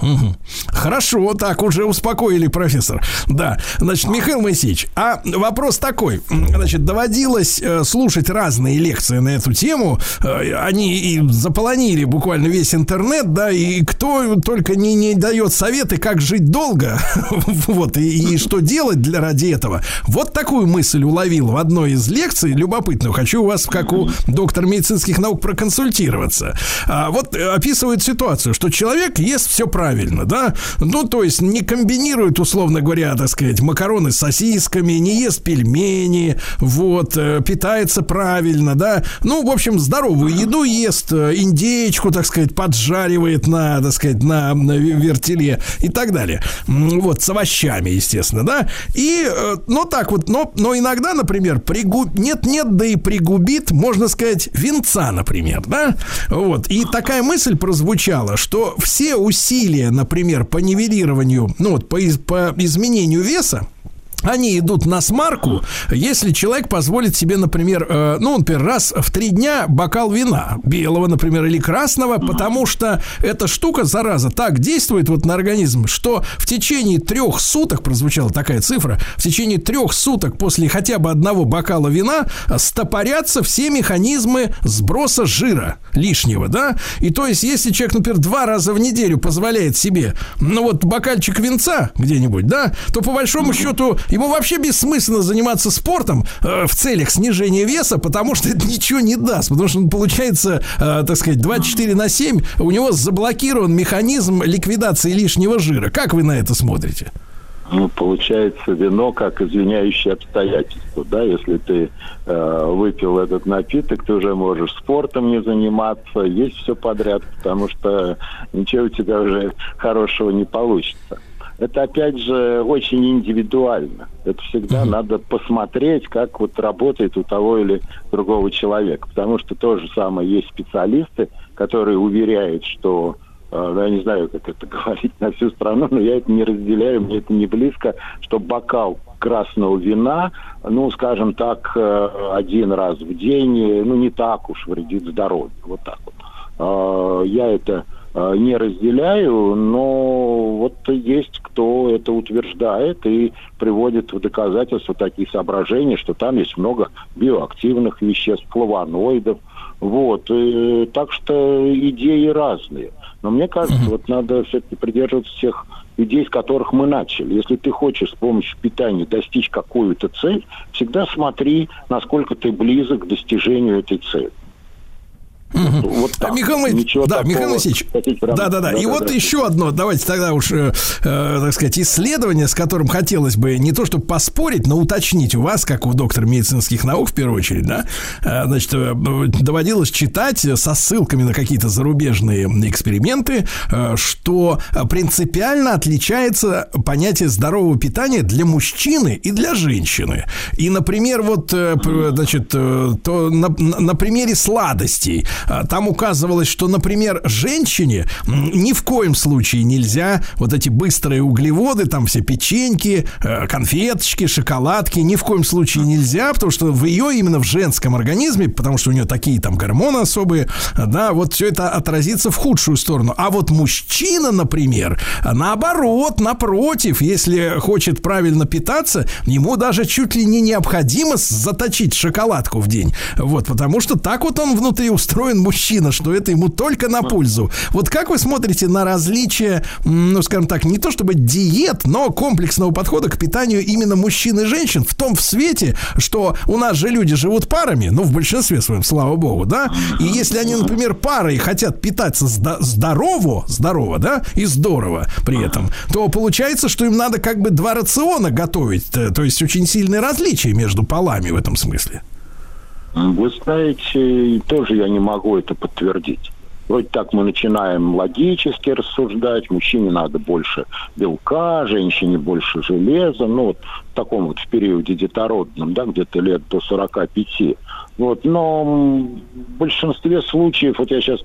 Мгм. Хорошо, так уже успокоили, профессор. Да, значит, Михаил Моисеевич, а вопрос такой. Значит, доводилось э, слушать разные лекции на эту тему. Э, они и заполонили буквально весь интернет, да, и кто только не, не дает советы, как жить долго, вот, и, и что делать для ради этого. Вот такую мысль уловил в одной из лекций, любопытную. Хочу у вас, как у доктора медицинских наук, проконсультироваться. А, вот э, описывает ситуацию, что человек ест все правильно, да, ну, то есть не комбинирует, условно говоря, так сказать, макароны с сосисками, не ест пельмени, вот, э, питается правильно, да, ну, в общем, здоровую еду ест, э, индейку, так сказать, поджаривает на, так сказать, на, на ве- вертеле и так далее. Вот, с овощами, естественно, да, и, ну, так вот, но, но иногда, например, пригуб... нет-нет, да и пригубит, можно сказать, винца, например, да, вот, и такая мысль прозвучала, что все усилия, например, по нивелированию, ну, вот, по, по изменению веса, они идут на смарку, если человек позволит себе, например, э, ну, например, раз в три дня бокал вина, белого, например, или красного, потому что эта штука, зараза, так действует вот на организм, что в течение трех суток, прозвучала такая цифра, в течение трех суток после хотя бы одного бокала вина стопорятся все механизмы сброса жира лишнего, да? И то есть, если человек, например, два раза в неделю позволяет себе, ну вот, бокальчик винца где-нибудь, да, то по большому счету ему вообще бессмысленно заниматься спортом э, в целях снижения веса, потому что это ничего не даст, потому что он получается, э, так сказать, 24 на 7, у него заблокирован механизм ликвидации лишнего жира. Как вы на это смотрите? Ну, получается вино как извиняющее обстоятельство, да, если ты э, выпил этот напиток, ты уже можешь спортом не заниматься, есть все подряд, потому что ничего у тебя уже хорошего не получится. Это опять же очень индивидуально. Это всегда надо посмотреть, как вот работает у того или другого человека, потому что то же самое есть специалисты, которые уверяют, что э, ну, я не знаю, как это говорить на всю страну, но я это не разделяю, мне это не близко, что бокал красного вина, ну, скажем так, э, один раз в день, э, ну, не так уж вредит здоровью. Вот так вот. Я это не разделяю, но вот есть кто это утверждает и приводит в доказательство такие соображения, что там есть много биоактивных веществ, флавоноидов. Вот. И, так что идеи разные. Но мне кажется, вот надо все-таки придерживаться тех идей, с которых мы начали. Если ты хочешь с помощью питания достичь какую-то цель, всегда смотри, насколько ты близок к достижению этой цели. Вот так. Михаил Ничего да, Михаил хотите прям- да, да, да. И вот да. еще одно, давайте тогда уж, э, э, так сказать, исследование, с которым хотелось бы не то чтобы поспорить, но уточнить у вас, как у доктора медицинских наук в первую очередь, да, э, значит, э, доводилось читать со ссылками на какие-то зарубежные эксперименты, э, что принципиально отличается понятие здорового питания для мужчины и для женщины. И, например, вот, э, значит, э, то на- на примере сладостей. А, там указывалось, что, например, женщине ни в коем случае нельзя вот эти быстрые углеводы, там все печеньки, э, конфеточки, шоколадки, ни в коем случае нельзя, потому что в ее именно в женском организме, потому что у нее такие там гормоны особые, да, вот все это отразится в худшую сторону. А вот мужчина, например, наоборот, напротив, если хочет правильно питаться, ему даже чуть ли не необходимо заточить шоколадку в день. Вот, потому что так вот он внутри устроен мужчина, что это ему только на пользу. Вот как вы смотрите на различия, м, ну, скажем так, не то чтобы диет, но комплексного подхода к питанию именно мужчин и женщин в том в свете, что у нас же люди живут парами, ну, в большинстве своем, слава богу, да, и если они, например, парой хотят питаться здо- здорово, здорово, да, и здорово при этом, то получается, что им надо как бы два рациона готовить, то есть очень сильные различия между полами в этом смысле. Вы знаете, тоже я не могу это подтвердить. Вроде так мы начинаем логически рассуждать, мужчине надо больше белка, женщине больше железа, ну вот в таком вот в периоде детородном, да, где-то лет до 45. Вот, но в большинстве случаев, вот я сейчас,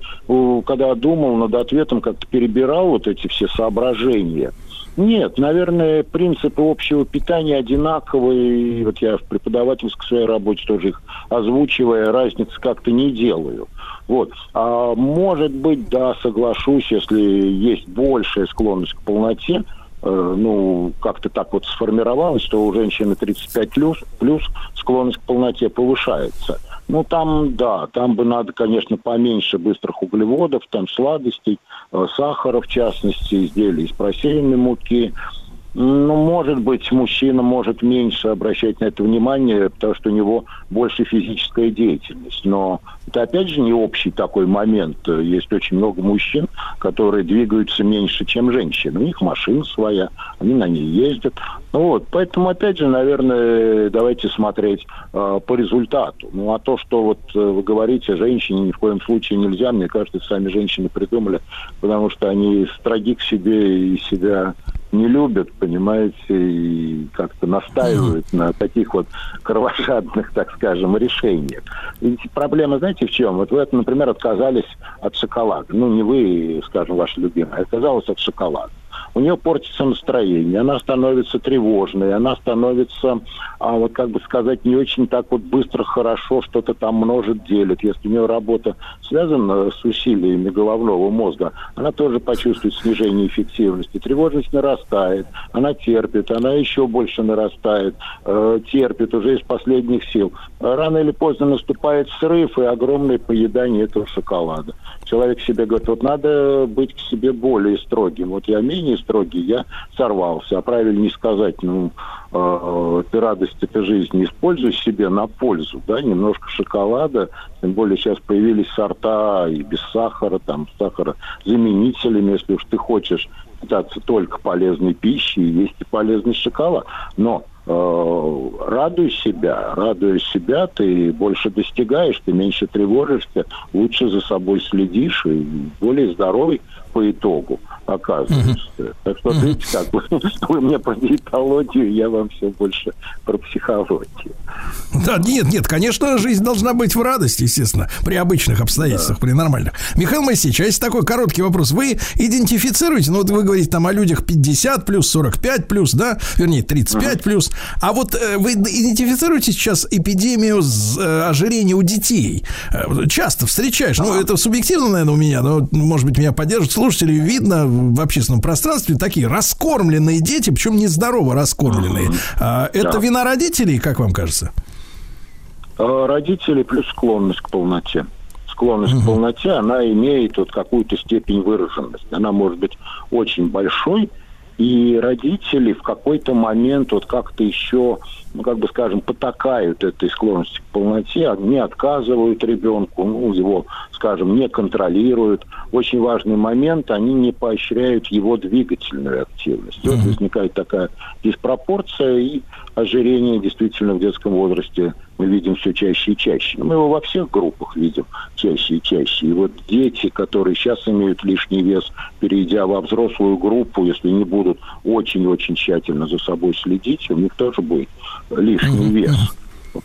когда думал над ответом, как-то перебирал вот эти все соображения. Нет, наверное, принципы общего питания одинаковые. Вот я в преподавательской своей работе тоже их озвучивая, разницы как-то не делаю. Вот. А может быть, да, соглашусь, если есть большая склонность к полноте, э, ну, как-то так вот сформировалось, что у женщины 35 плюс, плюс склонность к полноте повышается. Ну, там, да, там бы надо, конечно, поменьше быстрых углеводов, там сладостей, э, сахара, в частности, изделий из просеянной муки. Ну, может быть, мужчина может меньше обращать на это внимание, потому что у него больше физическая деятельность. Но это, опять же, не общий такой момент. Есть очень много мужчин, которые двигаются меньше, чем женщины. У них машина своя, они на ней ездят. Ну Вот. Поэтому, опять же, наверное, давайте смотреть э, по результату. Ну, а то, что вот э, вы говорите, женщине ни в коем случае нельзя, мне кажется, сами женщины придумали, потому что они строги к себе и себя не любят, понимаете, и как-то настаивают на таких вот кровожадных, так скажем, решениях. Ведь проблема, знаете, в чем? Вот вы, например, отказались от шоколада. Ну, не вы, скажем, ваша любимая, а отказалась от шоколада. У нее портится настроение, она становится тревожной, она становится, а, вот как бы сказать, не очень так вот быстро, хорошо что-то там множит, делит. Если у нее работа связана с усилиями головного мозга, она тоже почувствует снижение эффективности. Тревожность нарастает, она терпит, она еще больше нарастает, э, терпит уже из последних сил. Рано или поздно наступает срыв и огромное поедание этого шоколада. Человек себе говорит, вот надо быть к себе более строгим. Вот я менее строгий, я сорвался. А правильнее сказать, ну, э, ты радость, это жизнь, используй себе на пользу, да, немножко шоколада, тем более сейчас появились сорта и без сахара, там, с сахарозаменителями, если уж ты хочешь питаться только полезной пищей, есть и полезный шоколад. Но радуй себя, радуя себя, ты больше достигаешь, ты меньше тревожишься, лучше за собой следишь и более здоровый по итогу оказываешься. Так что, видите, как вы, вы мне про диетологию, я вам все больше про психологию. Да, нет, нет, конечно, жизнь должна быть в радости, естественно, при обычных обстоятельствах, при нормальных. Михаил Моисеевич, а есть такой короткий вопрос. Вы идентифицируете, ну вот вы говорите там о людях 50 плюс, 45 плюс, да, вернее, 35 плюс. А вот э, вы идентифицируете сейчас эпидемию с, э, ожирения у детей? Э, часто встречаешь, ну это субъективно, наверное, у меня, но, может быть, меня поддержат слушатели, видно в общественном пространстве такие раскормленные дети, причем нездорово раскормленные. А, Это Да. вина родителей, как вам кажется? Э, Родители плюс склонность к полноте. Склонность к полноте, она имеет вот какую-то степень выраженности. Она может быть очень большой, и родители в какой-то момент вот как-то еще, ну, как бы скажем, потакают этой склонности к полноте, не отказывают ребенку, ну, его, скажем, не контролируют. Очень важный момент, они не поощряют его двигательную активность. Вот возникает такая диспропорция, и ожирение действительно в детском возрасте мы видим все чаще и чаще. Мы его во всех группах видим чаще и чаще. И вот дети, которые сейчас имеют лишний вес, перейдя во взрослую группу, если не будут очень-очень тщательно за собой следить, у них тоже будет лишний вес.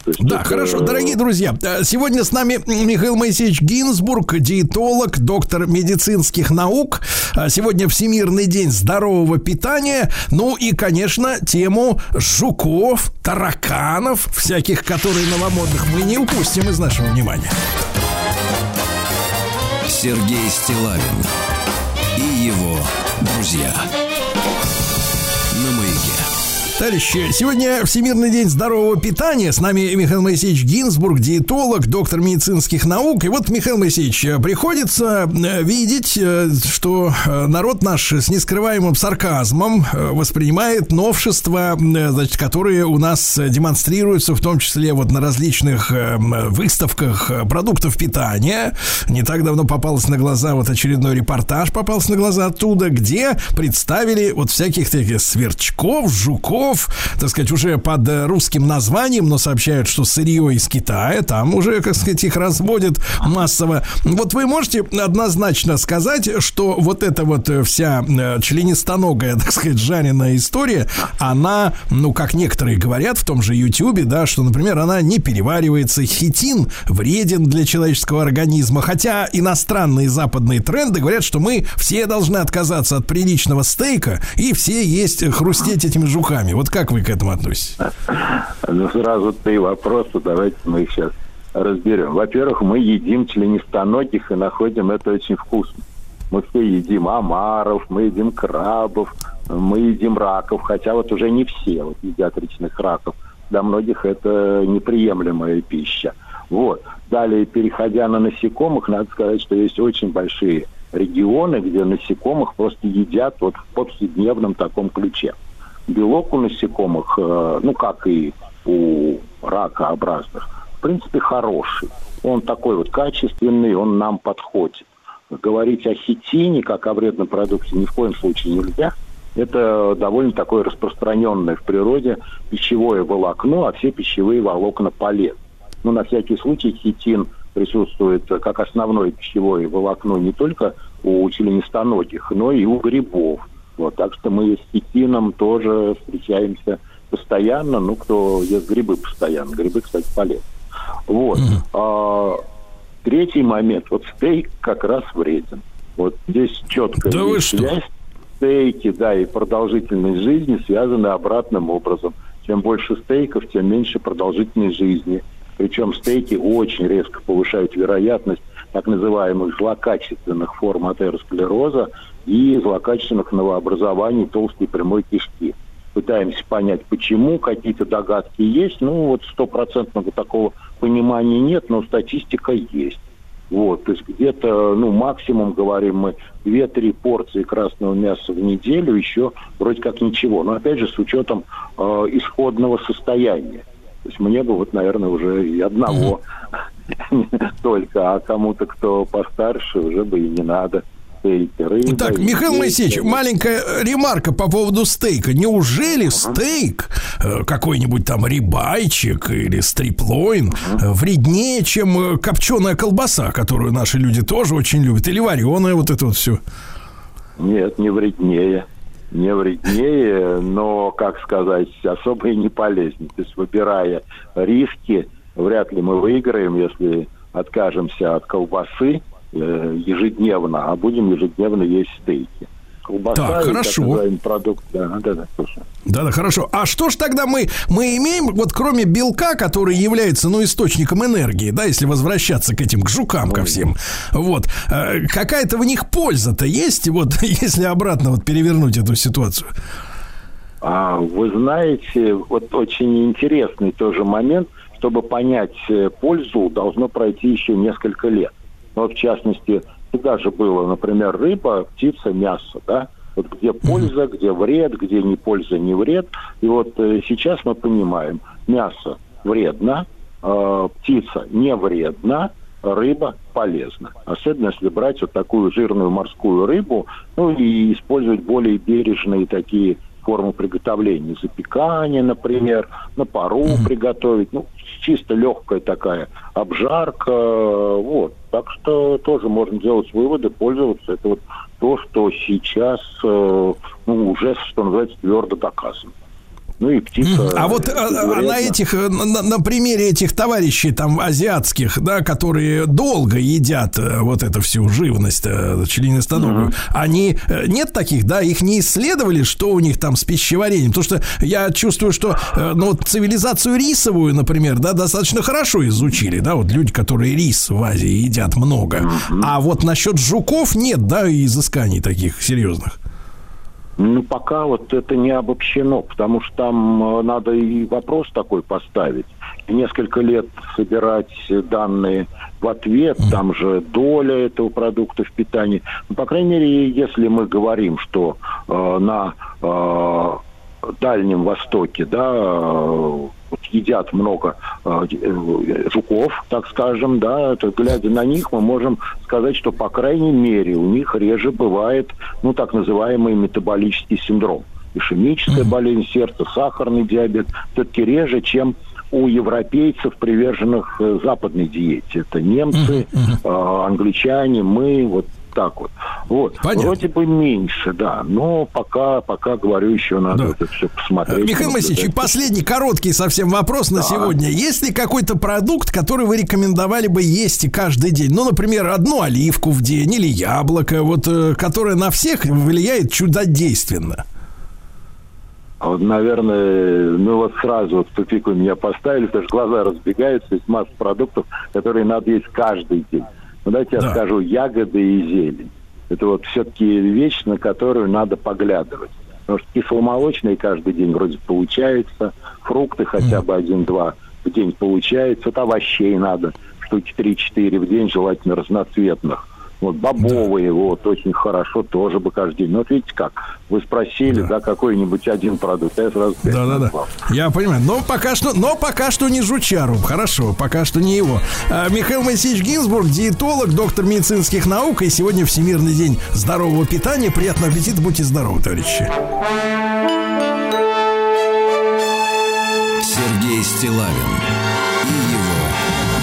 Есть Да, это- хорошо, дорогие друзья, э, сегодня с нами Михаил Моисеевич Гинзбург, диетолог, доктор медицинских наук. А Сегодня Всемирный день здорового питания. Ну и, конечно, тему жуков, тараканов, всяких, которые новомодных, мы не упустим из нашего внимания. Сергей Стилавин и его друзья. Товарищи, сегодня Всемирный день здорового питания. С нами Михаил Моисеевич Гинзбург, диетолог, доктор медицинских наук. И вот, Михаил Моисеевич, э, приходится э, видеть, э, что народ наш с нескрываемым сарказмом воспринимает новшества, значит, которые у нас демонстрируются, в том числе вот на различных выставках продуктов питания. Не так давно попалось на глаза вот очередной репортаж, попался на глаза оттуда, где представили вот всяких таких сверчков, жуков, так сказать, уже под э, русским названием, но сообщают, что сырье из Китая, там уже, как сказать, их разводят массово. Вот вы можете однозначно сказать, что вот эта вот э, вся э, членистоногая, так сказать, жареная история, она, ну, как некоторые говорят в том же Ютьюбе, да, что, например, она не переваривается, хитин вреден для человеческого организма, хотя иностранные западные тренды говорят, что мы все должны отказаться от приличного стейка и все есть, хрустеть этими жуками. Вот как вы к этому относитесь? Ну, сразу три вопроса, давайте мы их сейчас разберем. Во-первых, мы едим членистоногих и находим это очень вкусно. Мы все едим омаров, мы едим крабов, мы едим раков, хотя вот уже не все вот едят речных раков. Для многих это неприемлемая пища. Вот. Далее, переходя на насекомых, надо сказать, что есть очень большие регионы, где насекомых просто едят вот в повседневном таком ключе. Белок у насекомых, э, ну как и у ракообразных, в принципе хороший. Он такой вот качественный, он нам подходит. Говорить о хитине, как о вредном продукте, ни в коем случае нельзя. Это довольно такое распространенное в природе пищевое волокно, а все пищевые волокна полезны. Но на всякий случай хитин присутствует как основное пищевое волокно не только у членистоногих, но и у грибов. Вот, так что мы с хитином тоже встречаемся постоянно. Ну, кто ест грибы постоянно. Грибы, кстати, полезны. Вот. А, третий момент. Вот стейк как раз вреден. Вот здесь четко Да вы есть связь. Стейки, да, и продолжительность жизни связаны обратным образом. Чем больше стейков, тем меньше продолжительность жизни. Причем стейки очень резко повышают вероятность так называемых злокачественных форм атеросклероза и злокачественных новообразований толстой прямой кишки. Пытаемся понять, почему, какие-то догадки есть. Ну, вот стопроцентного такого понимания нет, но статистика есть. Вот, то есть где-то, ну, максимум, говорим мы, 2-3 порции красного мяса в неделю, еще вроде как ничего. Но опять же, с учетом э, исходного состояния. То есть мне бы вот, наверное, уже и одного только, а кому-то, кто постарше, уже бы и не надо. Стейки, рыба, Так, Михаил. Моисеевич, маленькая ремарка по поводу стейка. Неужели стейк, э, какой-нибудь там рибайчик или стриплойн, э, вреднее, чем копченая колбаса, которую наши люди тоже очень любят, или вареная вот это вот все? Нет, не вреднее. Не вреднее, но, как сказать, особо и не полезнее. То есть, выбирая риски, вряд ли мы выиграем, если откажемся от колбасы э, ежедневно, а будем ежедневно есть стейки. Колбаса Так, хорошо. продукт, да, да, да, слушай. Да, да, хорошо. А что ж тогда мы, мы имеем, вот кроме белка, который является, ну, источником энергии, да, если возвращаться к этим, к жукам, ко всем, вот, э, какая-то в них польза-то есть, вот, если обратно вот перевернуть эту ситуацию? А, вы знаете, вот очень интересный тоже момент, чтобы понять э, пользу, должно пройти еще несколько лет. Вот, в частности, всегда же было, например, рыба, птица, мясо, да? Вот где польза, где вред, где не польза, не вред. И вот э, сейчас мы понимаем, мясо вредно, э, птица не вредна, рыба полезна. Особенно если брать вот такую жирную морскую рыбу, ну и использовать более бережные такие формы приготовления. Запекание, например, на пару приготовить. Ну, чисто легкая такая обжарка. Вот. Так что тоже можно делать выводы, пользоваться. Это вот то, что сейчас э, ну, уже, что называется, твердо доказано. Ну и птица. А вот а, а на этих, э, на, на примере этих товарищей там азиатских, да, которые долго едят э, вот эту всю живность э, членистоногую, mm они нет таких, да, их не исследовали, что у них там с пищеварением, потому что я чувствую, что ну вот цивилизацию рисовую, например, да, достаточно хорошо изучили, да, вот люди, которые рис в Азии едят много, а вот насчет жуков нет, да, изысканий таких серьезных. Ну, пока вот это не обобщено, потому что там э, надо и вопрос такой поставить. И несколько лет собирать данные в ответ, там же доля этого продукта в питании. Ну, по крайней мере, если мы говорим, что э, на э, Дальнем Востоке, да, э, едят много э, э, жуков, так скажем, да, то глядя на них, мы можем сказать, что, по крайней мере, у них реже бывает, ну, так называемый метаболический синдром. Ишемическая болезнь сердца, сахарный диабет, все-таки реже, чем у европейцев, приверженных э, западной диете. Это немцы, э, англичане, мы, вот так вот. Вот. Понятно. Вроде бы меньше, да. Но пока, пока говорю, еще надо Да. это все посмотреть. Михаил Моисеевич, и последний короткий совсем вопрос на сегодня. Есть ли какой-то продукт, который вы рекомендовали бы есть и каждый день? Ну, например, одну оливку в день или яблоко, вот, э, которое на всех влияет чудодейственно. А Вот, наверное, ну вот сразу вот в тупик вы меня поставили, потому что глаза разбегаются, есть масса продуктов, которые надо есть каждый день. Ну, дайте Да. я скажу, ягоды и зелень. Это вот все-таки вещь, на которую надо поглядывать. Потому что кисломолочные каждый день вроде получается, фрукты хотя бы один-два в день получается, вот овощей надо, штуки 3-4 в день, желательно разноцветных. Вот бобовые, вот, очень хорошо, тоже бы каждый день. Ну, вот видите как, вы спросили, да, какой-нибудь один продукт, а я сразу пять Да-да-да. назвал. Я понимаю. Но пока что, но пока что не жучару. Хорошо, пока что не его. А, Михаил Моисеевич Гинзбург, диетолог, доктор медицинских наук. И сегодня Всемирный день здорового питания. Приятного аппетита. Будьте здоровы, товарищи. Сергей Стилавин и его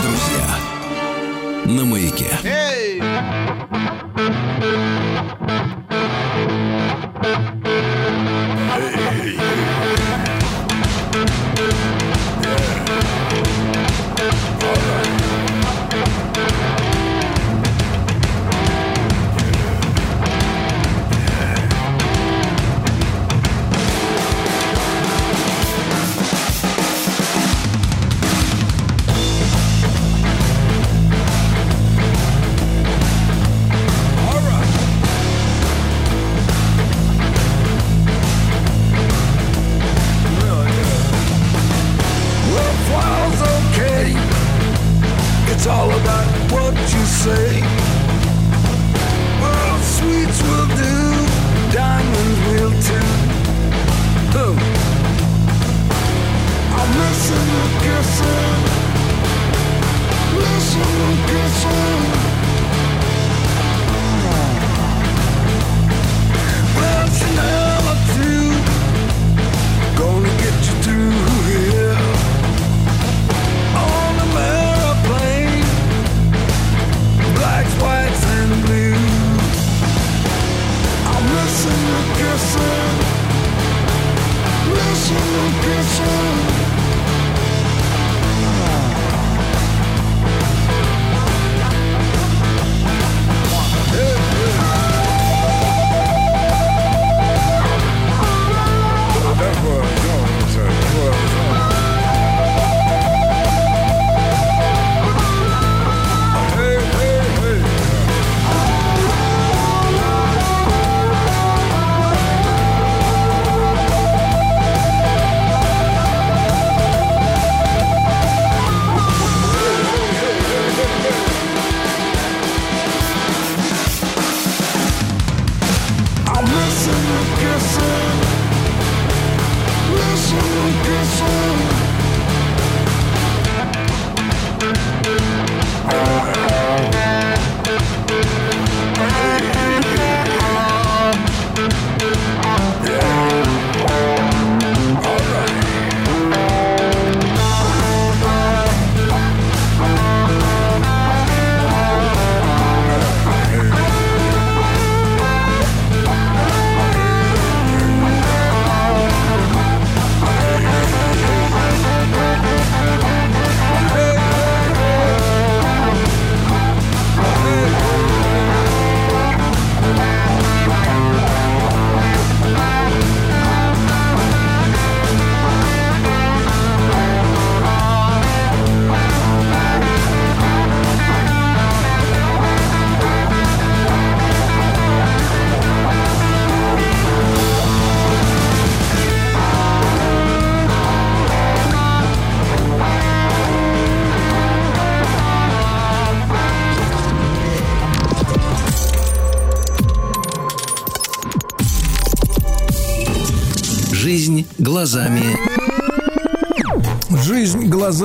друзья на маяке. Hey.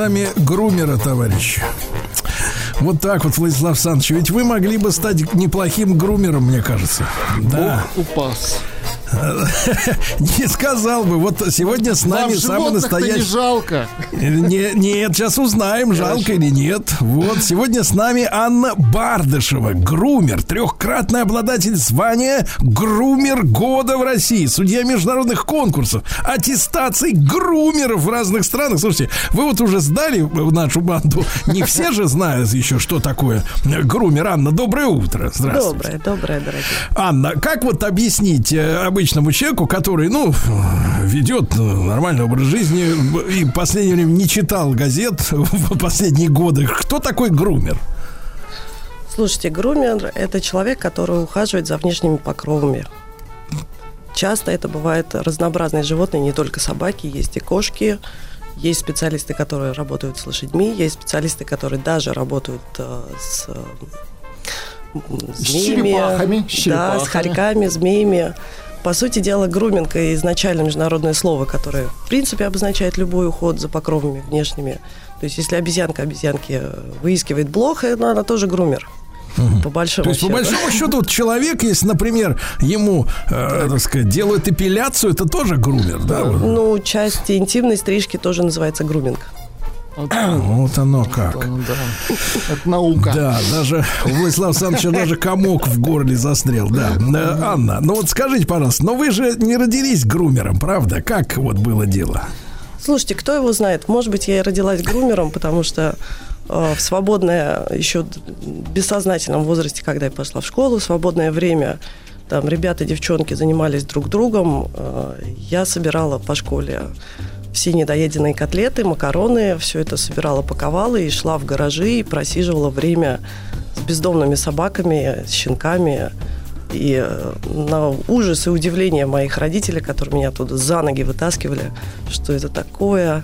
Глазами грумера, товарищ. Вот так вот, Владислав Александрович. Ведь вы могли бы стать неплохим грумером, мне кажется. Да. Упас. Не сказал бы. Вот сегодня с нами Вам самый животных-то не настоящий... жалко. Не- нет, сейчас узнаем, жалко или нет. Вот, сегодня с нами Анна Бардышева, грумер, трехкратный обладатель звания грумер года в России, судья международных конкурсов, аттестаций грумеров в разных странах. Слушайте, вы вот уже сдали в нашу банду, не все же знают еще, что такое грумер. Анна, доброе утро. Здравствуйте. Доброе, доброе, дорогие. Анна, как вот объяснить э, обычному человеку, который, ну, ведет э, нормальный образ жизни б- и в последнее время не читал газет в последние годы, кто такой грумер? Слушайте, грумер – это человек, который ухаживает за внешними покровами. Часто это бывают разнообразные животные, не только собаки, есть и кошки, есть специалисты, которые работают с лошадьми, есть специалисты, которые даже работают э, с э, змеями, черепахами, с да, с черепахами. хорьками, змеями. По сути дела, груминг изначально международное слово, которое, в принципе, обозначает любой уход за покровами внешними. То есть, если обезьянка обезьянки выискивает блох, она тоже грумер. По большому То есть, по счету. большому счету, вот человек, если, например, ему, э, так сказать, делают эпиляцию, это тоже грумер, да? Вот, Ну, часть интимной стрижки тоже называется груминг. Вот оно как. Это наука. Да, даже у Владислава Александровича даже комок в горле застрял, да. Анна, ну вот скажите, пожалуйста, но вы же не родились грумером, правда? Как вот было дело? Слушайте, кто его знает? Может быть, я и родилась грумером, потому что в свободное, еще д- бессознательном возрасте, когда я пошла в школу, в свободное время, там ребята, девчонки занимались друг другом, э, я собирала по школе все недоеденные котлеты, макароны, все это собирала, паковала и шла в гаражи и просиживала время с бездомными собаками, с щенками. И э, на ужас и удивление моих родителей, которые меня оттуда за ноги вытаскивали, что это такое,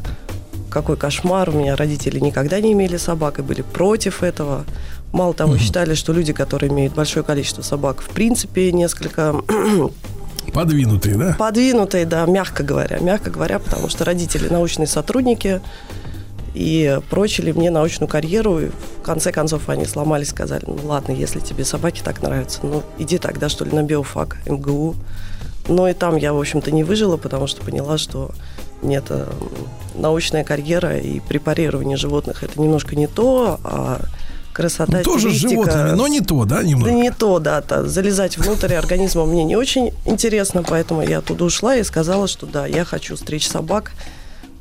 какой кошмар. У меня родители никогда не имели собак и были против этого. Мало того, считали, что люди, которые имеют большое количество собак, в принципе, несколько Подвинутые, да? подвинутые, да, мягко говоря. Мягко говоря, потому что родители научные сотрудники и прочили мне научную карьеру. И в конце концов они сломались, сказали, ну ладно, если тебе собаки так нравятся, ну иди тогда, что ли, на биофак, МГУ. Но и там я, в общем-то, не выжила, потому что поняла, что нет, э, научная карьера и препарирование животных – это немножко не то, а красота, Ну, Тоже с животными, но не то, да, да немного? не то, да, то залезать внутрь организма мне не очень интересно, поэтому я оттуда ушла и сказала, что да, я хочу стричь собак.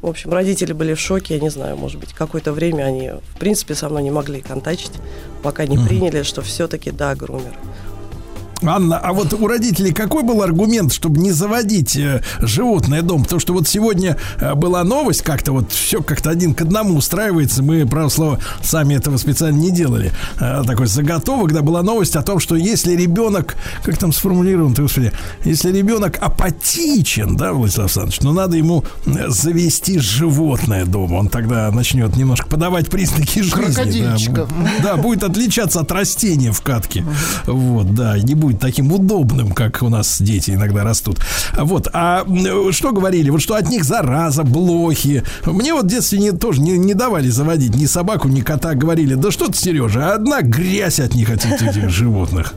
В общем, родители были в шоке, я не знаю, может быть, какое-то время они, в принципе, со мной не могли контачить, пока не приняли, что все-таки да, грумер. Анна, а вот у родителей какой был аргумент, чтобы не заводить э, животное дом? Потому что вот сегодня э, была новость, как-то вот все как-то один к одному устраивается. Мы, право слово, сами этого специально не делали. Э, такой заготовок, да, была новость о том, что если ребенок, как там сформулирован, ты господи, если ребенок апатичен, да, Владислав Александрович, но надо ему завести животное дома, он тогда начнет немножко подавать признаки жизни. Да, да, будет отличаться от растения в катке. Вот, да, не будет таким удобным, как у нас дети иногда растут. Вот, а что говорили? Вот что от них зараза, блохи. Мне вот в детстве не, тоже не, не давали заводить ни собаку, ни кота. Говорили, да что ты, Сережа, одна грязь от них, от этих животных.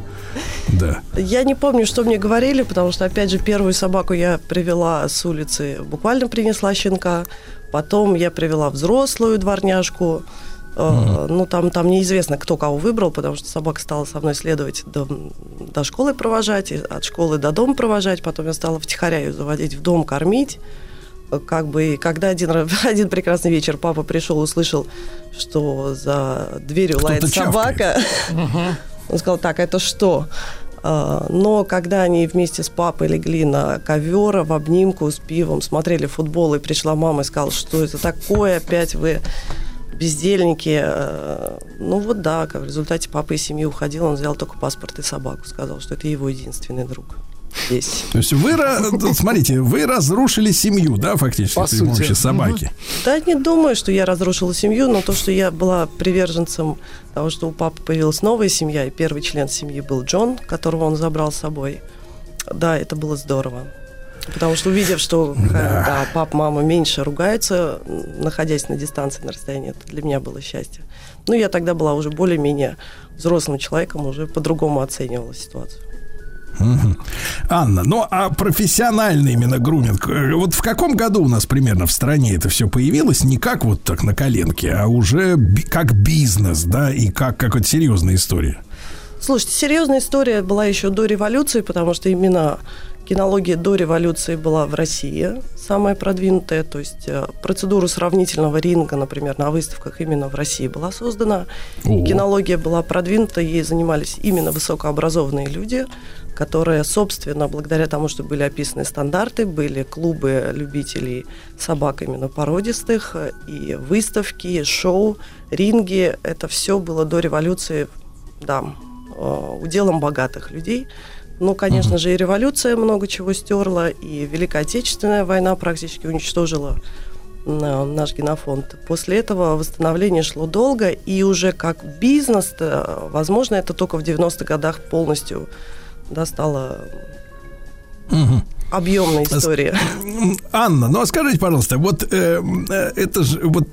Да. Я не помню, что мне говорили, потому что, опять же, первую собаку я привела с улицы, буквально принесла щенка. Потом я привела взрослую дворняжку. Э, Ну, там, там неизвестно, кто кого выбрал, потому что собака стала со мной следовать до, до школы провожать, и от школы до дома провожать. Потом я стала втихаря ее заводить в дом, кормить. Э, Как бы, и когда один, один прекрасный вечер папа пришел, услышал, что за дверью Кто-то лает собака, он сказал, так, это что? А, Но когда они вместе с папой легли на ковер в обнимку с пивом, смотрели футбол, и пришла мама и сказала, что это такое, опять вы бездельники. Э, Ну вот да, как в результате папа из семьи уходил, он взял только паспорт и собаку, сказал, что это его единственный друг здесь. То есть вы, смотрите, вы разрушили семью, да, фактически, По при помощи сути. собаки. Да, не думаю, что я разрушила семью, но то, что я была приверженцем того, что у папы появилась новая семья, и первый член семьи был Джон, которого он забрал с собой, да, это было здорово. Потому что увидев, что э, да, пап, мама меньше ругаются, находясь на дистанции, на расстоянии, это для меня было счастье. Ну, я тогда была уже более-менее взрослым человеком, уже по-другому оценивала ситуацию. Мгм. Анна, ну а профессиональный именно груминг, э, вот в каком году у нас примерно в стране это все появилось? Не как вот так на коленке, а уже как бизнес, да, и как какая-то серьезная история. Слушайте, серьезная история была еще до революции, потому что именно кинология до революции была в России самая продвинутая, то есть э, процедура сравнительного ринга, например, на выставках именно в России была создана. О. Кинология была продвинута, ей занимались именно высокообразованные люди, которые, собственно, благодаря тому, что были описаны стандарты, были клубы любителей собак именно породистых, и выставки, и шоу, ринги, это все было до революции, да, э, уделом богатых людей. Ну, конечно же, и революция много чего стерла, и Великая Отечественная война практически уничтожила наш генофонд. После этого восстановление шло долго, и уже как бизнес, возможно, это только в 90-х годах полностью да, стало объемной историей. М, Анна, ну а скажите, пожалуйста, вот э, э, это же вот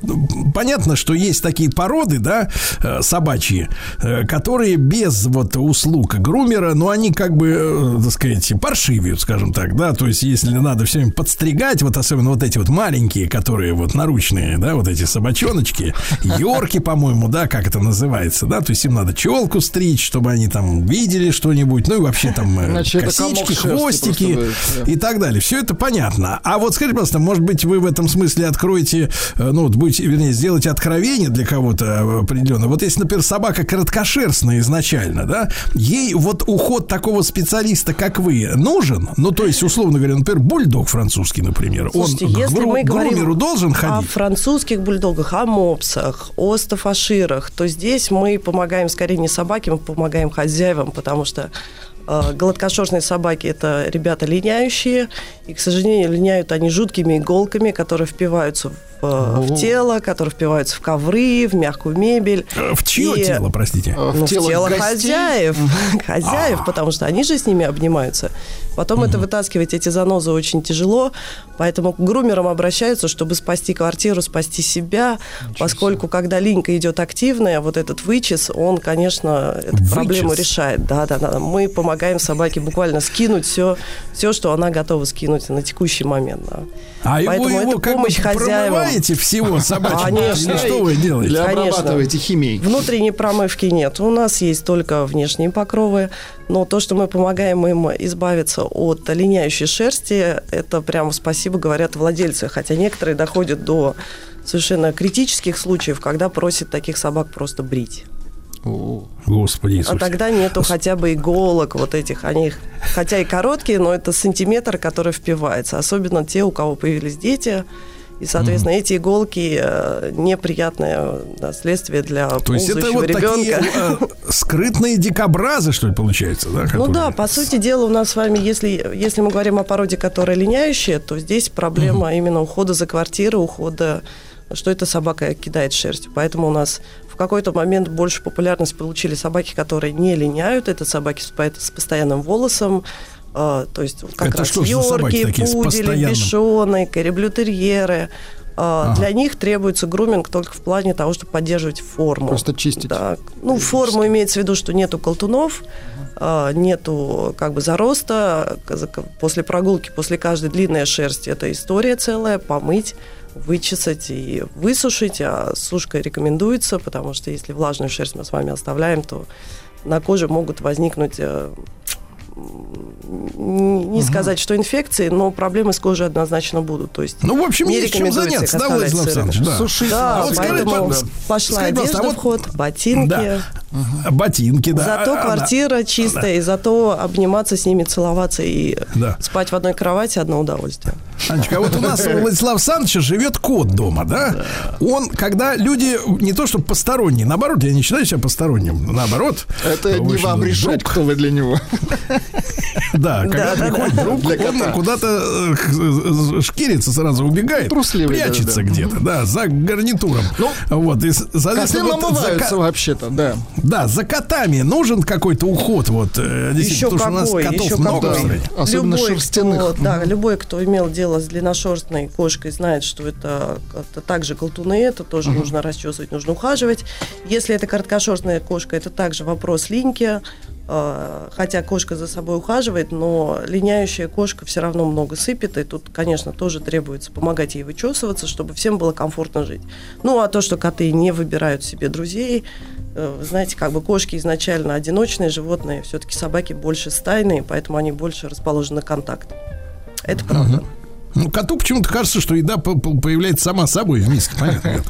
понятно, что есть такие породы, да, э, собачьи, э, которые без вот услуг грумера, ну они как бы, э, так сказать, паршивеют, скажем так, да, то есть если надо все время подстригать, вот особенно вот эти вот маленькие, которые вот наручные, да, вот эти собачоночки, йорки, по-моему, да, как это называется, да, то есть им надо челку стричь, чтобы они там видели что-нибудь, ну и вообще там э, комок косички, хвостики просто будет, да. И так далее. Все это понятно. А вот скажите, пожалуйста, может быть, вы в этом смысле откроете, э, ну, вот будете, вернее, сделаете откровение для кого-то определенно. Вот если, например, собака короткошерстная изначально, да, ей вот уход такого специалиста, как вы, нужен? Ну, то есть, условно говоря, например, бульдог французский, например, Слушайте, он если гру- мы грумеру должен о ходить? французских бульдогах, о мопсах, о стафаширах, то здесь мы помогаем скорее не собаке, мы помогаем хозяевам, потому что э, гладкошерстные собаки – это ребята линяющие, и, к сожалению, линяют они жуткими иголками, которые впиваются в, э, в тело, которые впиваются в ковры, в мягкую мебель. Э, В чье И- тело, простите? ну, в тело, хозяев, хозяев, потому что они же с ними обнимаются. Потом это вытаскивать эти занозы очень тяжело, поэтому к грумерам обращаются, чтобы спасти квартиру, спасти себя, поскольку когда линька идет активная, вот этот вычес, он, конечно, эту Вычес? проблему решает. Да, да, да. Мы помогаем собаке буквально скинуть все, все, что она готова скинуть на текущий момент. да. А его, Поэтому его это как бы помощь хозяевам. Промываете всего собачьего? Конечно. Что вы делаете? Или обрабатываете химией. Внутренней промывки нет. У нас есть только внешние покровы. Но то, что мы помогаем им избавиться от линяющей шерсти, это прямо спасибо говорят владельцы. Хотя некоторые доходят до совершенно критических случаев, когда просят таких собак просто брить. Господи Иисусе. А тогда нету хотя бы иголок вот этих. Они хотя и короткие, но это сантиметр, который впивается. Особенно те, у кого появились дети. И, соответственно, эти иголки э, неприятное да, следствие для То есть это вот такие ребенка. э, скрытные дикобразы, что ли, получается, да? Ну которые- да, по сути дела у нас с вами, если, если мы говорим о породе, которая линяющая, то здесь проблема именно ухода за квартирой, ухода, что эта собака кидает шерсть. Поэтому у нас в какой-то момент больше популярность получили собаки, которые не линяют. Это собаки с, по- с постоянным волосом, то есть как Это раз йорки, пудели, бишоны, кореблютерьеры. А, Ага. Для них требуется груминг только в плане того, чтобы поддерживать форму. Просто чистить. Да. Ну, форму имеется в виду, что нету колтунов, а, нету как бы зароста. После прогулки, после каждой длинной шерсти это история целая, помыть, вычесать и высушить. А сушка рекомендуется, потому что если влажную шерсть мы с вами оставляем, то на коже могут возникнуть э, не сказать, что инфекции, но проблемы с кожей однозначно будут. То есть Ну, в общем, не есть чем заняться, да, Владислав. Александрович? Да. Сушить Да, А вот скажите, поэтому пожалуйста, пошла скажите, одежда а в вот- ход, ботинки. Да. Ботинки, да. Зато А, квартира чистая, и зато обниматься с ними, целоваться и Да. спать в одной кровати одно удовольствие. Анечка, а вот у нас у Владислава Александровича живет кот дома, да? Он, когда люди, не то что посторонние, наоборот, я не считаю себя посторонним, наоборот. Это не вам решать, кто вы для него. Да, когда Да, да, приходит друг, он куда-то э, шкирится сразу, убегает. Прячется где-то, да, за гарнитуром. вот, и, соответственно, вот вообще-то, да. да, за котами нужен какой-то уход, вот, э, действительно, Еще потому что у нас какой, котов еще много. Особенно любой, шерстяных. Да, любой, кто имел дело с длинношерстной кошкой, знает, что это, это также колтуны, это тоже нужно расчесывать, нужно ухаживать. Если это короткошерстная кошка, это также вопрос линьки. э, Хотя кошка за собой ухаживает, но линяющая кошка все равно много сыпет, и тут, конечно, тоже требуется помогать ей вычесываться, чтобы всем было комфортно жить. Ну, а то, что коты не выбирают себе друзей, э, знаете, как бы кошки изначально одиночные животные, все-таки собаки больше стайные, поэтому они больше расположены на контакт. Это правда. Ну, коту почему-то кажется, что еда по- по- появляется сама собой в миске, понятно.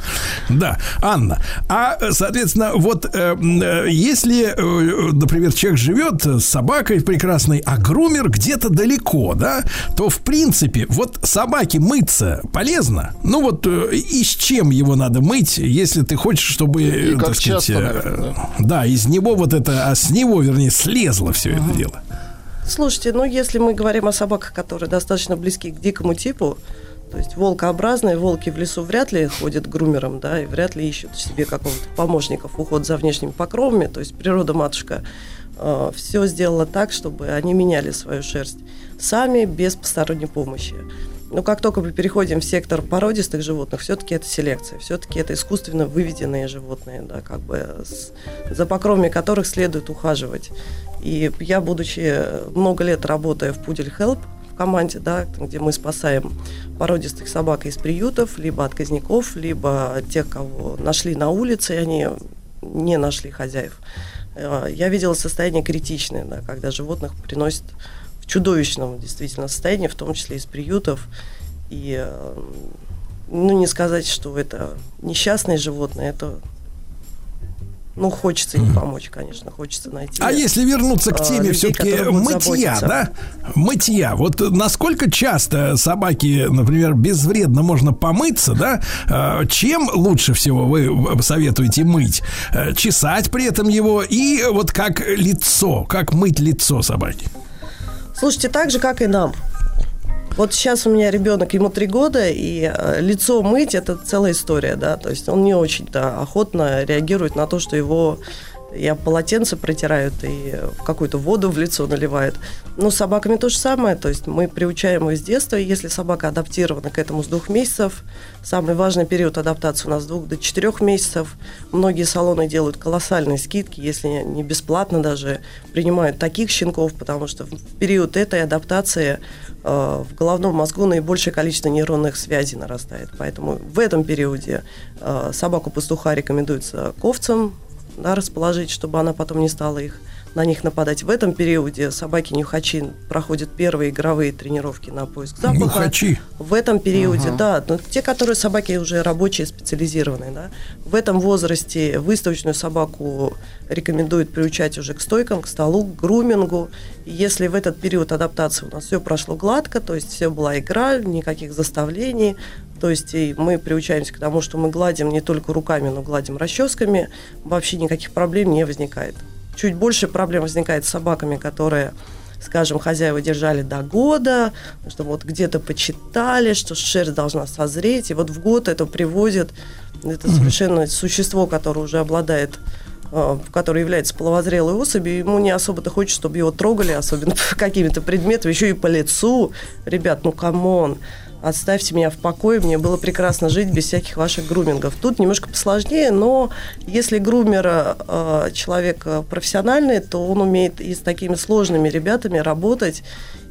Да, Анна. А, соответственно, вот э, э, если, э, например, человек живет с собакой прекрасной, а грумер где-то далеко, да, то, в принципе, вот собаке мыться полезно. Ну, вот э, и с чем его надо мыть, если ты хочешь, чтобы, И так сказать, часто, наверное, да, из него вот это, а с него, вернее, слезло все это дело. Слушайте, ну если мы говорим о собаках, которые достаточно близки к дикому типу, то есть волкообразные, волки в лесу вряд ли ходят грумером, да, и вряд ли ищут себе какого-то помощников уход за внешними покровами, то есть природа-матушка все сделала так, чтобы они меняли свою шерсть сами, без посторонней помощи. Но как только мы переходим в сектор породистых животных, все-таки это селекция, все-таки это искусственно выведенные животные, да, как бы с- за покровами которых следует ухаживать. И я, будучи много лет работая в Пудель Help в команде, да, где мы спасаем породистых собак из приютов, либо отказников, либо тех, кого нашли на улице, и они не нашли хозяев. Э, Я видела состояние критичное, да, когда животных приносят чудовищном действительно состоянии, в том числе из приютов. И э, ну, не сказать, что это несчастные животные, это ну, хочется им помочь, конечно, хочется найти. А если вернуться к а, теме людей, все-таки мытья, заботиться. да? Мытья. Вот насколько часто собаки, например, безвредно можно помыться, да? Чем лучше всего вы советуете мыть? Э, Чесать при этом его и вот как лицо, как мыть лицо собаки? Слушайте, так же, как и нам. Вот сейчас у меня ребенок, ему три года, и э, лицо мыть это целая история, да. То есть он не очень-то охотно реагирует на то, что его я полотенце протирают и какую-то воду в лицо наливают. Ну, с собаками то же самое. То есть мы приучаем их с детства. И если собака адаптирована к этому с двух месяцев, самый важный период адаптации у нас с двух до четырех месяцев. Многие салоны делают колоссальные скидки, если не бесплатно даже принимают таких щенков, потому что в период этой адаптации э, в головном мозгу наибольшее количество нейронных связей нарастает. Поэтому в этом периоде э, собаку-пастуха рекомендуется к овцам да, расположить, чтобы она потом не стала их на них нападать. В этом периоде собаки-нюхачи проходят первые игровые тренировки на поиск запаха. Нюхачи? В этом периоде, Ага. да, но те, которые собаки уже рабочие, специализированные, да, в этом возрасте выставочную собаку рекомендуют приучать уже к стойкам, к столу, к грумингу. И если в этот период адаптации у нас все прошло гладко, то есть все была игра, никаких заставлений, то есть и мы приучаемся к тому, что мы гладим не только руками, но гладим расческами, вообще никаких проблем не возникает. Чуть больше проблем возникает с собаками, которые скажем, хозяева держали до года, что вот где-то почитали, что шерсть должна созреть, и вот в год это приводит, это совершенно существо, которое уже обладает э, которое является половозрелой особью, ему не особо-то хочется, чтобы его трогали, особенно какими-то предметами, еще и по лицу. Ребят, ну come on, оставьте меня в покое, мне было прекрасно жить без всяких ваших грумингов. Тут немножко посложнее, но если грумер э, человек э, профессиональный, то он умеет и с такими сложными ребятами работать.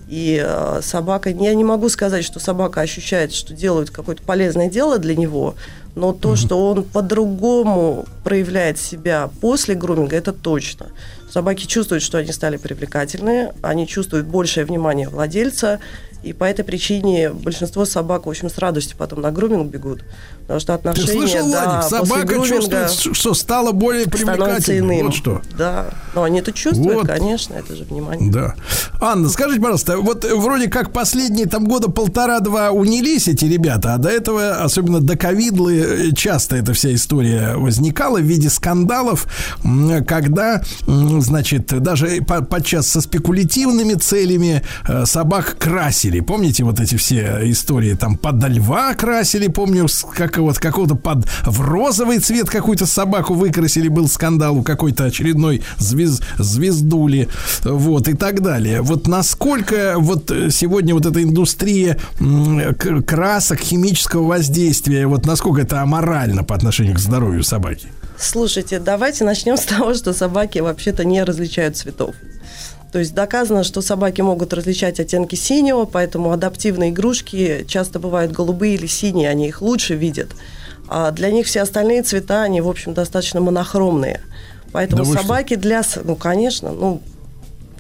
И э, собака, я не могу сказать, что собака ощущает, что делают какое-то полезное дело для него, Но то, что он по-другому проявляет себя после груминга, это точно. Собаки чувствуют, что они стали привлекательные, они чувствуют большее внимание владельца, и по этой причине большинство собак, в общем, с радостью потом на груминг бегут. Потому что Ты отношения, слышал, да, Владик, собака груминга чувствует, что стала более привлекательной. Вот что. Да, но они это чувствуют, Вот. конечно, это же внимание. Да. Анна, скажите, пожалуйста, вот вроде как последние там года полтора-два унились эти ребята, а до этого, особенно до ковидлы, э, часто эта вся история возникала в виде скандалов, когда, значит, даже по- подчас со спекулятивными целями э, собак красили. Помните вот эти все истории, там под льва красили, помню, как, вот какого-то под в розовый цвет какую-то собаку выкрасили, был скандал у какой-то очередной звез, звездули, вот, и так далее. Вот насколько вот э, сегодня вот эта индустрия красок, химического воздействия, вот насколько это аморально по отношению к здоровью собаки? Слушайте, давайте начнем с того, что собаки вообще-то не различают цветов. То есть доказано, что собаки могут различать оттенки синего, поэтому адаптивные игрушки часто бывают голубые или синие, они их лучше видят. А для них все остальные цвета, они, в общем, достаточно монохромные. Поэтому Да вы что? собаки для... Ну, конечно, ну,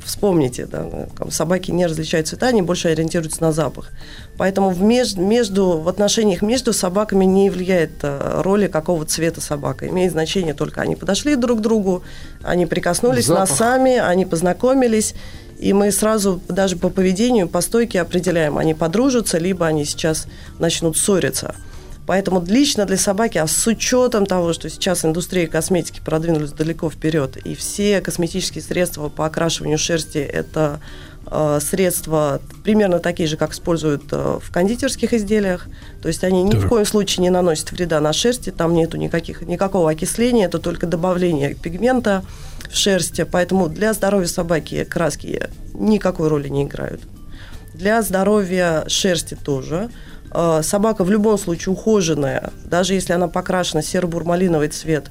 вспомните, да, как собаки не различают цвета, они больше ориентируются на запах. Поэтому в, меж- между, в отношениях между собаками не влияет э, роли какого цвета собака. Имеет значение только они подошли друг к другу, они прикоснулись Запах. носами, они познакомились, и мы сразу даже по поведению, по стойке определяем, они подружатся, либо они сейчас начнут ссориться. Поэтому лично для собаки, а с учетом того, что сейчас индустрия косметики продвинулась далеко вперед, и все косметические средства по окрашиванию шерсти это э, средства примерно такие же, как используют э, в кондитерских изделиях. То есть они ни в коем случае не наносят вреда на шерсти, там нету никаких, никакого окисления, это только добавление пигмента в шерсти. Поэтому для здоровья собаки краски никакой роли не играют. Для здоровья шерсти тоже. Э, Собака в любом случае ухоженная, даже если она покрашена серо-бурмалиновый цвет,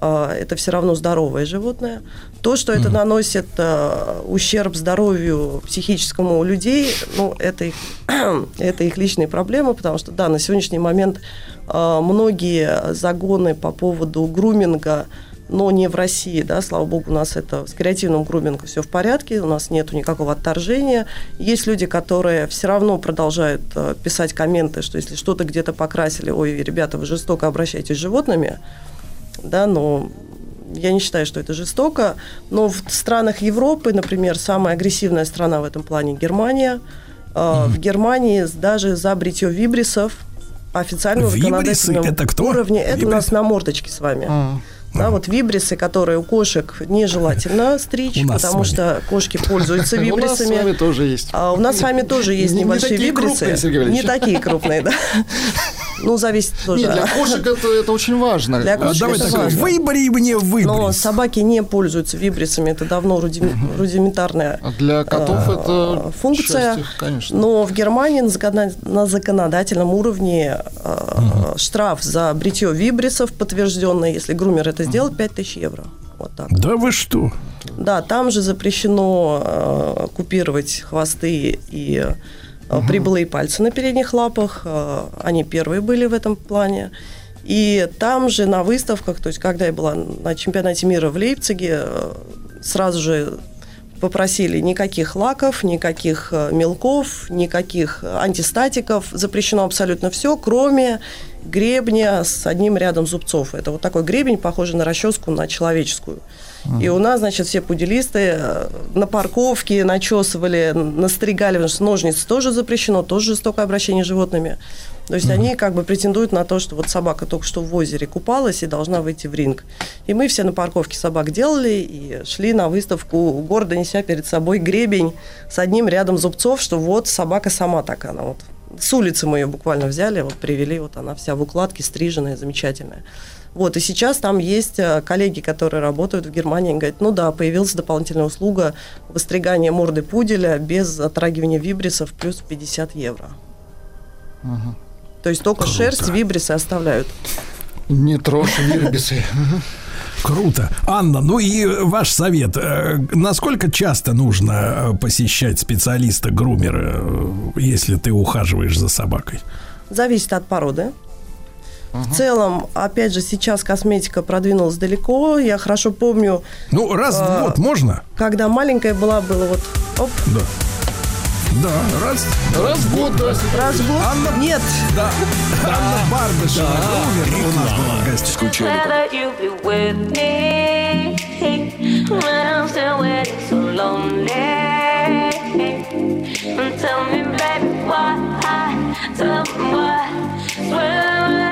э, это все равно здоровое животное. То, что это наносит э, ущерб здоровью психическому у людей, ну, это их, это их личные проблемы, потому что, да, на сегодняшний момент многие загоны по поводу груминга, но не в России, да, слава богу, у нас это с креативным грумингом все в порядке, у нас нету никакого отторжения. Есть люди, которые все равно продолжают э, писать комменты, что если что-то где-то покрасили, ой, ребята, вы жестоко обращаетесь с животными, да, но я не считаю, что это жестоко. Но в странах Европы, например, самая агрессивная страна в этом плане Германия. Э, В Германии даже за бритье вибрисов по официальному Вибрисы законодательному это кто? уровне, это у Вибрис? нас на мордочке с вами. А. Да, вот вибрисы, которые у кошек нежелательно стричь, потому что кошки пользуются У нас с вибрисами. вами тоже есть. А у нас с вами тоже есть Не- не небольшие вибрисы. не такие крупные, да. Ну, зависит тоже. Нет, для кошек это, это очень важно. Для кошек давай это так, важно. выбери мне Но выбрис. собаки не пользуются вибрисами, это давно руди- рудиментарная А для котов э, это функция. счастье, конечно. Но в Германии на законодательном уровне э, штраф за бритье вибрисов подтвержденный, если грумер это сделал, 5000 евро. Вот так. Да вы что? Да, там же запрещено э, купировать хвосты и э, прибылые пальцы на передних лапах. Э, они первые были в этом плане. И там же на выставках, то есть когда я была на чемпионате мира в Лейпциге, э, сразу же попросили никаких лаков, никаких мелков, никаких антистатиков. Запрещено абсолютно все, кроме гребня с одним рядом зубцов. Это вот такой гребень, похожий на расческу, на человеческую. И у нас, значит, все пуделисты э, на парковке начесывали, настригали, потому что ножницы тоже запрещено, тоже жестокое обращение с животными. То есть они как бы претендуют на то, что вот собака только что в озере купалась и должна выйти в ринг. И мы все на парковке собак делали и шли на выставку, гордо неся перед собой гребень с одним рядом зубцов, что вот собака сама так она вот. С улицы мы ее буквально взяли, вот привели, вот она вся в укладке, стриженная, замечательная. Вот, и сейчас там есть э, коллеги, которые работают в Германии, и говорят, ну да, появилась дополнительная услуга выстригания морды пуделя без затрагивания вибрисов плюс 50 евро. То есть только шерсть вибрисы оставляют. Не трожь вирбисы. Круто. Анна, ну и ваш совет. Э, Насколько часто нужно э, посещать специалиста-грумера, э, если ты ухаживаешь за собакой? Зависит от породы. В целом, опять же, сейчас косметика продвинулась далеко. Я хорошо помню... Ну, раз в э, год можно? Когда маленькая была, было вот... Оп, Да. Да, раз. Раз в год, да. раз в год. Нет. Да. Анна Бардышева Грумер у нас была в гостях. Rather you be with me when I'm still waiting so lonely. And tell me, baby, why? Tell me why? Swear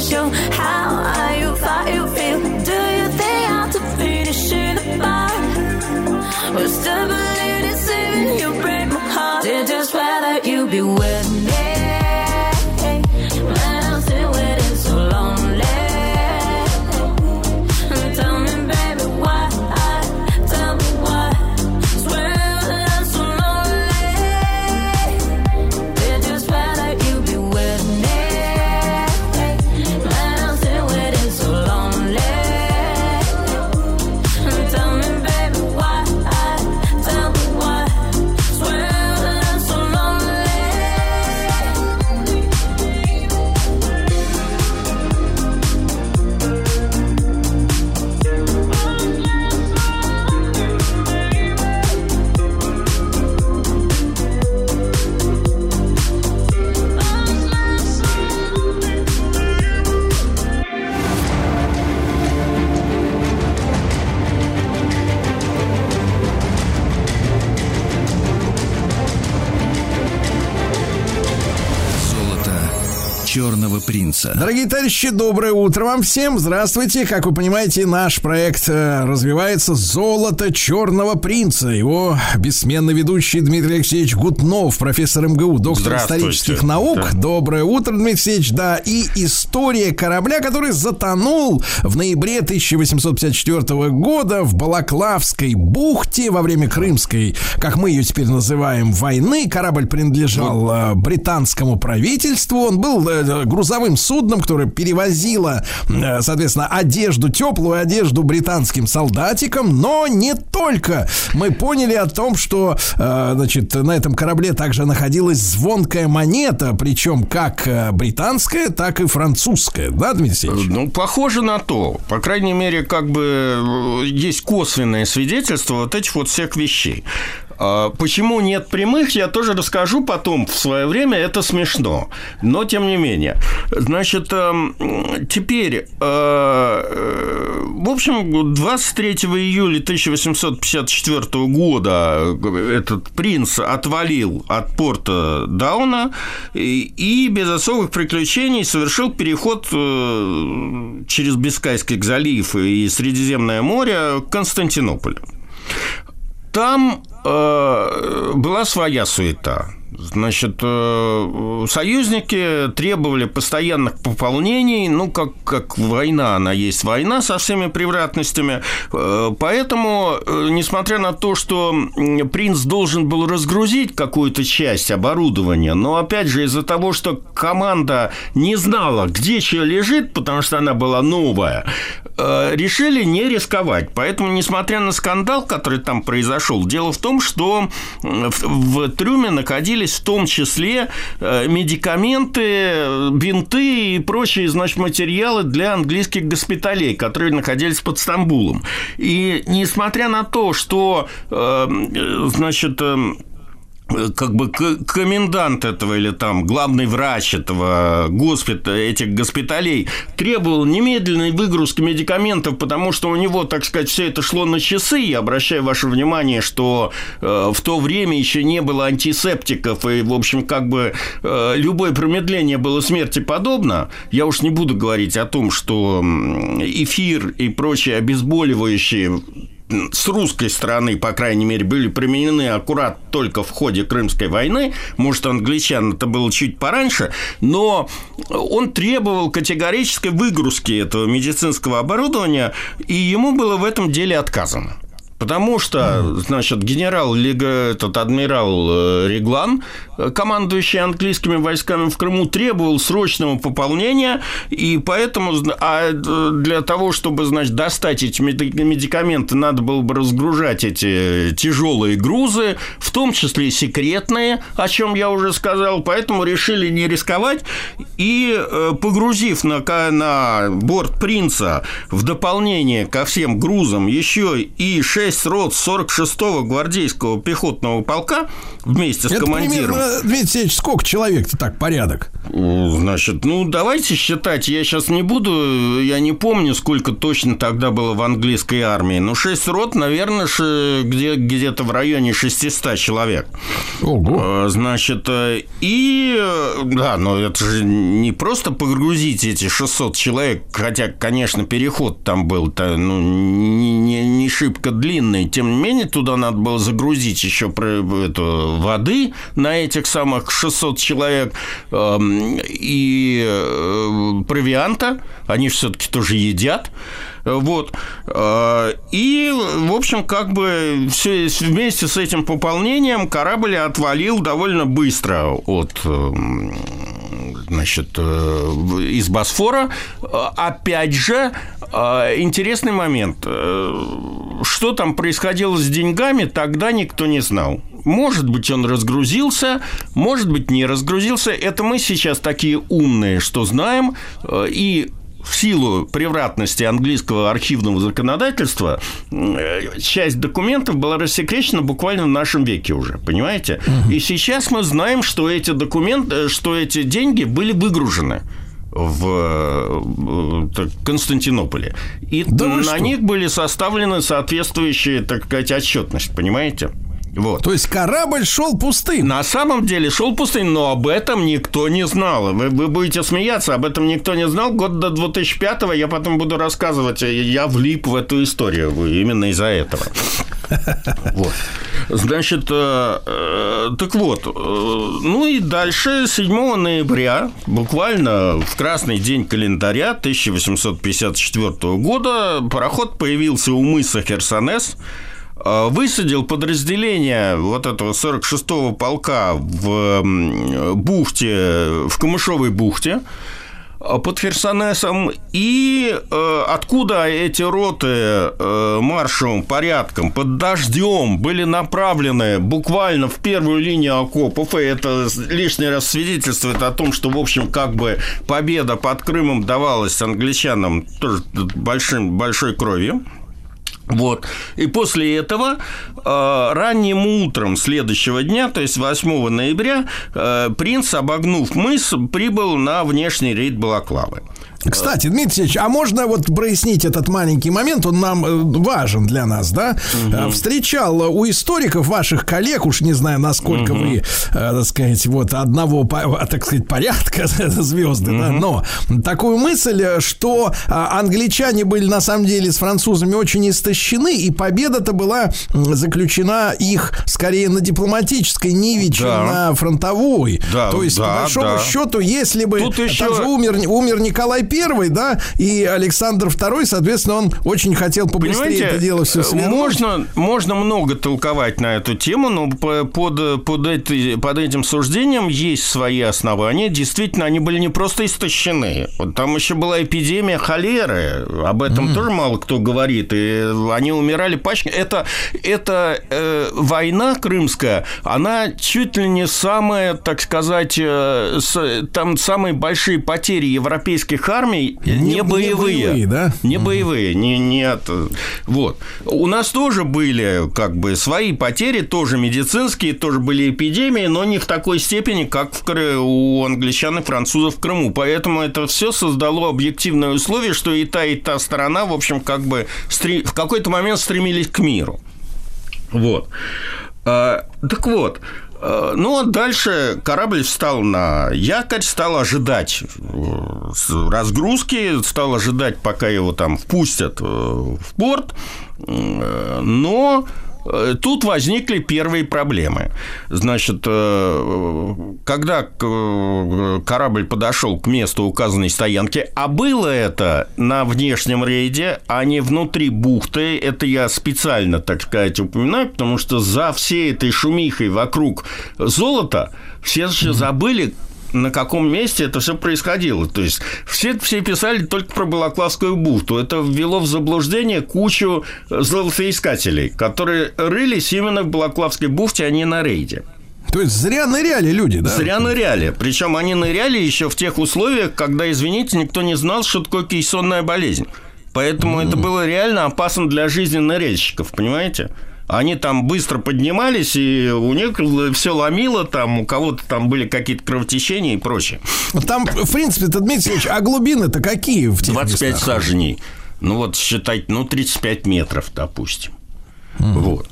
show how are you, how you feel. Do you think I'm to finish in the bar? Still believe it's even you break my heart. Did just rather you be with черного принца. Дорогие товарищи, доброе утро вам всем. Здравствуйте. Как вы понимаете, наш проект э, развивается «Золото черного принца». Его бессменный ведущий Дмитрий Алексеевич Гутнов, профессор МГУ, доктор исторических наук. Да. Доброе утро, Дмитрий Алексеевич. Да, и история корабля, который затонул в ноябре 1854 года в Балаклавской бухте во время Крымской, как мы ее теперь называем, войны. Корабль принадлежал э, британскому правительству. Он был э, грузовым судном, которое перевозило, э, соответственно, одежду, теплую одежду британским солдатикам, но не только. Мы поняли о том, что, э, значит, на этом корабле также находилась звонкая монета, причем как э, британская, так и французская, да, Дмитрий Алексеевич? Ну, похоже на то. По крайней мере, как бы есть косвенное свидетельство вот этих вот всех вещей. А Почему нет прямых, я тоже расскажу потом в свое время, это смешно. Но тем не менее. Значит, эм, теперь, э, э, в общем, 23 июля 1854 года этот принц отвалил от порта Дауна и, без особых приключений совершил переход э, через Бискайский залив и Средиземное море к Константинополю. Там была своя суета. Значит, э, союзники требовали постоянных пополнений, ну, как, как война, она есть война со всеми превратностями. Э, Поэтому, э, несмотря на то, что принц должен был разгрузить какую-то часть оборудования, но, опять же, из-за того, что команда не знала, где что лежит, потому что она была новая, решили не рисковать. Поэтому, несмотря на скандал, который там произошел, дело в том, что в трюме находились в том числе э, медикаменты, бинты и прочие, значит, материалы для английских госпиталей, которые находились под Стамбулом. И несмотря на то, что, э, э, значит, э, как бы комендант этого или там главный врач этого госпиталя, этих госпиталей требовал немедленной выгрузки медикаментов, потому что у него, так сказать, все это шло на часы. Я обращаю ваше внимание, что э, в то время еще не было антисептиков, и, в общем, как бы э, любое промедление было смерти подобно. Я уж не буду говорить о том, что эфир и прочие обезболивающие с русской стороны, по крайней мере, были применены аккурат только в ходе Крымской войны. Может, англичан это было чуть пораньше, но он требовал категорической выгрузки этого медицинского оборудования, и ему было в этом деле отказано. Потому что, значит, генерал, этот адмирал э, Реглан, командующий английскими войсками в Крыму, требовал срочного пополнения, и поэтому, а э, для того, чтобы, значит, достать эти меди- медикаменты, надо было бы разгружать эти тяжелые грузы, в том числе и секретные, о чем я уже сказал, поэтому решили не рисковать. И, э, погрузив на, на борт принца в дополнение ко всем грузам еще и 6 рот 46-го гвардейского пехотного полка вместе с Это командиром. примерно, Дмитрий Алексеевич, сколько человек-то так, порядок? Значит, ну давайте считать, я сейчас не буду, я не помню, сколько точно тогда было в английской армии, но 6 рот, наверное, где, где-то в районе 600 человек. Ого. Значит, э, и, э, да, но это же не просто погрузить эти 600 человек, хотя, конечно, переход там был то, ну, не, не, не шибко длинный, тем не менее, туда надо было загрузить еще эту, воды на этих самых 600 человек эм, и э, провианта, они все-таки тоже едят. Вот. Э, И, в общем, как бы все вместе с этим пополнением корабль отвалил довольно быстро от эм, значит, э, из Босфора. Э, Опять же, э, интересный момент. Что там происходило с деньгами, тогда никто не знал. Может быть, он разгрузился, может быть, не разгрузился. Это мы сейчас такие умные, что знаем. И в силу превратности английского архивного законодательства э, часть документов была рассекречена буквально в нашем веке уже, понимаете? И сейчас мы знаем, что эти документы, что эти деньги были выгружены в э, Константинополе. И на них были составлены соответствующие, так сказать, отчетность, понимаете? Вот. То есть корабль шел пустым. На самом деле шел пустым, но об этом никто не знал. Вы, вы будете смеяться, об этом никто не знал. Год до 2005-го я потом буду рассказывать. Я влип в эту историю именно из-за этого. Вот. Значит, э, э, так вот, э, ну и дальше, 7 ноября, буквально в красный день календаря 1854 года, пароход появился у мыса Херсонес, э, высадил подразделение вот этого 46-го полка в бухте, в Камышовой бухте, э, под Херсонесом, и э, откуда эти роты э, маршевым порядком под дождем были направлены буквально в первую линию окопов, и это лишний раз свидетельствует о том, что, в общем, как бы победа под Крымом давалась англичанам тоже большим, большой кровью. Вот. И после этого э, ранним утром следующего дня, то есть 8 ноября, э, принц, обогнув мыс, прибыл на внешний рейд Балаклавы. Кстати, Дмитрий Алексеевич, а можно вот прояснить этот маленький момент? Он нам э, важен для нас, да? Э, Встречал у историков ваших коллег, уж не знаю, насколько Мгм. вы, э, так сказать, вот одного, по- так сказать, порядка звезды, да, но такую мысль, что а, англичане были на самом деле с французами очень истощены, и победа-то была заключена их скорее на дипломатической ниве, чем Да. на фронтовой. Да, То есть, да, по большому да. счету, если бы Тут еще- умер, умер Николай Первый, да, и Александр II, соответственно, он очень хотел побыстрее это дело все свернуть. можно, можно много толковать на эту тему, но по- под, под, этой- под этим суждением есть свои основания. Действительно, они были не просто истощены. Вот там еще была эпидемия холеры. Об этом тоже мало кто говорит. И они умирали пачками. Это, это э, война крымская, она чуть ли не самая, так сказать, э, с- там самые большие потери европейских армий не, Не- не боевые. боевые, да? Не боевые, не, нет. Вот. У нас тоже были как бы свои потери, тоже медицинские, тоже были эпидемии, но не в такой степени, как в у англичан и французов в Крыму. Поэтому это все создало объективные условия, что и та, и та сторона, в общем, как бы стре- в какой-то момент стремились к миру. Вот. А, Так вот, э, ну а дальше корабль встал на якорь, стал ожидать э, разгрузки, стал ожидать, пока его там впустят э, в порт, Э, но э, Тут возникли первые проблемы. Значит, э, когда к- корабль подошел к месту указанной стоянки, а было это на внешнем рейде, а не внутри бухты, это я специально, так сказать, упоминаю, потому что за всей этой шумихой вокруг золота все еще забыли, на каком месте это все происходило. То есть все, все писали только про Балаклавскую бухту. Это ввело в заблуждение кучу золотоискателей, которые рылись именно в Балаклавской бухте, а не на рейде. То есть зря ныряли люди, да? Зря ныряли. Причем они ныряли еще в тех условиях, когда, извините, никто не знал, что такое кейсонная болезнь. Поэтому это было реально опасно для жизни ныряльщиков, понимаете? Они там быстро поднимались, и у них все ломило, там у кого-то там были какие-то кровотечения и прочее. Там, в принципе, Дмитрий Алексеевич, а глубины-то какие в тех 25 местах? саженей. Ну вот считать, ну 35 метров, допустим. Вот.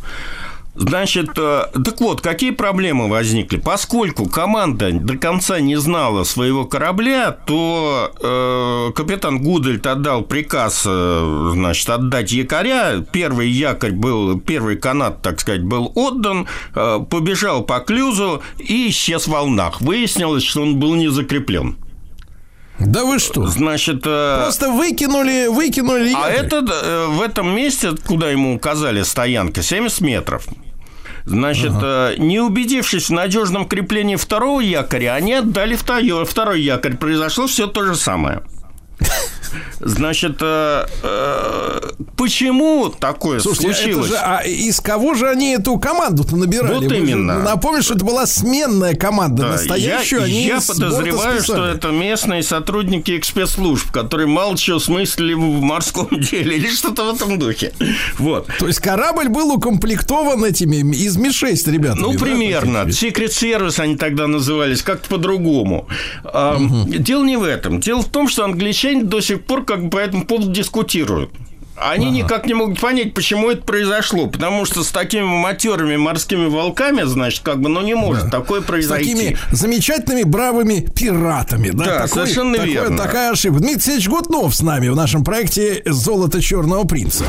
Значит, э, так вот, какие проблемы возникли? Поскольку команда до конца не знала своего корабля, то э, капитан Гудельт отдал приказ, э, значит, отдать якоря. Первый якорь был, первый канат, так сказать, был отдан, э, побежал по клюзу и исчез в волнах. Выяснилось, что он был не закреплен. Да вы что? Значит, э, Просто выкинули, выкинули а якорь. это э, в этом месте, куда ему указали стоянка, 70 метров. Значит, э, не убедившись в надежном креплении второго якоря, они отдали второй якорь. Произошло все то же самое. Значит, э, э, почему такое Слушайте, случилось? же, а из кого же они эту команду-то набирали? Вот именно. Напомню, что это была сменная команда. Да, Настоящую я, они я подозреваю, что это местные сотрудники спецслужб, которые мало чего смыслили в морском деле или что-то в этом духе. Вот. То есть корабль был укомплектован этими из Ми-6 ребятами. Ну, примерно. Secret Service они тогда назывались, как-то по-другому. А, Дело не в этом. Дело в том, что англичане до сих пор как бы по этому поводу дискутируют. Они никак не могут понять, почему это произошло. Потому что с такими матерыми морскими волками, значит, как бы, ну, не может такое С произойти. такими замечательными бравыми пиратами. Да, Да, Такой- совершенно такой- верно. Такая ошибка. Дмитрий Алексеевич Гутнов с нами в нашем проекте «Золото черного принца».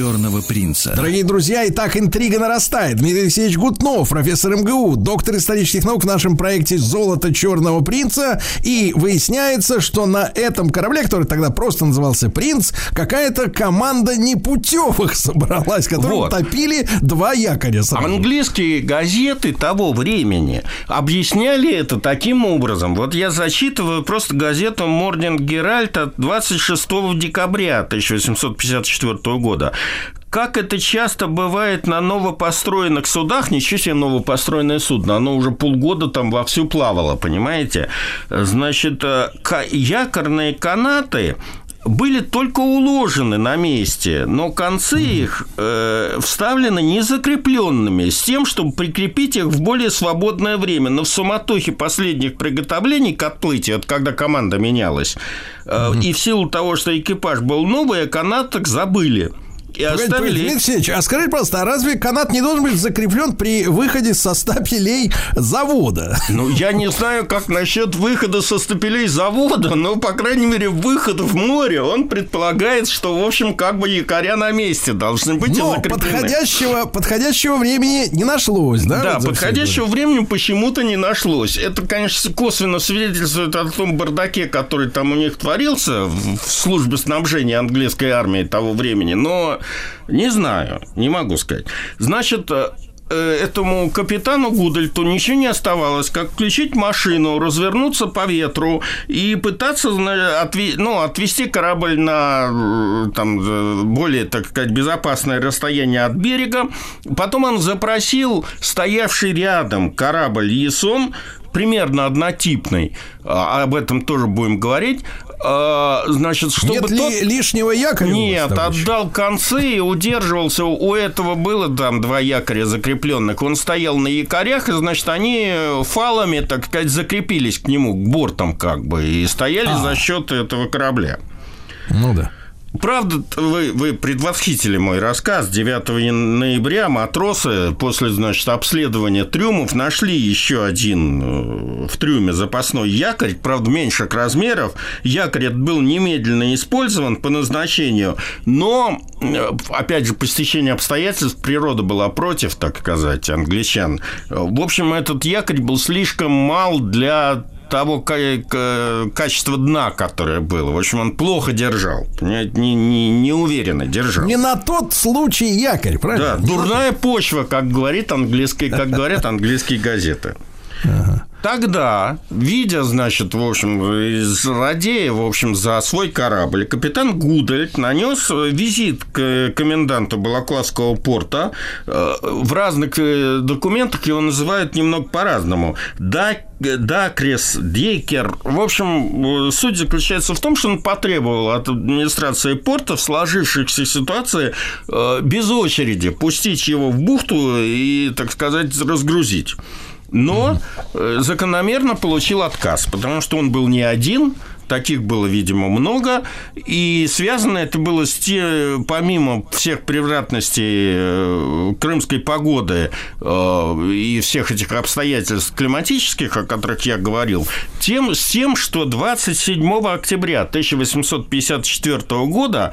Черного принца. Дорогие друзья, и так интрига нарастает. Дмитрий Алексеевич Гутнов, профессор МГУ, доктор исторических наук в нашем проекте «Золото черного принца». И выясняется, что на этом корабле, который тогда просто назывался «Принц», какая-то команда непутевых собралась, которые Вот. топили два якоря сразу. Английские газеты того времени объясняли это таким образом. Вот я зачитываю просто газету Herald от 26 декабря 1854 года. Как это часто бывает на новопостроенных судах, ничего себе новопостроенное судно, оно уже полгода там вовсю плавало, понимаете? Значит, э, якорные канаты были только уложены на месте, но концы их э, вставлены незакрепленными, с тем, чтобы прикрепить их в более свободное время. Но в суматохе последних приготовлений к отплытию, это когда команда менялась, э, и в силу того, что экипаж был новый, о канатах забыли. И Погодите, оставили... Дмитрий Алексеевич, а скажите, пожалуйста, а разве канат не должен быть закреплен при выходе со стапелей завода? Ну, я не знаю, как насчет выхода со стапелей завода, но, по крайней мере, выход в море, он предполагает, что, в общем, как бы якоря на месте должны быть Но закреплены. подходящего, подходящего времени не нашлось, да? Да, вот подходящего времени почему-то не нашлось. Это, конечно, косвенно свидетельствует о том бардаке, который там у них творился в службе снабжения английской армии того времени, но не знаю, не могу сказать. Значит, э, э, этому капитану Гудальту ничего не оставалось, как включить машину, развернуться по ветру и пытаться ну, отвести корабль на э, там, более, так сказать, безопасное расстояние от берега. Потом он запросил стоявший рядом корабль «Ясон», примерно однотипный, а об этом тоже будем говорить, а, значит, чтобы Нет ли тот... лишнего якоря Нет, отдал концы и удерживался. У этого было там два якоря закрепленных. Он стоял на якорях, и, значит, они фалами, так сказать, закрепились к нему, к бортам как бы, и стояли за счет этого корабля. Ну да. Правда, вы, вы предвосхитили мой рассказ. 9 ноября матросы после, значит, обследования трюмов нашли еще один э, в трюме запасной якорь, правда, меньших размеров. Якорь этот был немедленно использован по назначению, но, э, опять же, по стечению обстоятельств природа была против, так сказать, англичан. Э, В общем, этот якорь был слишком мал для того ка- качества дна, которое было. В общем, он плохо держал. Понимаете, не, не, неуверенно держал. Не на тот случай якорь, Да, правильно? дурная почва, как говорит английские, как говорят английские газеты. Тогда, видя, значит, в общем, из Радея, в общем, за свой корабль, капитан Гудальд нанес визит к коменданту Балаклавского порта. Э, В разных э, документах его называют немного по-разному. Да, Дакрес, Дейкер. В общем, э, суть заключается в том, что он потребовал от администрации порта в сложившейся ситуации э, без очереди пустить его в бухту и, так сказать, разгрузить. Но э, закономерно получил отказ, потому что он был не один, таких было, видимо, много, и связано это было с те, помимо всех превратностей э, крымской погоды э, и всех этих обстоятельств климатических, о которых я говорил, тем, с тем, что 27 октября 1854 года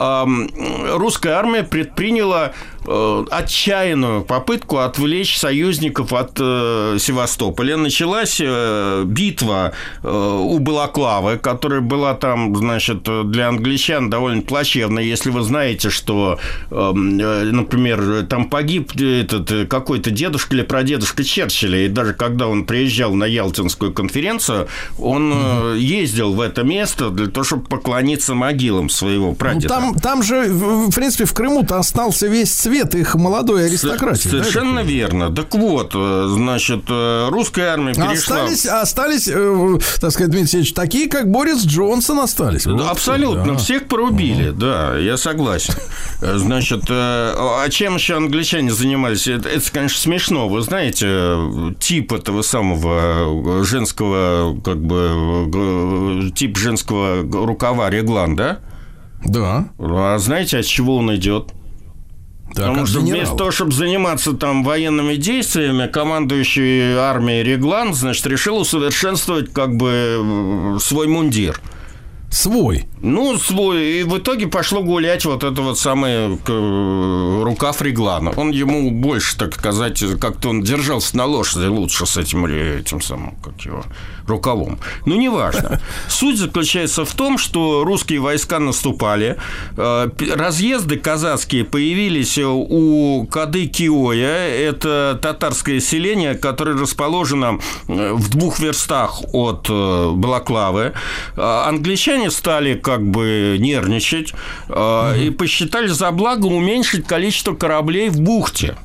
эм, русская армия предприняла отчаянную попытку отвлечь союзников от э, Севастополя. Началась э, битва э, у Балаклавы, которая была там, значит, для англичан довольно плачевная. Если вы знаете, что, э, э, например, там погиб этот э, какой-то дедушка или прадедушка Черчилля, и даже когда он приезжал на Ялтинскую конференцию, он э, ездил в это место для того, чтобы поклониться могилам своего Ну, прадеда. там, там же, в в принципе, в Крыму-то остался весь цвет их молодой аристократии. да, Совершенно понимаю? верно. Так вот, э, значит, э, русская армия перешла... Остались, остались, э, так сказать, Дмитрий Алексеевич, такие, как Борис Джонсон остались. Да, Вот, Абсолютно, да. всех порубили, да, я согласен. Э, Значит, э, а чем еще англичане занимались? Это, это, конечно, смешно. Вы знаете, тип этого самого женского, как бы, тип женского рукава реглан, да? Да. А знаете, от чего он идет? Потому от что генерала. вместо того, чтобы заниматься там военными действиями, командующий армией Реглан, значит, решил усовершенствовать как бы свой мундир. Свой. Ну, свой. И в итоге пошло гулять вот это вот самый к- рукав Реглана. Он ему больше, так сказать, как-то он держался на лошади лучше с этим, этим самым, как его, рукавом. Ну, неважно. Суть заключается в том, что русские войска наступали, э, разъезды казацкие появились у Кады Киоя, это татарское селение, которое расположено э, в двух верстах от э, Балаклавы. Э, Англичане стали как бы нервничать э, и посчитали за благо уменьшить количество кораблей в бухте.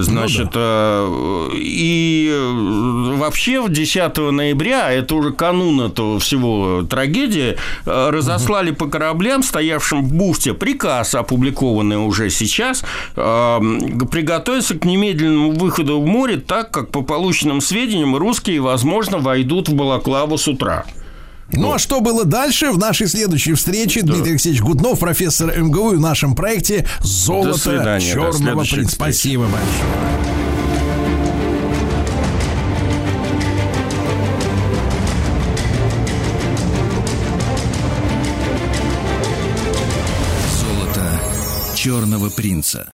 Значит, э, и э, вообще в 10 ноября, а это уже канун этого всего трагедии, э, разослали по кораблям, стоявшим в бухте, приказ, опубликованный уже сейчас, э, приготовиться к немедленному выходу в море, так как, по полученным сведениям, русские, возможно, войдут в Балаклаву с утра. Ну а что было дальше в нашей следующей встрече? Дмитрий Алексеевич Гуднов, профессор МГУ в нашем проекте «Золото свидания, до черного следующих принца». Спасибо большое. Золото черного принца.